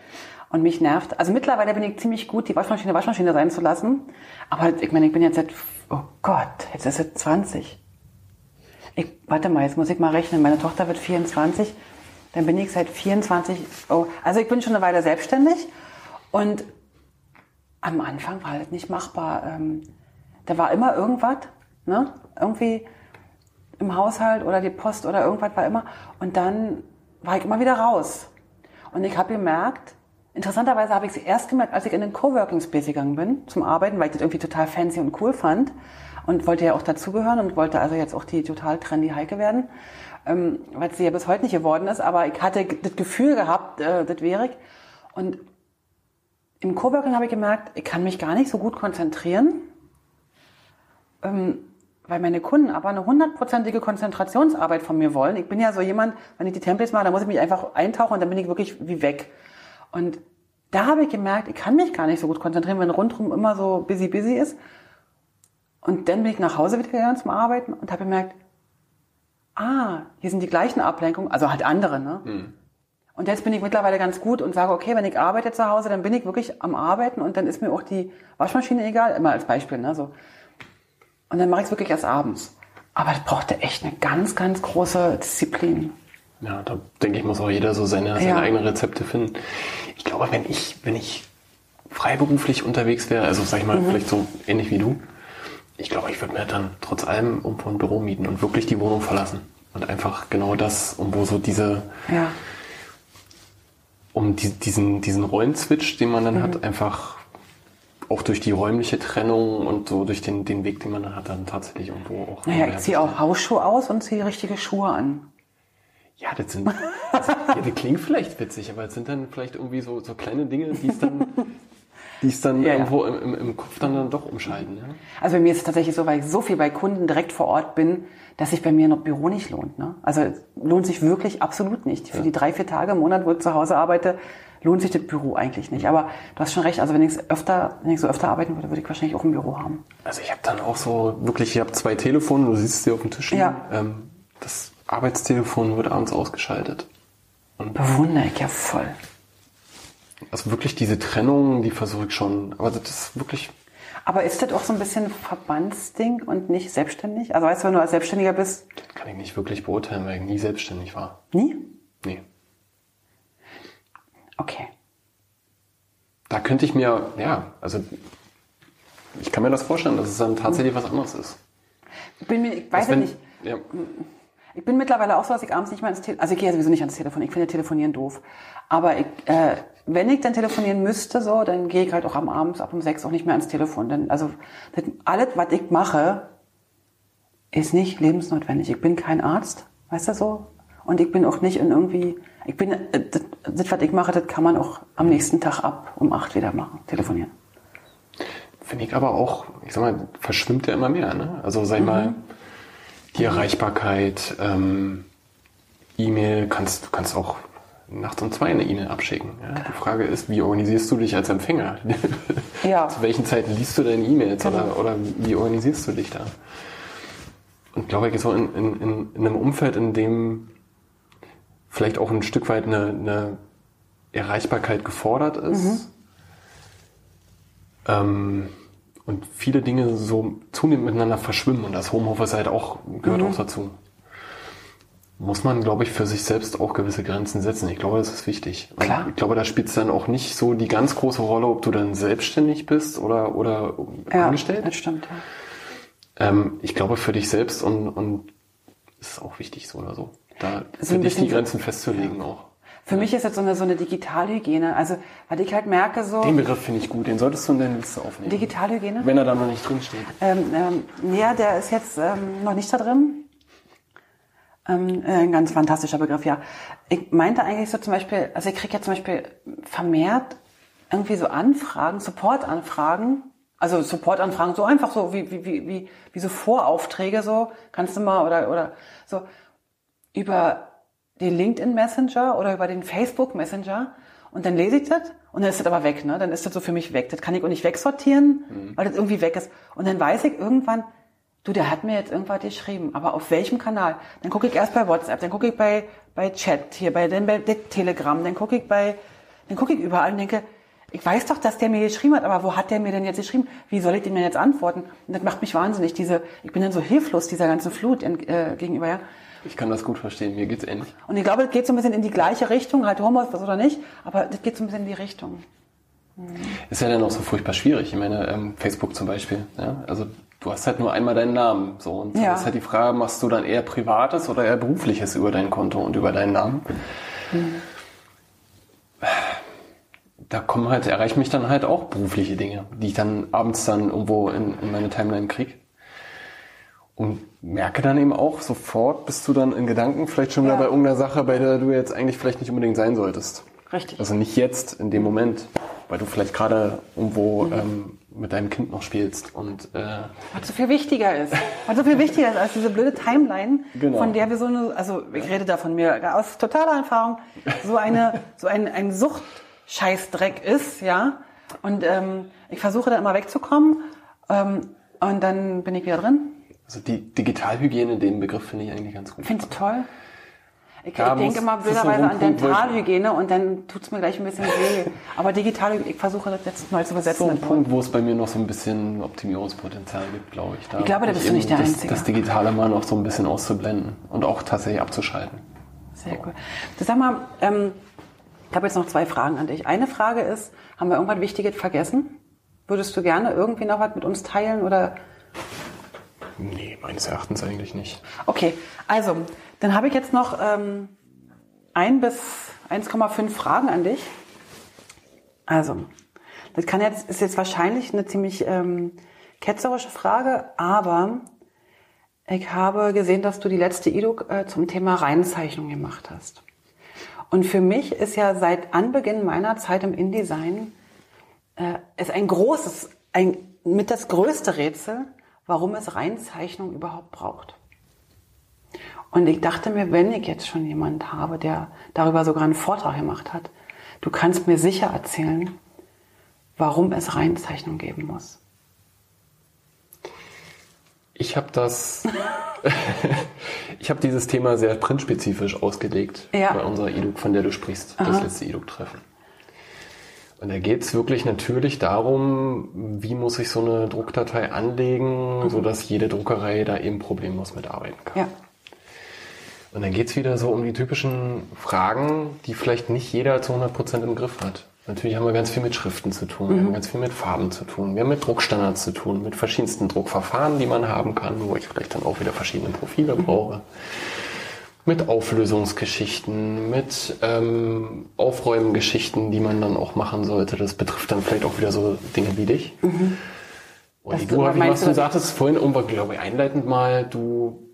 Und mich nervt, also mittlerweile bin ich ziemlich gut, die Waschmaschine Waschmaschine sein zu lassen. Aber ich meine, ich bin jetzt seit, oh Gott, jetzt ist es 20. Ich, warte mal, jetzt muss ich mal rechnen. Meine Tochter wird 24. Dann bin ich seit 24, oh, also ich bin schon eine Weile selbstständig. Und am Anfang war das nicht machbar. Ähm, da war immer irgendwas, ne? Irgendwie im Haushalt oder die Post oder irgendwas war immer. Und dann war ich immer wieder raus. Und ich habe gemerkt, interessanterweise habe ich es erst gemerkt, als ich in den Coworking Space gegangen bin zum Arbeiten, weil ich das irgendwie total fancy und cool fand und wollte ja auch dazugehören und wollte also jetzt auch die total trendy Heike werden, ähm, weil sie ja bis heute nicht geworden ist. Aber ich hatte das Gefühl gehabt, äh, das wäre ich. Und im Coworking habe ich gemerkt, ich kann mich gar nicht so gut konzentrieren, ähm, weil meine Kunden aber eine hundertprozentige Konzentrationsarbeit von mir wollen. Ich bin ja so jemand, wenn ich die Templates mache, dann muss ich mich einfach eintauchen und dann bin ich wirklich wie weg. Und da habe ich gemerkt, ich kann mich gar nicht so gut konzentrieren, wenn rundherum immer so busy, busy ist. Und dann bin ich nach Hause wieder gegangen zum Arbeiten und habe gemerkt, ah, hier sind die gleichen Ablenkungen, also halt andere, ne? Und jetzt bin ich mittlerweile ganz gut und sage, okay, wenn ich arbeite zu Hause, dann bin ich wirklich am Arbeiten und dann ist mir auch die Waschmaschine egal, immer als Beispiel, ne? So. Und dann mache ich es wirklich erst abends. Aber das brauchte echt eine ganz, ganz große Disziplin. Ja, da denke ich, muss auch jeder so seine, seine Ja. eigenen Rezepte finden. Ich glaube, wenn ich, wenn ich freiberuflich unterwegs wäre, also sag ich mal, vielleicht so ähnlich wie du, ich glaube, ich würde mir dann trotz allem irgendwo ein Büro mieten und wirklich die Wohnung verlassen. Und einfach genau das, um wo so diese, Ja. um die, diesen, diesen Rollenswitch, den man dann hat, einfach auch durch die räumliche Trennung und so durch den, den Weg, den man dann hat, dann tatsächlich irgendwo auch. Naja, ich ziehe auch Hausschuhe aus und ziehe richtige Schuhe an. Ja, das sind, das, ja, das klingt vielleicht witzig, aber es sind dann vielleicht irgendwie so, so kleine Dinge, die es dann, die es dann (laughs) Ja, ja. irgendwo im, im, im Kopf dann, dann doch umschalten. Ja? Also bei mir ist es tatsächlich so, weil ich so viel bei Kunden direkt vor Ort bin, dass sich bei mir noch Büro nicht lohnt. Ne? Also es lohnt sich wirklich absolut nicht. Für die drei, vier Tage im Monat, wo ich zu Hause arbeite, lohnt sich das Büro eigentlich nicht. Aber du hast schon recht, also wenn ich öfter, wenn ich so öfter arbeiten würde, würde ich wahrscheinlich auch ein Büro haben. Also ich habe dann auch so wirklich, ich habe zwei Telefone, du siehst sie auf dem Tisch. Ja. Ähm, das Arbeitstelefon wird abends ausgeschaltet. Bewundere ich ja voll. Also wirklich diese Trennung, die versuche ich schon. Aber das ist wirklich, Aber ist das auch so ein bisschen Verbandsding und nicht selbstständig? Also weißt du, wenn du als Selbstständiger bist, kann ich nicht wirklich beurteilen, weil ich nie selbstständig war. nie? Nee. Da könnte ich mir, ja, also ich kann mir das vorstellen, dass es dann tatsächlich was anderes ist. Ich bin mir, ich weiß ja nicht. Ja. Ich bin mittlerweile auch so, dass ich abends nicht mehr ins Telefon, also ich gehe ja sowieso nicht ans Telefon, ich finde Telefonieren doof. Aber ich, äh, wenn ich dann telefonieren müsste, so, dann gehe ich halt auch am Abend ab um sechs auch nicht mehr ans Telefon. Denn, also das, alles, was ich mache, ist nicht lebensnotwendig. Ich bin kein Arzt, weißt du so? Und ich bin auch nicht in irgendwie, ich bin, äh, das, das, was ich mache, das kann man auch am nächsten Tag ab um acht wieder machen, telefonieren. Finde ich aber auch, ich sag mal, verschwimmt ja immer mehr, ne? Also sag ich mhm. mal, die Erreichbarkeit, ähm, E-Mail, kannst, du kannst auch nachts um zwei eine E-Mail abschicken. Ja? Die Frage ist, wie organisierst du dich als Empfänger? (laughs) Ja. Zu welchen Zeiten liest du deine E-Mails genau. oder, oder wie organisierst du dich da? Und glaube ich, so in, in, in, in einem Umfeld, in dem vielleicht auch ein Stück weit eine, eine Erreichbarkeit gefordert ist, mhm. ähm, und viele Dinge so zunehmend miteinander verschwimmen und das Homeoffice halt auch gehört mhm. auch dazu. Muss man, glaube ich, für sich selbst auch gewisse Grenzen setzen. Ich glaube, das ist wichtig. Klar. ich glaube, da spielt es dann auch nicht so die ganz große Rolle, ob du dann selbstständig bist oder, oder ja, angestellt. Das stimmt, ja. Ähm, ich glaube, für dich selbst und, und ist auch wichtig so oder so. Da so für dich die Grenzen festzulegen ja. auch. Für mich ist jetzt so eine, so eine Digitalhygiene. Also, weil ich halt merke so. Den Begriff finde ich gut, den solltest du in deine Liste aufnehmen. Digitalhygiene? Wenn er da noch nicht drin steht. Ähm, ähm, ja, der ist jetzt ähm, noch nicht da drin. Ähm, äh, ein ganz fantastischer Begriff, ja. Ich meinte eigentlich so zum Beispiel, also ich kriege ja zum Beispiel vermehrt irgendwie so Anfragen, Supportanfragen, also Supportanfragen, so einfach so wie, wie, wie, wie, wie so Voraufträge so, kannst du mal oder, oder so über den LinkedIn Messenger oder über den Facebook Messenger und dann lese ich das und dann ist das aber weg, ne? Dann ist das so für mich weg. Das kann ich auch nicht wegsortieren, mhm. weil das irgendwie weg ist. Und dann weiß ich irgendwann, du, der hat mir jetzt irgendwas geschrieben, aber auf welchem Kanal? Dann gucke ich erst bei WhatsApp, dann gucke ich bei, bei Chat hier, bei, dann bei Telegram, dann gucke ich bei, dann gucke ich überall und denke, ich weiß doch, dass der mir geschrieben hat, aber wo hat der mir denn jetzt geschrieben? Wie soll ich dem denn jetzt antworten? Und das macht mich wahnsinnig, diese, ich bin dann so hilflos dieser ganzen Flut äh, gegenüber, ja. Ich kann das gut verstehen, mir geht's ähnlich. Und ich glaube, es geht so ein bisschen in die gleiche Richtung, halt Homeoffice oder nicht, aber das geht so ein bisschen in die Richtung. Mhm. Ist ja dann auch so furchtbar schwierig. Ich meine, ähm, Facebook zum Beispiel, ja, also du hast halt nur einmal deinen Namen, so. Und ja. ist halt die Frage, machst du dann eher Privates oder eher Berufliches über dein Konto und über deinen Namen? Mhm. Da kommen halt, erreichen mich dann halt auch berufliche Dinge, die ich dann abends dann irgendwo in, in meine Timeline krieg. Und merke dann eben auch sofort, bist du dann in Gedanken vielleicht schon wieder bei irgendeiner Sache, bei der du jetzt eigentlich vielleicht nicht unbedingt sein solltest. Richtig. Also nicht jetzt, in dem Moment, weil du vielleicht gerade irgendwo mhm. ähm, mit deinem Kind noch spielst und äh, was so viel wichtiger ist, was so viel wichtiger ist als diese blöde Timeline, genau. von der wir so eine, also ich rede da von mir aus totaler Erfahrung, so eine, so ein, ein Suchtscheißdreck ist, ja. Und ähm, ich versuche da immer wegzukommen ähm, und dann bin ich wieder drin also die Digitalhygiene, den Begriff finde ich eigentlich ganz gut. Finde ich toll. Ich, ich denke immer blöderweise an Dentalhygiene und dann tut es mir gleich ein bisschen weh. Aber Digitalhygiene, ich versuche das jetzt mal zu übersetzen. So ein Punkt, wo es bei mir noch so ein bisschen Optimierungspotenzial gibt, glaube ich. Da ich glaube, da bist du nicht der das, Einzige. Das Digitale mal noch so ein bisschen auszublenden und auch tatsächlich abzuschalten. Sehr so. cool. Du sag mal, ähm, ich habe jetzt noch zwei Fragen an dich. Eine Frage ist, haben wir irgendwas Wichtiges vergessen? Würdest du gerne irgendwie noch was mit uns teilen oder Nee, meines Erachtens eigentlich nicht. Okay, also, dann habe ich jetzt noch ähm, ein bis 1,5 Fragen an dich. Also, das kann jetzt, ist jetzt wahrscheinlich eine ziemlich ähm, ketzerische Frage, aber ich habe gesehen, dass du die letzte IDUK äh, zum Thema Reinzeichnung gemacht hast. Und für mich ist ja seit Anbeginn meiner Zeit im InDesign äh, ist ein großes, ein mit das größte Rätsel, warum es Reinzeichnung überhaupt braucht. Und ich dachte mir, wenn ich jetzt schon jemand habe, der darüber sogar einen Vortrag gemacht hat, du kannst mir sicher erzählen, warum es Reinzeichnung geben muss. Ich habe das, (laughs) ich habe dieses Thema sehr printspezifisch ausgelegt ja. bei unserer EDUC, von der du sprichst, Aha. das letzte EDUC-Treffen. Und da geht es wirklich natürlich darum, wie muss ich so eine Druckdatei anlegen, mhm. sodass jede Druckerei da eben problemlos mitarbeiten kann. Ja. Und dann geht es wieder so um die typischen Fragen, die vielleicht nicht jeder zu 100% im Griff hat. Natürlich haben wir ganz viel mit Schriften zu tun, wir haben ganz viel mit Farben zu tun, wir haben mit Druckstandards zu tun, mit verschiedensten Druckverfahren, die man haben kann, wo ich vielleicht dann auch wieder verschiedene Profile brauche. Mit Auflösungsgeschichten, mit ähm, Aufräumengeschichten, die man dann auch machen sollte. Das betrifft dann vielleicht auch wieder so Dinge wie dich. Und Das- du, wie was du, sagtest vorhin, irgendwann, glaube ich, einleitend mal, du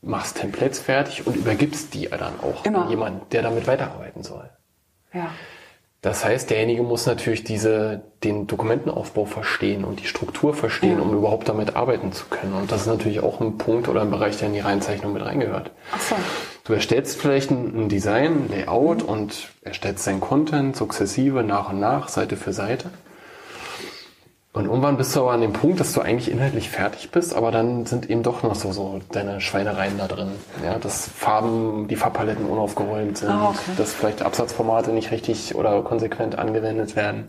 machst Templates fertig und übergibst die dann auch an jemanden, der damit weiterarbeiten soll. Ja. Das heißt, derjenige muss natürlich diese, den Dokumentenaufbau verstehen und die Struktur verstehen, Ja. um überhaupt damit arbeiten zu können. Und das ist natürlich auch ein Punkt oder ein Bereich, der in die Reinzeichnung mit reingehört. Ach so. Du erstellst vielleicht ein, Design, ein Layout und erstellst deinen Content sukzessive nach und nach, Seite für Seite. Und irgendwann bist du aber an dem Punkt, dass du eigentlich inhaltlich fertig bist, aber dann sind eben doch noch so, so deine Schweinereien da drin. Ja, dass Farben, die Farbpaletten unaufgeräumt sind, Ah, okay. dass vielleicht Absatzformate nicht richtig oder konsequent angewendet werden.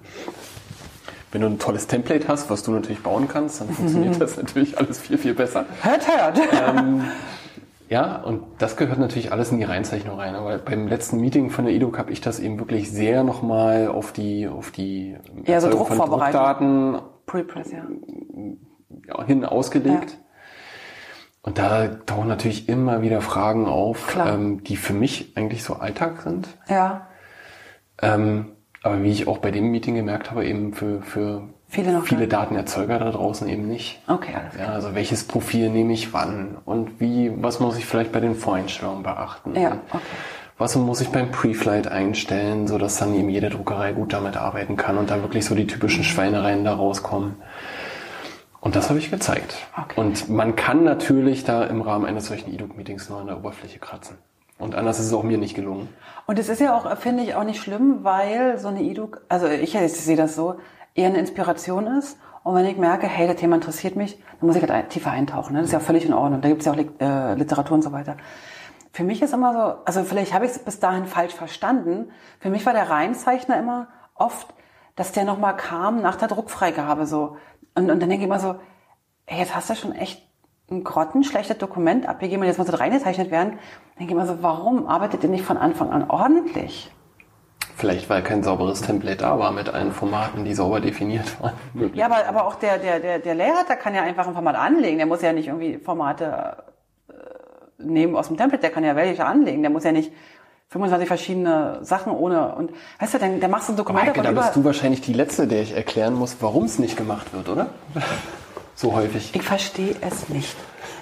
Wenn du ein tolles Template hast, was du natürlich bauen kannst, dann funktioniert (laughs) das natürlich alles viel, viel besser. Hört, hört. Ja, und das gehört natürlich alles in die Reinzeichnung rein. Aber beim letzten Meeting von der IDOC habe ich das eben wirklich sehr nochmal auf die, auf die Ja, so von. Druckdaten Pre-Press, ja. ja, hin ausgelegt. Und da tauchen natürlich immer wieder Fragen auf, ähm, die für mich eigentlich so Alltag sind. Ja. Ähm, aber wie ich auch bei dem Meeting gemerkt habe, eben für, für Viele viele. Datenerzeuger da draußen eben nicht. Okay, alles klar. Ja, also welches Profil nehme ich wann und wie, was muss ich vielleicht bei den Voreinstellungen beachten? Ja, okay. Was muss ich beim Pre-Flight einstellen, so dass dann eben jede Druckerei gut damit arbeiten kann und da wirklich so die typischen Schweinereien da rauskommen? Und das habe ich gezeigt. Okay. Und man kann natürlich da im Rahmen eines solchen E-Doc-Meetings nur an der Oberfläche kratzen. Und anders ist es auch mir nicht gelungen. Und es ist ja auch, finde ich, auch nicht schlimm, weil so eine E-Book, also ich, ich sehe das so, eher eine Inspiration ist. Und wenn ich merke, hey, das Thema interessiert mich, dann muss ich halt tiefer eintauchen. Ne? Das ist ja völlig in Ordnung. Da gibt es ja auch äh, Literatur und so weiter. Für mich ist immer so, also vielleicht habe ich es bis dahin falsch verstanden. Für mich war der Reinzeichner immer oft, dass der nochmal kam nach der Druckfreigabe so. Und, und dann denke ich immer so, ey, jetzt hast du schon echt ein grottenschlechtes Dokument abgegeben und jetzt muss das reingezeichnet werden. Dann denke ich immer so, warum arbeitet ihr nicht von Anfang an ordentlich? Vielleicht, weil kein sauberes Template da war mit allen Formaten, die sauber definiert waren. Ja, aber, aber auch der, der, der, der Layout, kann ja einfach ein Format anlegen. Der muss ja nicht irgendwie Formate äh, nehmen aus dem Template, der kann ja welche anlegen. Der muss ja nicht 25 verschiedene Sachen ohne und weißt du, dann, dann machst du ein Dokument Heike, da bist du wahrscheinlich die Letzte, der ich erklären muss, warum es nicht gemacht wird, oder? So häufig. Ich verstehe es nicht.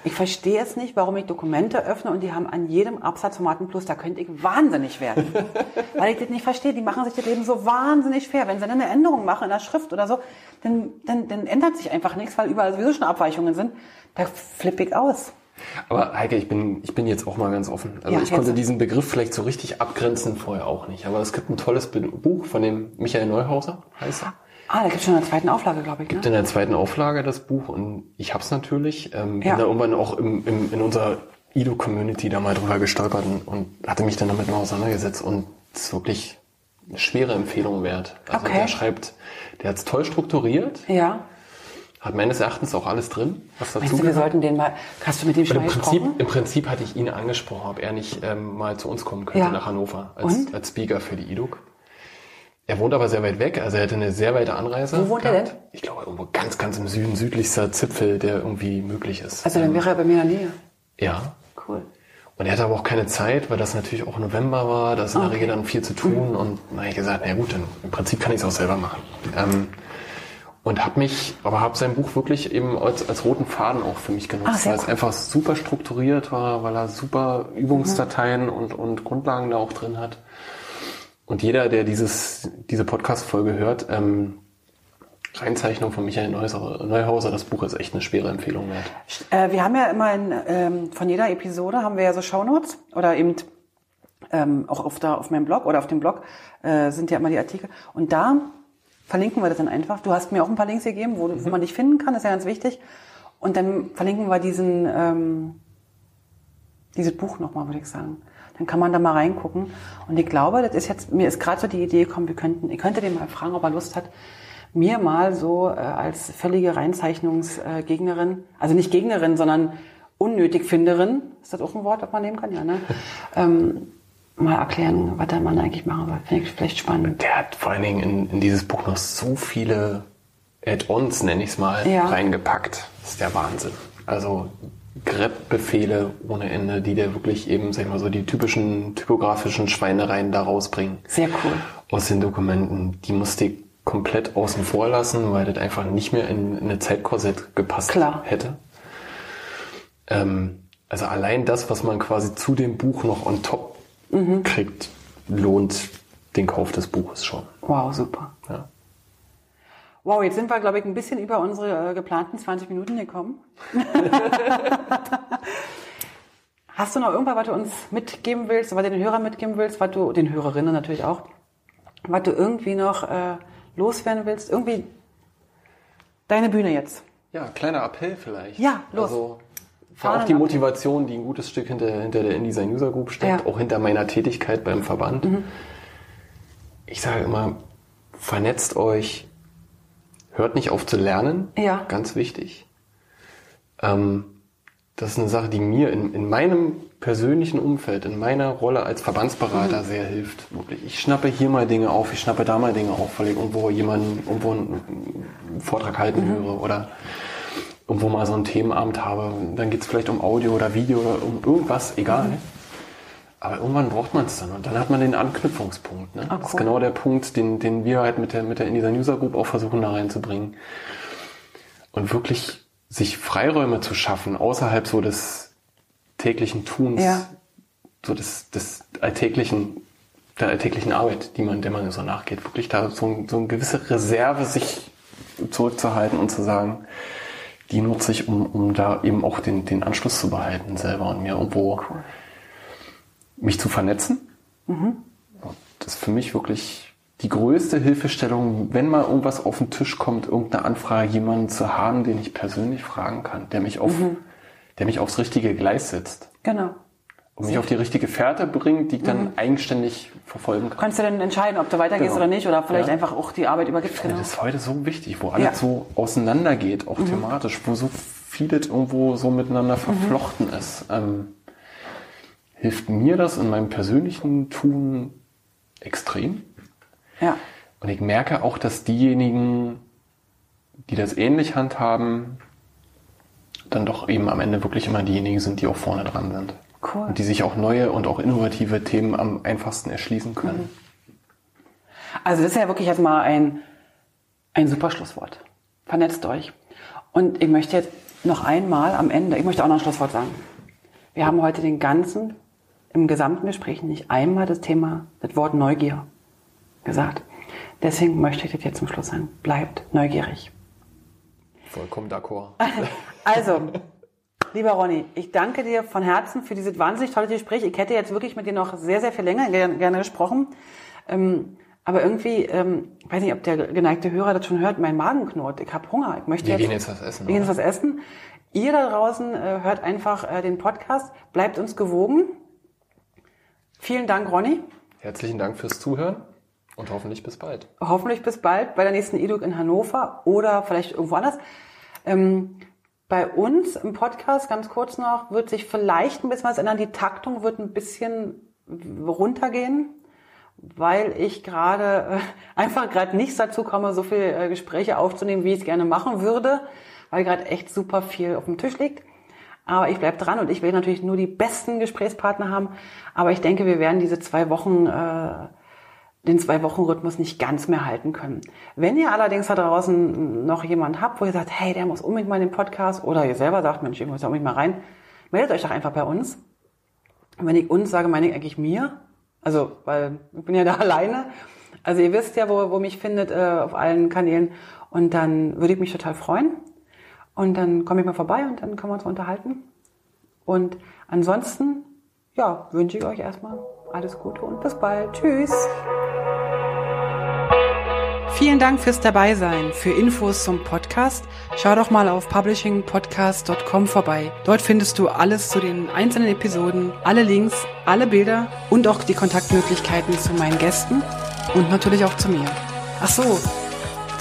Ich verstehe es nicht, warum ich Dokumente öffne und die haben an jedem Absatz Formaten Plus. Da könnte ich wahnsinnig werden. (laughs) Weil ich das nicht verstehe. Die machen sich das Leben so wahnsinnig schwer. Wenn sie dann eine Änderung machen in der Schrift oder so, dann, dann, dann ändert sich einfach nichts, weil überall sowieso schon Abweichungen sind. Da flippe ich aus. Aber Heike, ich bin, ich bin jetzt auch mal ganz offen. Also Ja, ich konnte diesen Begriff vielleicht so richtig abgrenzen vorher auch nicht. Aber es gibt ein tolles Buch von dem Michael Neuhauser, heißt er. Ah, da gibt es schon eine zweite Auflage, glaube ich. Ne? Gibt in der zweiten Auflage das Buch und ich hab's natürlich. Ähm, bin Ja. da irgendwann auch im, im, in unserer Ido-Community da mal drüber gestolpert und, hatte mich dann damit mal auseinandergesetzt und es ist wirklich eine schwere Empfehlung wert. Also Okay. der schreibt, der hat's toll strukturiert, Ja. hat meines Erachtens auch alles drin, was dazu Meinst du, wir sollten den mal. Hast du mit dem schon im Prinzip, gesprochen? Im Prinzip hatte ich ihn angesprochen, ob er nicht ähm, mal zu uns kommen könnte Ja. nach Hannover als, Und? als Speaker für die IDUC. Er wohnt aber sehr weit weg, also er hatte eine sehr weite Anreise. Wo wohnt er gehabt. denn? Ich glaube irgendwo ganz, ganz im Süden, südlichster Zipfel, der irgendwie möglich ist. Also dann wäre er bei mir in der Nähe. ja. Cool. Und er hatte aber auch keine Zeit, weil das natürlich auch November war, da ist in der Okay. Regel dann viel zu tun und dann habe ich gesagt, na gut, dann im Prinzip kann ich es auch selber machen. Ähm, und habe mich, aber habe sein Buch wirklich eben als, als roten Faden auch für mich genutzt, sehr weil es cool. einfach super strukturiert war, weil er super Übungsdateien und, und Grundlagen da auch drin hat. Und jeder, der dieses, diese Podcast-Folge hört, ähm, Reinzeichnung von Michael Neuhauser, Neuhauser, das Buch ist echt eine schwere Empfehlung wert. Äh, wir haben ja immer in, ähm, von jeder Episode haben wir ja so Shownotes oder eben ähm, auch auf, der, auf meinem Blog oder auf dem Blog äh, sind ja immer die Artikel. Und da verlinken wir das dann einfach. Du hast mir auch ein paar Links gegeben, wo, wo man dich finden kann, ist ja ganz wichtig. Und dann verlinken wir diesen, ähm, dieses Buch nochmal, würde ich sagen. Dann kann man da mal reingucken. Und ich glaube, das ist jetzt, mir ist gerade so die Idee gekommen, wir könnten, ich könnte den mal fragen, ob er Lust hat, mir mal so äh, als völlige Reinzeichnungsgegnerin, also nicht Gegnerin, sondern unnötig Finderin, ist das auch ein Wort, das man nehmen kann, ja, ne? (laughs) ähm, mal erklären, was der Mann eigentlich machen soll. Finde ich vielleicht spannend. Der hat vor allen Dingen in, in dieses Buch noch so viele Add-ons, nenne ich es mal, Ja. reingepackt. Das ist der Wahnsinn. Also Grep-Befehle ohne Ende, die dir wirklich eben, sag ich mal so, die typischen typografischen Schweinereien da rausbringen. Sehr cool. Aus den Dokumenten. Die musste ich komplett außen vor lassen, weil das einfach nicht mehr in, in eine Zeitkorsett gepasst Klar. hätte. Ähm, also allein das, was man quasi zu dem Buch noch on top Mhm. kriegt, lohnt den Kauf des Buches schon. Wow, super. Ja. Wow, jetzt sind wir, glaube ich, ein bisschen über unsere äh, geplanten 20 Minuten gekommen. (laughs) Hast du noch irgendwas, was du uns mitgeben willst, was du den Hörern mitgeben willst, was du, den Hörerinnen natürlich auch, was du irgendwie noch äh, loswerden willst? Irgendwie deine Bühne jetzt. Ja, kleiner Appell vielleicht. Ja, los. Also Fahnen auch die. Motivation, die ein gutes Stück hinter, hinter der InDesign User Group steckt, Ja. auch hinter meiner Tätigkeit beim Verband. Ich sage immer, vernetzt euch, hört nicht auf zu lernen. Ja. Ganz wichtig. Ähm, das ist eine Sache, die mir in, in meinem persönlichen Umfeld, in meiner Rolle als Verbandsberater sehr hilft. Wirklich. Ich schnappe hier mal Dinge auf, ich schnappe da mal Dinge auf, weil ich irgendwo jemanden, irgendwo einen Vortrag halten höre oder irgendwo mal so einen Themenabend habe. Dann geht es vielleicht um Audio oder Video oder um irgendwas, egal. Aber irgendwann braucht man es dann und dann hat man den Anknüpfungspunkt. Ne? Ah, Das ist cool. genau der Punkt, den, den wir halt mit der, mit der InDesign User Group auch versuchen da reinzubringen. Und wirklich sich Freiräume zu schaffen, außerhalb so des täglichen Tuns, Ja. so des, des alltäglichen, der alltäglichen Arbeit, die man, der man so nachgeht, wirklich da so, so eine gewisse Reserve sich zurückzuhalten und zu sagen, die nutze ich, um, um da eben auch den, den Anschluss zu behalten selber und mir irgendwo mich zu vernetzen. Und das ist für mich wirklich die größte Hilfestellung, wenn mal irgendwas auf den Tisch kommt, irgendeine Anfrage, jemanden zu haben, den ich persönlich fragen kann, der mich auf, der mich aufs richtige Gleis setzt Genau. und mich auf die richtige Fährte bringt, die ich dann eigenständig verfolgen kann. Kannst du dann entscheiden, ob du weitergehst Genau. oder nicht oder vielleicht Ja. einfach auch die Arbeit übergibst. Genau. Das ist heute so wichtig, wo alles Ja. so auseinandergeht, auch thematisch, wo so vieles irgendwo so miteinander verflochten ist. Ähm, hilft mir das in meinem persönlichen Tun extrem. Ja. Und ich merke auch, dass diejenigen, die das ähnlich handhaben, dann doch eben am Ende wirklich immer diejenigen sind, die auch vorne dran sind. Cool. Und die sich auch neue und auch innovative Themen am einfachsten erschließen können. Also das ist ja wirklich erstmal ein, ein super Schlusswort. Vernetzt euch. Und ich möchte jetzt noch einmal am Ende, ich möchte auch noch ein Schlusswort sagen. Wir haben heute den ganzen, im gesamten Gespräch nicht einmal das Thema, das Wort Neugier gesagt. Deswegen möchte ich das jetzt zum Schluss sagen. Bleibt neugierig. Vollkommen d'accord. (laughs) Also, lieber Ronny, ich danke dir von Herzen für dieses wahnsinnig tolle Gespräch. Ich hätte jetzt wirklich mit dir noch sehr, sehr viel länger gerne, gesprochen. Ähm, aber irgendwie, ähm, ich weiß nicht, ob der geneigte Hörer das schon hört, mein Magen knurrt. Ich habe Hunger. Ich möchte Wir jetzt, gehen jetzt was essen. wir gehen jetzt was essen. Ihr da draußen äh, hört einfach äh, den Podcast. Bleibt uns gewogen. Vielen Dank, Ronny. Herzlichen Dank fürs Zuhören und hoffentlich bis bald. Hoffentlich bis bald bei der nächsten EDUC in Hannover oder vielleicht irgendwo anders. Ähm, bei uns im Podcast, ganz kurz noch, wird sich vielleicht ein bisschen was ändern. Die Taktung wird ein bisschen runtergehen, weil ich gerade äh, einfach gerade nicht dazu komme, so viele äh, Gespräche aufzunehmen, wie ich es gerne machen würde, weil gerade echt super viel auf dem Tisch liegt. Aber ich bleib dran und ich will natürlich nur die besten Gesprächspartner haben. Aber ich denke, wir werden diese zwei Wochen äh, den Zwei-Wochen-Rhythmus nicht ganz mehr halten können. Wenn ihr allerdings da draußen noch jemand habt, wo ihr sagt, hey, der muss unbedingt mal in den Podcast oder ihr selber sagt, Mensch, ich muss da unbedingt mal rein, meldet euch doch einfach bei uns. Und wenn ich uns sage, meine ich eigentlich mir. Also, weil ich bin ja da (laughs) alleine. Also ihr wisst ja, wo, wo mich findet äh, auf allen Kanälen. Und dann würde ich mich total freuen. Und dann komme ich mal vorbei und dann können wir uns unterhalten. Und ansonsten, ja, wünsche ich euch erstmal alles Gute und bis bald. Tschüss. Vielen Dank fürs Dabeisein. Für Infos zum Podcast schau doch mal auf publishingpodcast.com vorbei. Dort findest du alles zu den einzelnen Episoden, alle Links, alle Bilder und auch die Kontaktmöglichkeiten zu meinen Gästen und natürlich auch zu mir. Ach so,